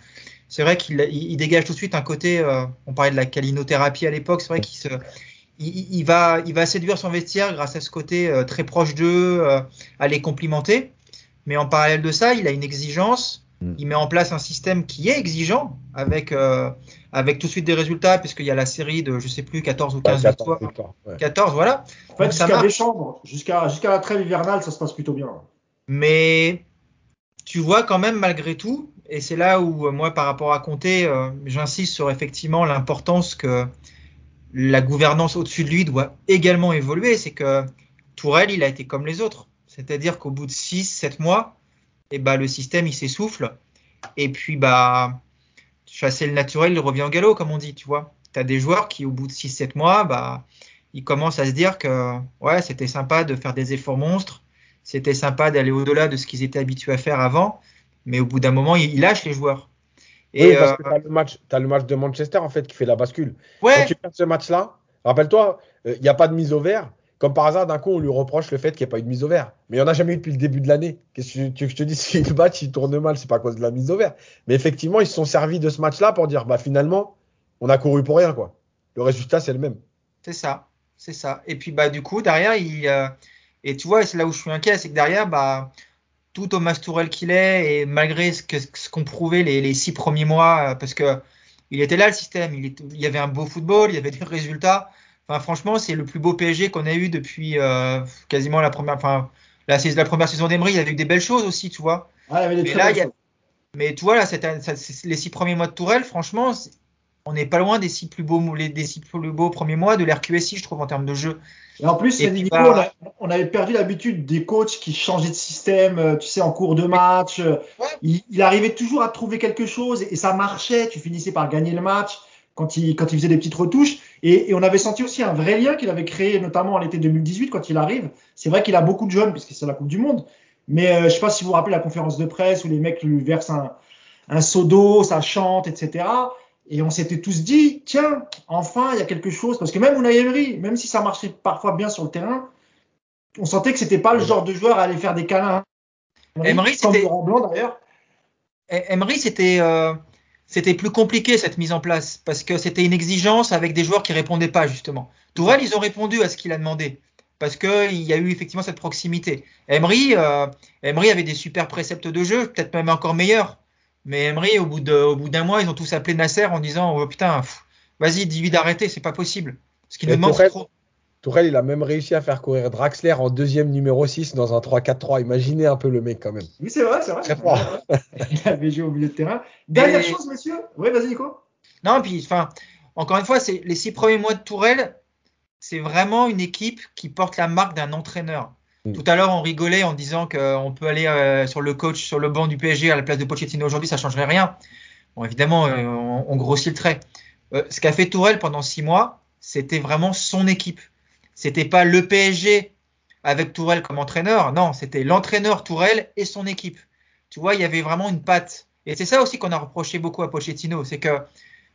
C'est vrai qu'il il, il dégage tout de suite un côté. euh, on parlait de la calinothérapie à l'époque. C'est vrai qu'il se, il, il va, il va séduire son vestiaire grâce à ce côté très proche d'eux, à les complimenter. Mais en parallèle de ça, il a une exigence. Mm. Il met en place un système qui est exigeant avec, euh, avec tout de suite des résultats, puisqu'il y a la série de, je sais plus, 14 ou 15 Ouais, 14 victoires. ouais. 14, voilà. En fait, jusqu'à marche. décembre, jusqu'à jusqu'à la trêve hivernale, ça se passe plutôt bien. Mais tu vois quand même malgré tout, et c'est là où moi par rapport à Comté, j'insiste sur effectivement l'importance que la gouvernance au-dessus de lui doit également évoluer. C'est que Tourelle, il a été comme les autres. C'est-à-dire qu'au bout de 6-7 mois, et ben, le système il s'essouffle. Et puis bah chasser le naturel, il revient au galop, comme on dit, tu vois. Tu as des joueurs qui, au bout de 6-7 mois, bah, ils commencent à se dire que ouais, c'était sympa de faire des efforts monstres, c'était sympa d'aller au-delà de ce qu'ils étaient habitués à faire avant, mais au bout d'un moment, ils, lâchent les joueurs. Et oui, parce euh, que tu as, le match de Manchester en fait qui fait la bascule. Ouais. Quand tu perds ce match-là, rappelle-toi, il euh, n'y a pas de mise au vert. Comme par hasard, d'un coup, on lui reproche le fait qu'il n'y ait pas eu de mise au vert. Mais il n'y en a jamais eu depuis le début de l'année. Qu'est-ce que tu veux que je te dise Si le match il tourne mal, c'est pas à cause de la mise au vert. Mais effectivement, ils se sont servis de ce match-là pour dire bah finalement, on a couru pour rien, quoi. Le résultat, c'est le même. C'est ça. C'est ça. Et puis, bah, du coup, derrière, il. Euh, et tu vois, c'est là où je suis inquiet, c'est que derrière, bah, tout Thomas Tourelle qu'il est, et malgré ce qu'ont ce prouvé les, six premiers mois, euh, parce que il était là le système, il y avait un beau football, il y avait des résultats. Enfin, franchement, c'est le plus beau PSG qu'on a eu depuis euh, quasiment la première, enfin, la, la première saison d'Emery. Il y avait eu des belles choses aussi, tu vois. Ah, il y avait des mais, là, il y a... mais tu vois, là, les six premiers mois de Tourelle, franchement, on n'est pas loin des six plus beaux, les, des six plus beaux premiers mois de l'RQSI, je trouve, en termes de jeu. Et en plus, Nico, bah, on, avait perdu l'habitude des coachs qui changeaient de système, euh, tu sais, en cours de match. Il, il, arrivait toujours à trouver quelque chose et ça marchait. Tu finissais par gagner le match quand il, quand il faisait des petites retouches. Et, et on avait senti aussi un vrai lien qu'il avait créé, notamment en l'été 2018 quand il arrive. C'est vrai qu'il a beaucoup de jeunes puisque c'est la Coupe du Monde. Mais euh, je sais pas si vous vous rappelez la conférence de presse où les mecs lui versent un, un seau d'eau, ça chante, etc. Et on s'était tous dit, tiens, enfin, il y a quelque chose. Parce que même Unai Emery, même si ça marchait parfois bien sur le terrain, on sentait que c'était pas le genre de joueur à aller faire des câlins. Emery, c'était. Emery, c'était. Euh, c'était plus compliqué cette mise en place parce que c'était une exigence avec des joueurs qui répondaient pas justement. Tourelle, ils ont répondu à ce qu'il a demandé parce qu'il y a eu effectivement cette proximité. Emery, euh, Emery avait des super préceptes de jeu, peut-être même encore meilleurs. Mais Emery, au bout d'un mois, ils ont tous appelé Nasser en disant oh, putain, vas-y, dis-lui d'arrêter, c'est pas possible. Ce qui nous demande trop. Tourelle, il a même réussi à faire courir Draxler en deuxième numéro 6 dans un 3-4-3. Imaginez un peu le mec quand même. Oui, c'est vrai, c'est vrai. Très fort. il avait joué au milieu de terrain. Dernière chose, monsieur. Oui, vas-y, Nico. Non, puis, enfin, encore une fois, c'est les six premiers mois de Tourelle, c'est vraiment une équipe qui porte la marque d'un entraîneur. Mm. Tout à l'heure, on rigolait en disant qu'on peut aller euh, sur le coach, sur le banc du PSG à la place de Pochettino aujourd'hui, ça changerait rien. Bon, évidemment, euh, on, grossit le trait. Euh, ce qu'a fait Tourelle pendant six mois, c'était vraiment son équipe. C'était pas le PSG avec Tourelle comme entraîneur, non, c'était l'entraîneur Tourelle et son équipe. Tu vois, il y avait vraiment une patte. Et c'est ça aussi qu'on a reproché beaucoup à Pochettino, c'est que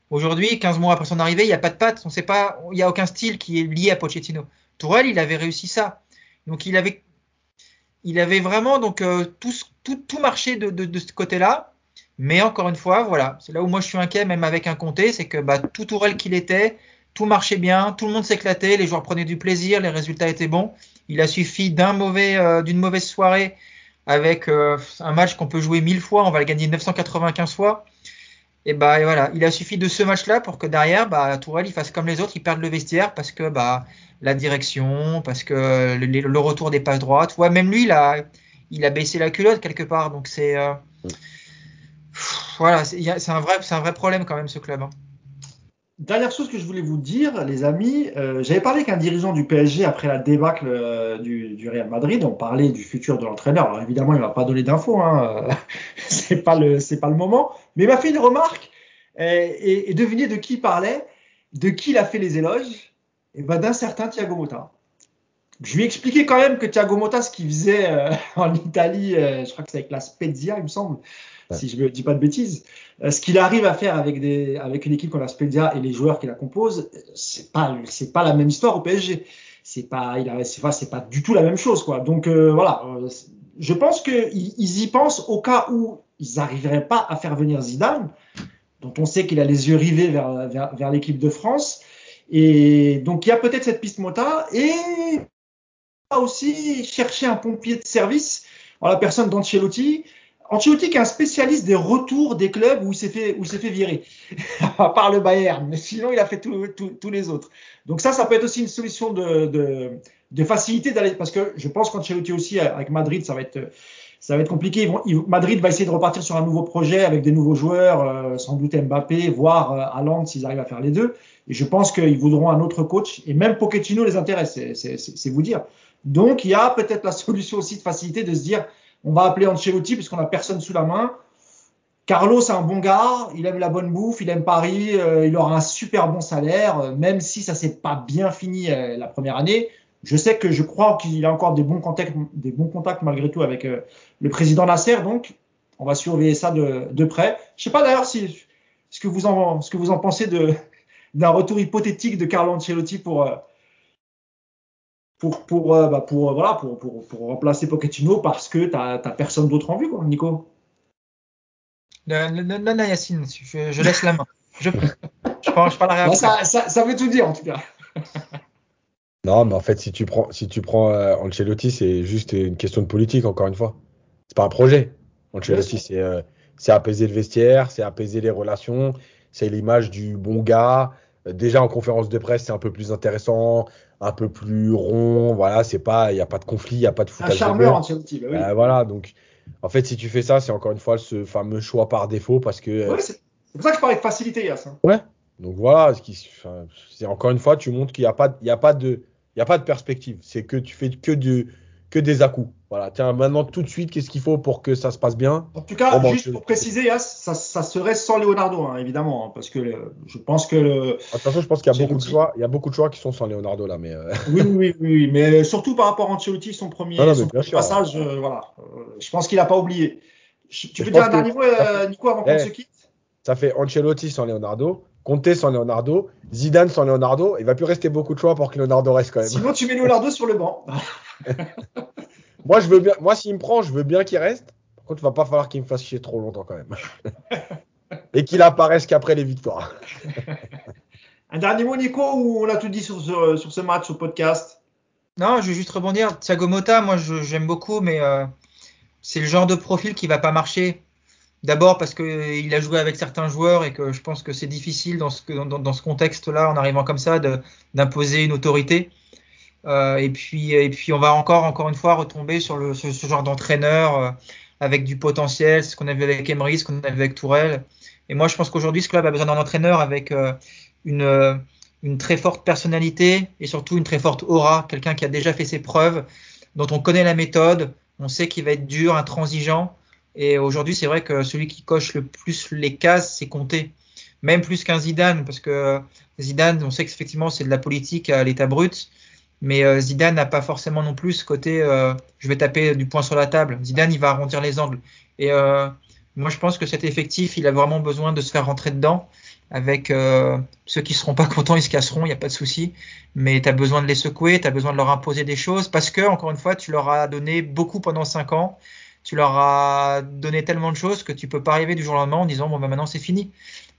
aujourd'hui, 15 mois après son arrivée, il n'y a pas de patte, on sait pas, il n'y a aucun style qui est lié à Pochettino. Tourelle, il avait réussi ça. Donc il avait, vraiment donc euh, tout, tout, tout, marché de, de, de ce côté-là. Mais encore une fois, voilà, c'est là où moi je suis inquiet, même avec un comté, c'est que bah, tout Tourelle qu'il était, tout marchait bien, tout le monde s'éclatait, les joueurs prenaient du plaisir, les résultats étaient bons. Il a suffi d'un mauvais, euh, d'une mauvaise soirée avec euh, un match qu'on peut jouer mille fois, on va le gagner 995 fois. Et bah et voilà, il a suffi de ce match-là pour que derrière, bah, Tourelle il fasse comme les autres, il perde le vestiaire parce que bah la direction, parce que le, retour des passes droites, ouais, même lui il a, il a baissé la culotte quelque part, donc c'est euh, voilà, c'est un vrai, c'est un vrai problème quand même ce club. Hein. Dernière chose que je voulais vous dire, les amis, euh, j'avais parlé qu'un dirigeant du PSG après la débâcle euh, du, Real Madrid. On parlait du futur de l'entraîneur. Alors évidemment, il va pas donner d'infos, hein, c'est pas le c'est pas le moment. Mais il m'a fait une remarque et, et, devinez de qui il parlait, de qui il a fait les éloges. Et ben d'un certain Thiago Motta. Je lui ai expliqué quand même que Thiago Motta, ce qu'il faisait euh, en Italie, je crois que c'est avec la Spezia, il me semble, si je ne dis pas de bêtises. Euh, ce qu'il arrive à faire avec, des, avec une équipe comme la Spedia et les joueurs qui la composent, c'est pas, pas la même histoire au PSG. C'est pas, il c'est pas, du tout la même chose, quoi. Donc euh, voilà, euh, je pense qu'ils ils y pensent au cas où ils n'arriveraient pas à faire venir Zidane, dont on sait qu'il a les yeux rivés vers, vers, vers l'équipe de France. Et donc il y a peut-être cette piste Mota et aussi chercher un pompier de service en la personne d'Ancelotti Ancelotti est un spécialiste des retours des clubs où il s'est fait, où s'est fait virer, à part le Bayern, mais sinon il a fait tous les autres. Donc ça, ça peut être aussi une solution de, de, de facilité d'aller, parce que je pense qu'Ancelotti aussi avec Madrid, ça va être, ça va être compliqué. Madrid va essayer de repartir sur un nouveau projet avec des nouveaux joueurs, euh, sans doute Mbappé, voire euh, s'ils arrivent à faire les deux. Et je pense qu'ils voudront un autre coach. Et même Pochettino les intéresse, c'est vous dire. Donc il y a peut-être la solution aussi de facilité de se dire, on va appeler Ancelotti puisqu'on a personne sous la main. Carlos, c'est un bon gars, il aime la bonne bouffe, il aime Paris, euh, il aura un super bon salaire, euh, même si ça s'est pas bien fini euh, la première année. Je sais que je crois qu'il a encore des bons contacts, des bons contacts malgré tout avec euh, le président Nasser, donc on va surveiller ça de, de près. Je sais pas d'ailleurs si ce que vous en ce que vous en pensez de d'un retour hypothétique de Carlo Ancelotti pour pour pour euh, bah, pour euh, voilà pour, pour pour remplacer Pochettino parce que t'as t'as personne d'autre en vue quoi, Nico. Non, Yacine, je, je laisse la main. Je, je, parle- je parlerai Bah, après. ça, ça ça veut tout dire en tout cas. Non, mais en fait, si tu prends, si tu prends euh, Ancelotti, c'est juste une question de politique, encore une fois. C'est pas un projet. Ancelotti, c'est euh, c'est apaiser le vestiaire, c'est apaiser les relations, c'est l'image du bon gars. Déjà en conférence de presse, c'est un peu plus intéressant, un peu plus rond. Voilà, c'est pas, il y a pas de conflit, il y a pas de Un foutage de charmeur. Bah oui. Euh, voilà, donc en fait, si tu fais ça, c'est encore une fois ce fameux choix par défaut parce que euh, Ouais, c'est pour ça que je parlais de facilité Yass. hein. donc voilà, c'est encore une fois, tu montres qu'il n'y a pas, il y a pas de, il y a pas de perspective. C'est que tu fais que de, que des à-coups. Voilà. Tiens, maintenant tout de suite, qu'est-ce qu'il faut pour que ça se passe bien? En tout cas, bon, juste je- pour préciser, Yass, ça, ça serait sans Leonardo, hein, évidemment, hein, parce que je pense que le- De toute façon, je pense qu'il y a beaucoup de choix. Il y a beaucoup de choix qui sont sans Leonardo là, mais euh, oui, oui, oui, oui, mais surtout par rapport à Ancelotti, son premier, Non, non, mais son bien premier sûr. passage, euh, voilà, Euh, je pense qu'il n'a pas oublié. Je- tu Je veux dire un dernier mot, Nico, avant qu'on Eh. se quitte? ça fait Ancelotti sans Leonardo, Conte sans Leonardo, Zidane sans Leonardo. Il va plus rester beaucoup de choix pour que Leonardo reste quand même. Sinon, tu mets Leonardo sur le banc. Moi, je veux bien. Moi, s'il me prend, je veux bien qu'il reste. Par contre, il va pas falloir qu'il me fasse chier trop longtemps quand même. Et qu'il apparaisse qu'après les victoires. Un dernier mot, Nico, ou on a tout dit sur ce, sur ce match, au podcast? Non, je vais juste rebondir. Thiago Motta, moi, je- j'aime beaucoup, mais euh, c'est le genre de profil qui va pas marcher. D'abord parce qu'il a joué avec certains joueurs et que je pense que c'est difficile dans ce, dans, ce contexte-là, en arrivant comme ça, d'imposer une autorité. Euh, et puis, et puis, on va encore, encore une fois, retomber sur le, ce, ce genre d'entraîneur euh, avec du potentiel, ce qu'on a vu avec Emery, ce qu'on a vu avec Tourelle. Et moi, je pense qu'aujourd'hui, ce club a besoin d'un entraîneur avec euh, une, euh, une très forte personnalité et surtout une très forte aura, quelqu'un qui a déjà fait ses preuves, dont on connaît la méthode, on sait qu'il va être dur, intransigeant. Et aujourd'hui, c'est vrai que celui qui coche le plus les cases, c'est Comté. Même plus qu'un Zidane, parce que Zidane, on sait qu'effectivement, c'est de la politique à l'état brut. Mais euh, Zidane n'a pas forcément non plus ce côté euh, je vais taper du poing sur la table. Zidane, il va arrondir les angles. Et euh, moi, je pense que cet effectif, il a vraiment besoin de se faire rentrer dedans. Avec euh, ceux qui seront pas contents, ils se casseront, il n'y a pas de souci. Mais tu as besoin de les secouer, tu as besoin de leur imposer des choses parce que, encore une fois, tu leur as donné beaucoup pendant cinq ans. Tu leur as donné tellement de choses que tu peux pas arriver du jour au lendemain en disant bon, ben maintenant c'est fini.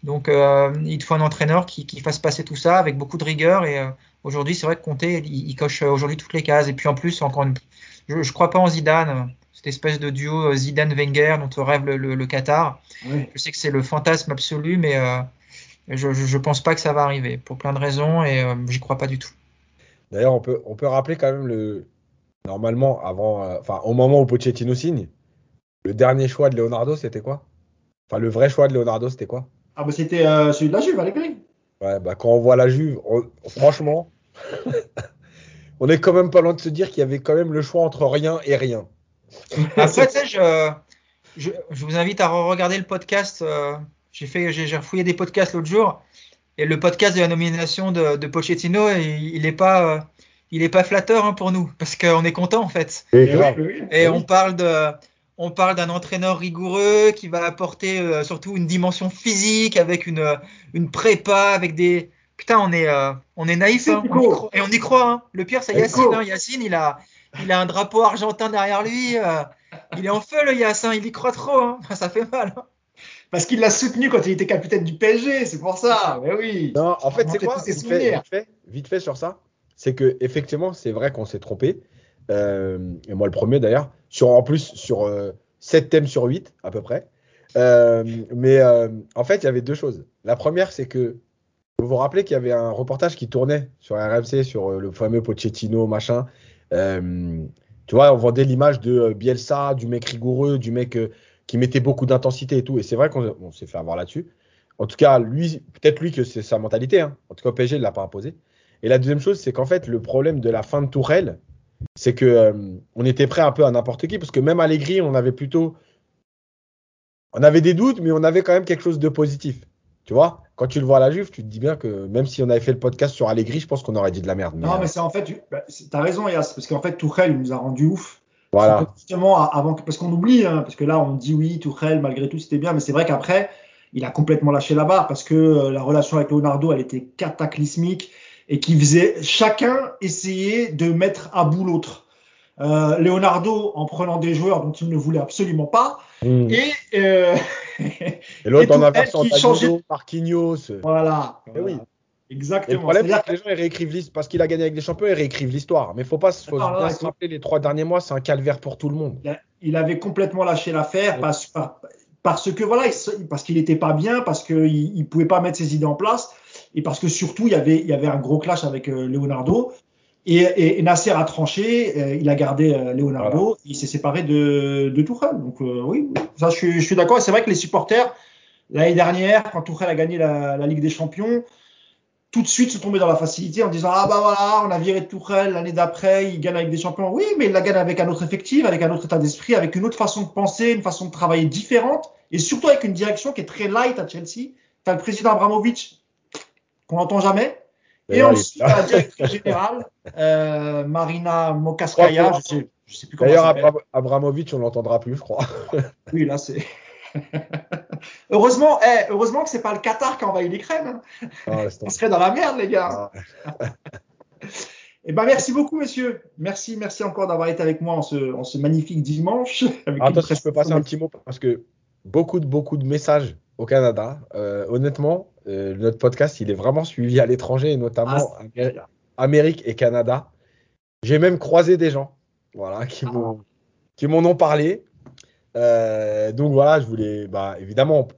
Donc, euh, il te faut un entraîneur qui, qui fasse passer tout ça avec beaucoup de rigueur. Et euh, aujourd'hui, c'est vrai que Conte, il, il coche aujourd'hui toutes les cases. Et puis en plus, encore une, je, je crois pas en Zidane, cette espèce de duo Zidane-Wenger dont rêve le, le, le Qatar. Oui. Je sais que c'est le fantasme absolu, mais euh, je, je, je pense pas que ça va arriver pour plein de raisons et euh, j'y crois pas du tout. D'ailleurs, on peut, on peut rappeler quand même le. Normalement, avant, euh, enfin, au moment où Pochettino signe, le dernier choix de Leonardo, c'était quoi? Enfin, le vrai choix de Leonardo, c'était quoi? Ah, bah c'était euh, celui de la Juve, Allegri. Ouais, bah, quand on voit la Juve, on- franchement, on est quand même pas loin de se dire qu'il y avait quand même le choix entre rien et rien. Après, tu sais, je, je, je vous invite à regarder le podcast. euh, j'ai fait, j'ai refouillé des podcasts l'autre jour et le podcast de la nomination de, de Pochettino, il, il est pas, euh, il est pas flatteur hein, pour nous parce qu'on est content en fait. Et Eh oui, oui, oui. Et on parle de, on parle d'un entraîneur rigoureux qui va apporter euh, surtout une dimension physique avec une, euh, une prépa, avec des. Putain, on est, euh, on est naïf hein, on et on y croit. Hein. Le pire, c'est Yacine. Hein. Yacine, il a, il a un drapeau argentin derrière lui. euh, il est en feu le Yacine. Il y croit trop. Hein. Ça fait mal. hein. Parce qu'il l'a soutenu quand il était capitaine du PSG, c'est pour ça. Mais oui. Non, en fait, c'est quoi vite fait, souvenirs. vite, fait, vite fait sur ça, c'est que effectivement, c'est vrai qu'on s'est trompé. Euh, et moi, le premier d'ailleurs. Sur en plus sur euh, 7 thèmes sur 8 à peu près. Euh, mais euh, en fait, il y avait deux choses. La première, c'est que vous vous rappelez qu'il y avait un reportage qui tournait sur RMC sur le fameux Pochettino machin. Tu vois, on vendait l'image de Bielsa, du mec rigoureux, du mec qui mettait beaucoup d'intensité et tout. Et c'est vrai qu'on on s'est fait avoir là-dessus. En tout cas, lui, peut-être lui que c'est sa mentalité. Hein. En tout cas, au PSG, il l'a pas imposé. Et la deuxième chose, c'est qu'en fait, le problème de la fin de Tourelle, c'est que euh, on était prêt un peu à n'importe qui, parce que même Allegri, on avait plutôt, on avait des doutes, mais on avait quand même quelque chose de positif. Tu vois, quand tu le vois à la Juve, tu te dis bien que même si on avait fait le podcast sur Allegri, je pense qu'on aurait dit de la merde. non, mais c'est en fait, tu bah, as raison, Yas, parce qu'en fait, Tourelle nous a rendu ouf. Voilà. Justement, avant, parce qu'on oublie, hein, parce que là, on dit oui, Tourelle, malgré tout, c'était bien, mais c'est vrai qu'après, il a complètement lâché la barre parce que euh, la relation avec Leonardo, elle était cataclysmique et qui faisait chacun essayer de mettre à bout l'autre. Euh, Leonardo en prenant des joueurs dont il ne voulait absolument pas Mm. et, euh, Et l'autre en inversant, changeait- Marquinhos. voilà. Eh oui. Et le Exactement. problème, c'est que les gens ils réécrivent l'histoire parce qu'il a gagné avec les champions, ils réécrivent l'histoire. Mais faut pas faut Ah, se rappeler les trois derniers mois, c'est un calvaire pour tout le monde. il a- il avait complètement lâché l'affaire Ouais. parce, par- parce que voilà, il parce qu'il n'était pas bien, parce qu'il il pouvait pas mettre ses idées en place, et parce que surtout il y avait, il y avait un gros clash avec euh, Leonardo. Et, et- et Nasser a tranché, euh, il a gardé euh, Leonardo, il s'est séparé de, de Tourelle. Donc euh, oui, ça je suis, je suis d'accord. Et c'est vrai que les supporters l'année dernière, quand Tourelle a gagné la, la Ligue des Champions, tout de suite se tombaient dans la facilité en disant ah bah voilà, on a viré Tourelle l'année d'après, il gagne avec des champions. Oui, mais il la gagne avec un autre effectif, avec un autre état d'esprit, avec une autre façon de penser, une façon de travailler différente, et surtout avec une direction qui est très light à Chelsea. T'as le président Abramovich qu'on n'entend jamais. Et D'ailleurs, il- ensuite, la directrice générale, euh, Marina Mokaskaya, je sais, je sais plus comment D'ailleurs, elle s'appelle. Abra- Abramovich, on l'entendra plus, je crois. Oui, là, c'est. heureusement, eh, heureusement que c'est pas le Qatar qui a envahi l'Ukraine. hein. Ah, On serait dans la merde, les gars. Ah. Eh ben, merci beaucoup, messieurs. Merci, merci encore d'avoir été avec moi en ce, en ce magnifique dimanche. Avec une Attends, si je peux passer un petit mot parce que beaucoup de beaucoup de messages au Canada. Euh, honnêtement, euh, notre podcast, il est vraiment suivi à l'étranger notamment Ah, Amé- Amérique et Canada. J'ai même croisé des gens, voilà, qui m'ont qui m'en ont parlé. Euh, donc voilà, je voulais, bah évidemment,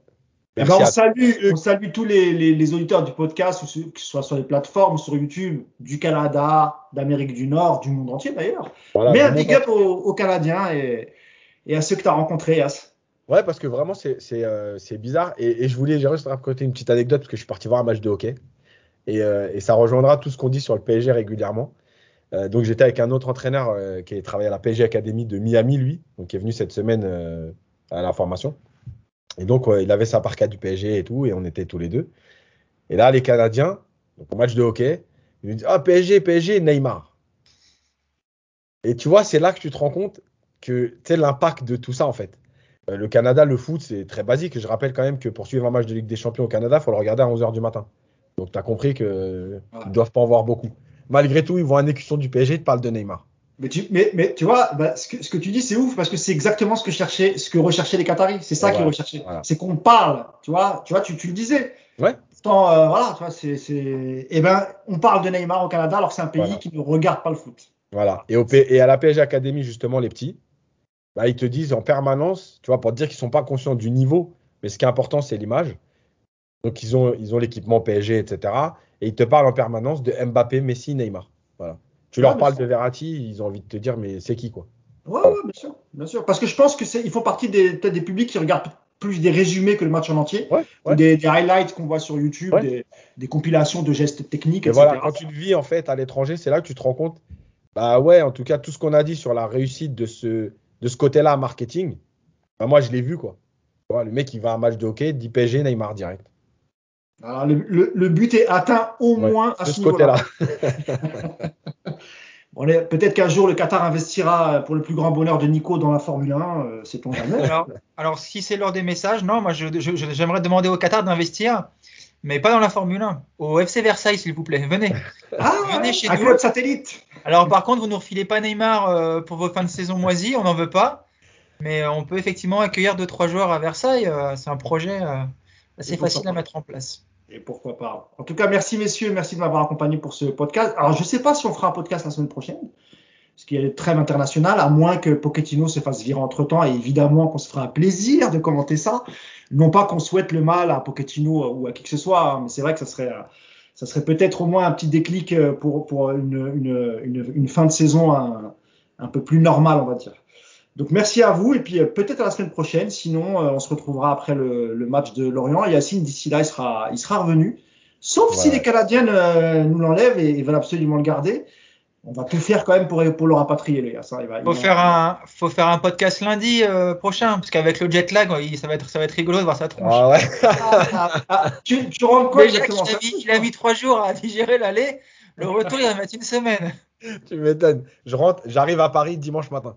Eh merci ben, on, à salue, on tous les, les, les auditeurs du podcast, que ce soit sur les plateformes, sur YouTube, du Canada, d'Amérique du Nord, du monde entier d'ailleurs. voilà, Mais un big up aux, aux Canadiens et, et à ceux que tu as rencontrés, As. Ouais, parce que vraiment, c'est euh, bizarre. Et, et je voulais juste raconter une petite anecdote parce que je suis parti voir un match de hockey. Et, euh, et ça rejoindra tout ce qu'on dit sur le PSG régulièrement. Euh, donc, j'étais avec un autre entraîneur euh, qui travaille à la PSG Academy de Miami, lui, donc qui est venu cette semaine euh, à la formation. Et donc, il avait sa parka du PSG et tout, et on était tous les deux. Et là, les Canadiens, donc au match de hockey, ils nous disent Ah, PSG, PSG, Neymar. Et tu vois, c'est là que tu te rends compte que tu sais l'impact de tout ça, en fait. Euh, le Canada, le foot, c'est très basique. Je rappelle quand même que pour suivre un match de Ligue des Champions au Canada, il faut le regarder à 11h du matin. Donc, tu as compris qu'ils ne doivent pas en voir beaucoup. Malgré tout, ils voient un écusson du PSG, ils te parlent de Neymar. Mais tu, mais, mais tu vois, bah, ce, que, ce que tu dis, c'est ouf parce que c'est exactement ce que ce que recherchaient les Qataris. C'est ça Ouais, qu'ils recherchaient. voilà. C'est qu'on parle, tu vois. Tu vois, tu, tu le disais. Ouais. Euh, voilà, tu vois, c'est, eh ben, on parle de Neymar au Canada alors que c'est un pays Voilà. qui ne regarde pas le foot. Voilà. Et, au et à la PSG Academy, justement, les petits, bah, ils te disent en permanence, tu vois, pour te dire qu'ils sont pas conscients du niveau, mais ce qui est important, c'est l'image. Donc, ils ont ils ont l'équipement PSG, etc. Et ils te parlent en permanence de Mbappé, Messi, Neymar. Voilà. Tu leur parles de Verratti, ils ont envie de te dire, mais c'est qui, quoi? Ouais, ouais, bien sûr, bien sûr. Parce que je pense que c'est, ils font partie des, peut-être des publics qui regardent plus des résumés que le match en entier, Ouais, ou des, des highlights qu'on voit sur YouTube, Ouais. des, des compilations de gestes techniques, Et etc. voilà, quand tu le vis en fait à l'étranger, c'est là que tu te rends compte, bah ouais, en tout cas, tout ce qu'on a dit sur la réussite de ce, de ce côté-là marketing, bah moi je l'ai vu quoi. Le mec il va à un match de hockey, dit PSG, Neymar direct. Alors, le, le, le but est atteint au Ouais, moins à ce côté-là. On est- Peut-être qu'un jour le Qatar investira pour le plus grand bonheur de Nico dans la Formule 1, euh, sait-on jamais. Alors, alors, si c'est l'heure des messages, non, moi je- je- je- j'aimerais demander au Qatar d'investir, mais pas dans la Formule 1, au FC Versailles, s'il vous plaît. Venez. Ah, Venez chez un nous. club satellite. Alors, par contre, vous ne refilez pas Neymar euh, pour vos fins de saison moisies, on n'en veut pas. Mais euh, on peut effectivement accueillir deux trois joueurs à Versailles. euh, c'est un projet euh, assez facile pas. à mettre en place. Et pourquoi pas. En tout cas, merci messieurs, merci de m'avoir accompagné pour ce podcast. Alors, je ne sais pas si on fera un podcast la semaine prochaine, y a le trêve international, à moins que Pochettino se fasse virer entre temps, et évidemment qu'on se fera un plaisir de commenter ça. Non pas qu'on souhaite le mal à Pochettino ou à qui que ce soit, hein, mais c'est vrai que ça serait, euh, ça serait peut-être au moins un petit déclic euh, pour, pour une, une, une, une fin de saison un, un peu plus normal, on va dire. Donc merci à vous et puis euh, peut-être à la semaine prochaine. Sinon, on se retrouvera après le, le match de Lorient. Yacine, d'ici là, il sera, il sera revenu. Sauf si les Canadiens euh, nous l'enlèvent et, et veulent absolument le garder. On va tout faire quand même pour, pour le rapatrier, les gars. Ça, il va, il Faut va- faire un, faut faire un podcast lundi euh, prochain, parce qu'avec le jet lag, il- ça va être, ça va être rigolo de voir sa tronche. Ah ouais. Ah, ah, tu, tu rends quoi exactement a mis, il a mis trois jours à digérer l'aller, le retour, il va mettre une semaine. tu m'étonnes. Je rentre, j'arrive à Paris dimanche matin.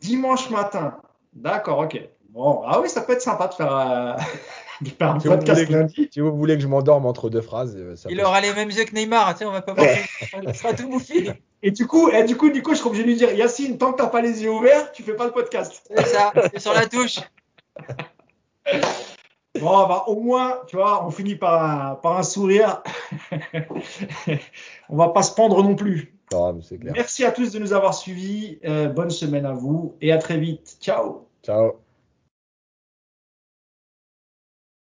Dimanche matin. D'accord, ok. Bon, ah oui, ça peut être sympa de faire, euh, Si vous podcast voulez que- lundi. Si vous voulez que je m'endorme entre deux phrases, euh, ça Il aura les mêmes yeux que Neymar, tu sais, on va pas. Il sera tout bouffi. Et du coup, et du coup, Nico, je serai obligé de lui dire, Yacine, tant que t'as pas les yeux ouverts, tu fais pas le podcast. C'est ça, c'est sur la touche. Bon, bah, au moins, tu vois, on finit par un, par un sourire. on va pas se pendre non plus. C'est clair. Merci à tous de nous avoir suivis. Euh, bonne semaine à vous et à très vite. Ciao. Ciao.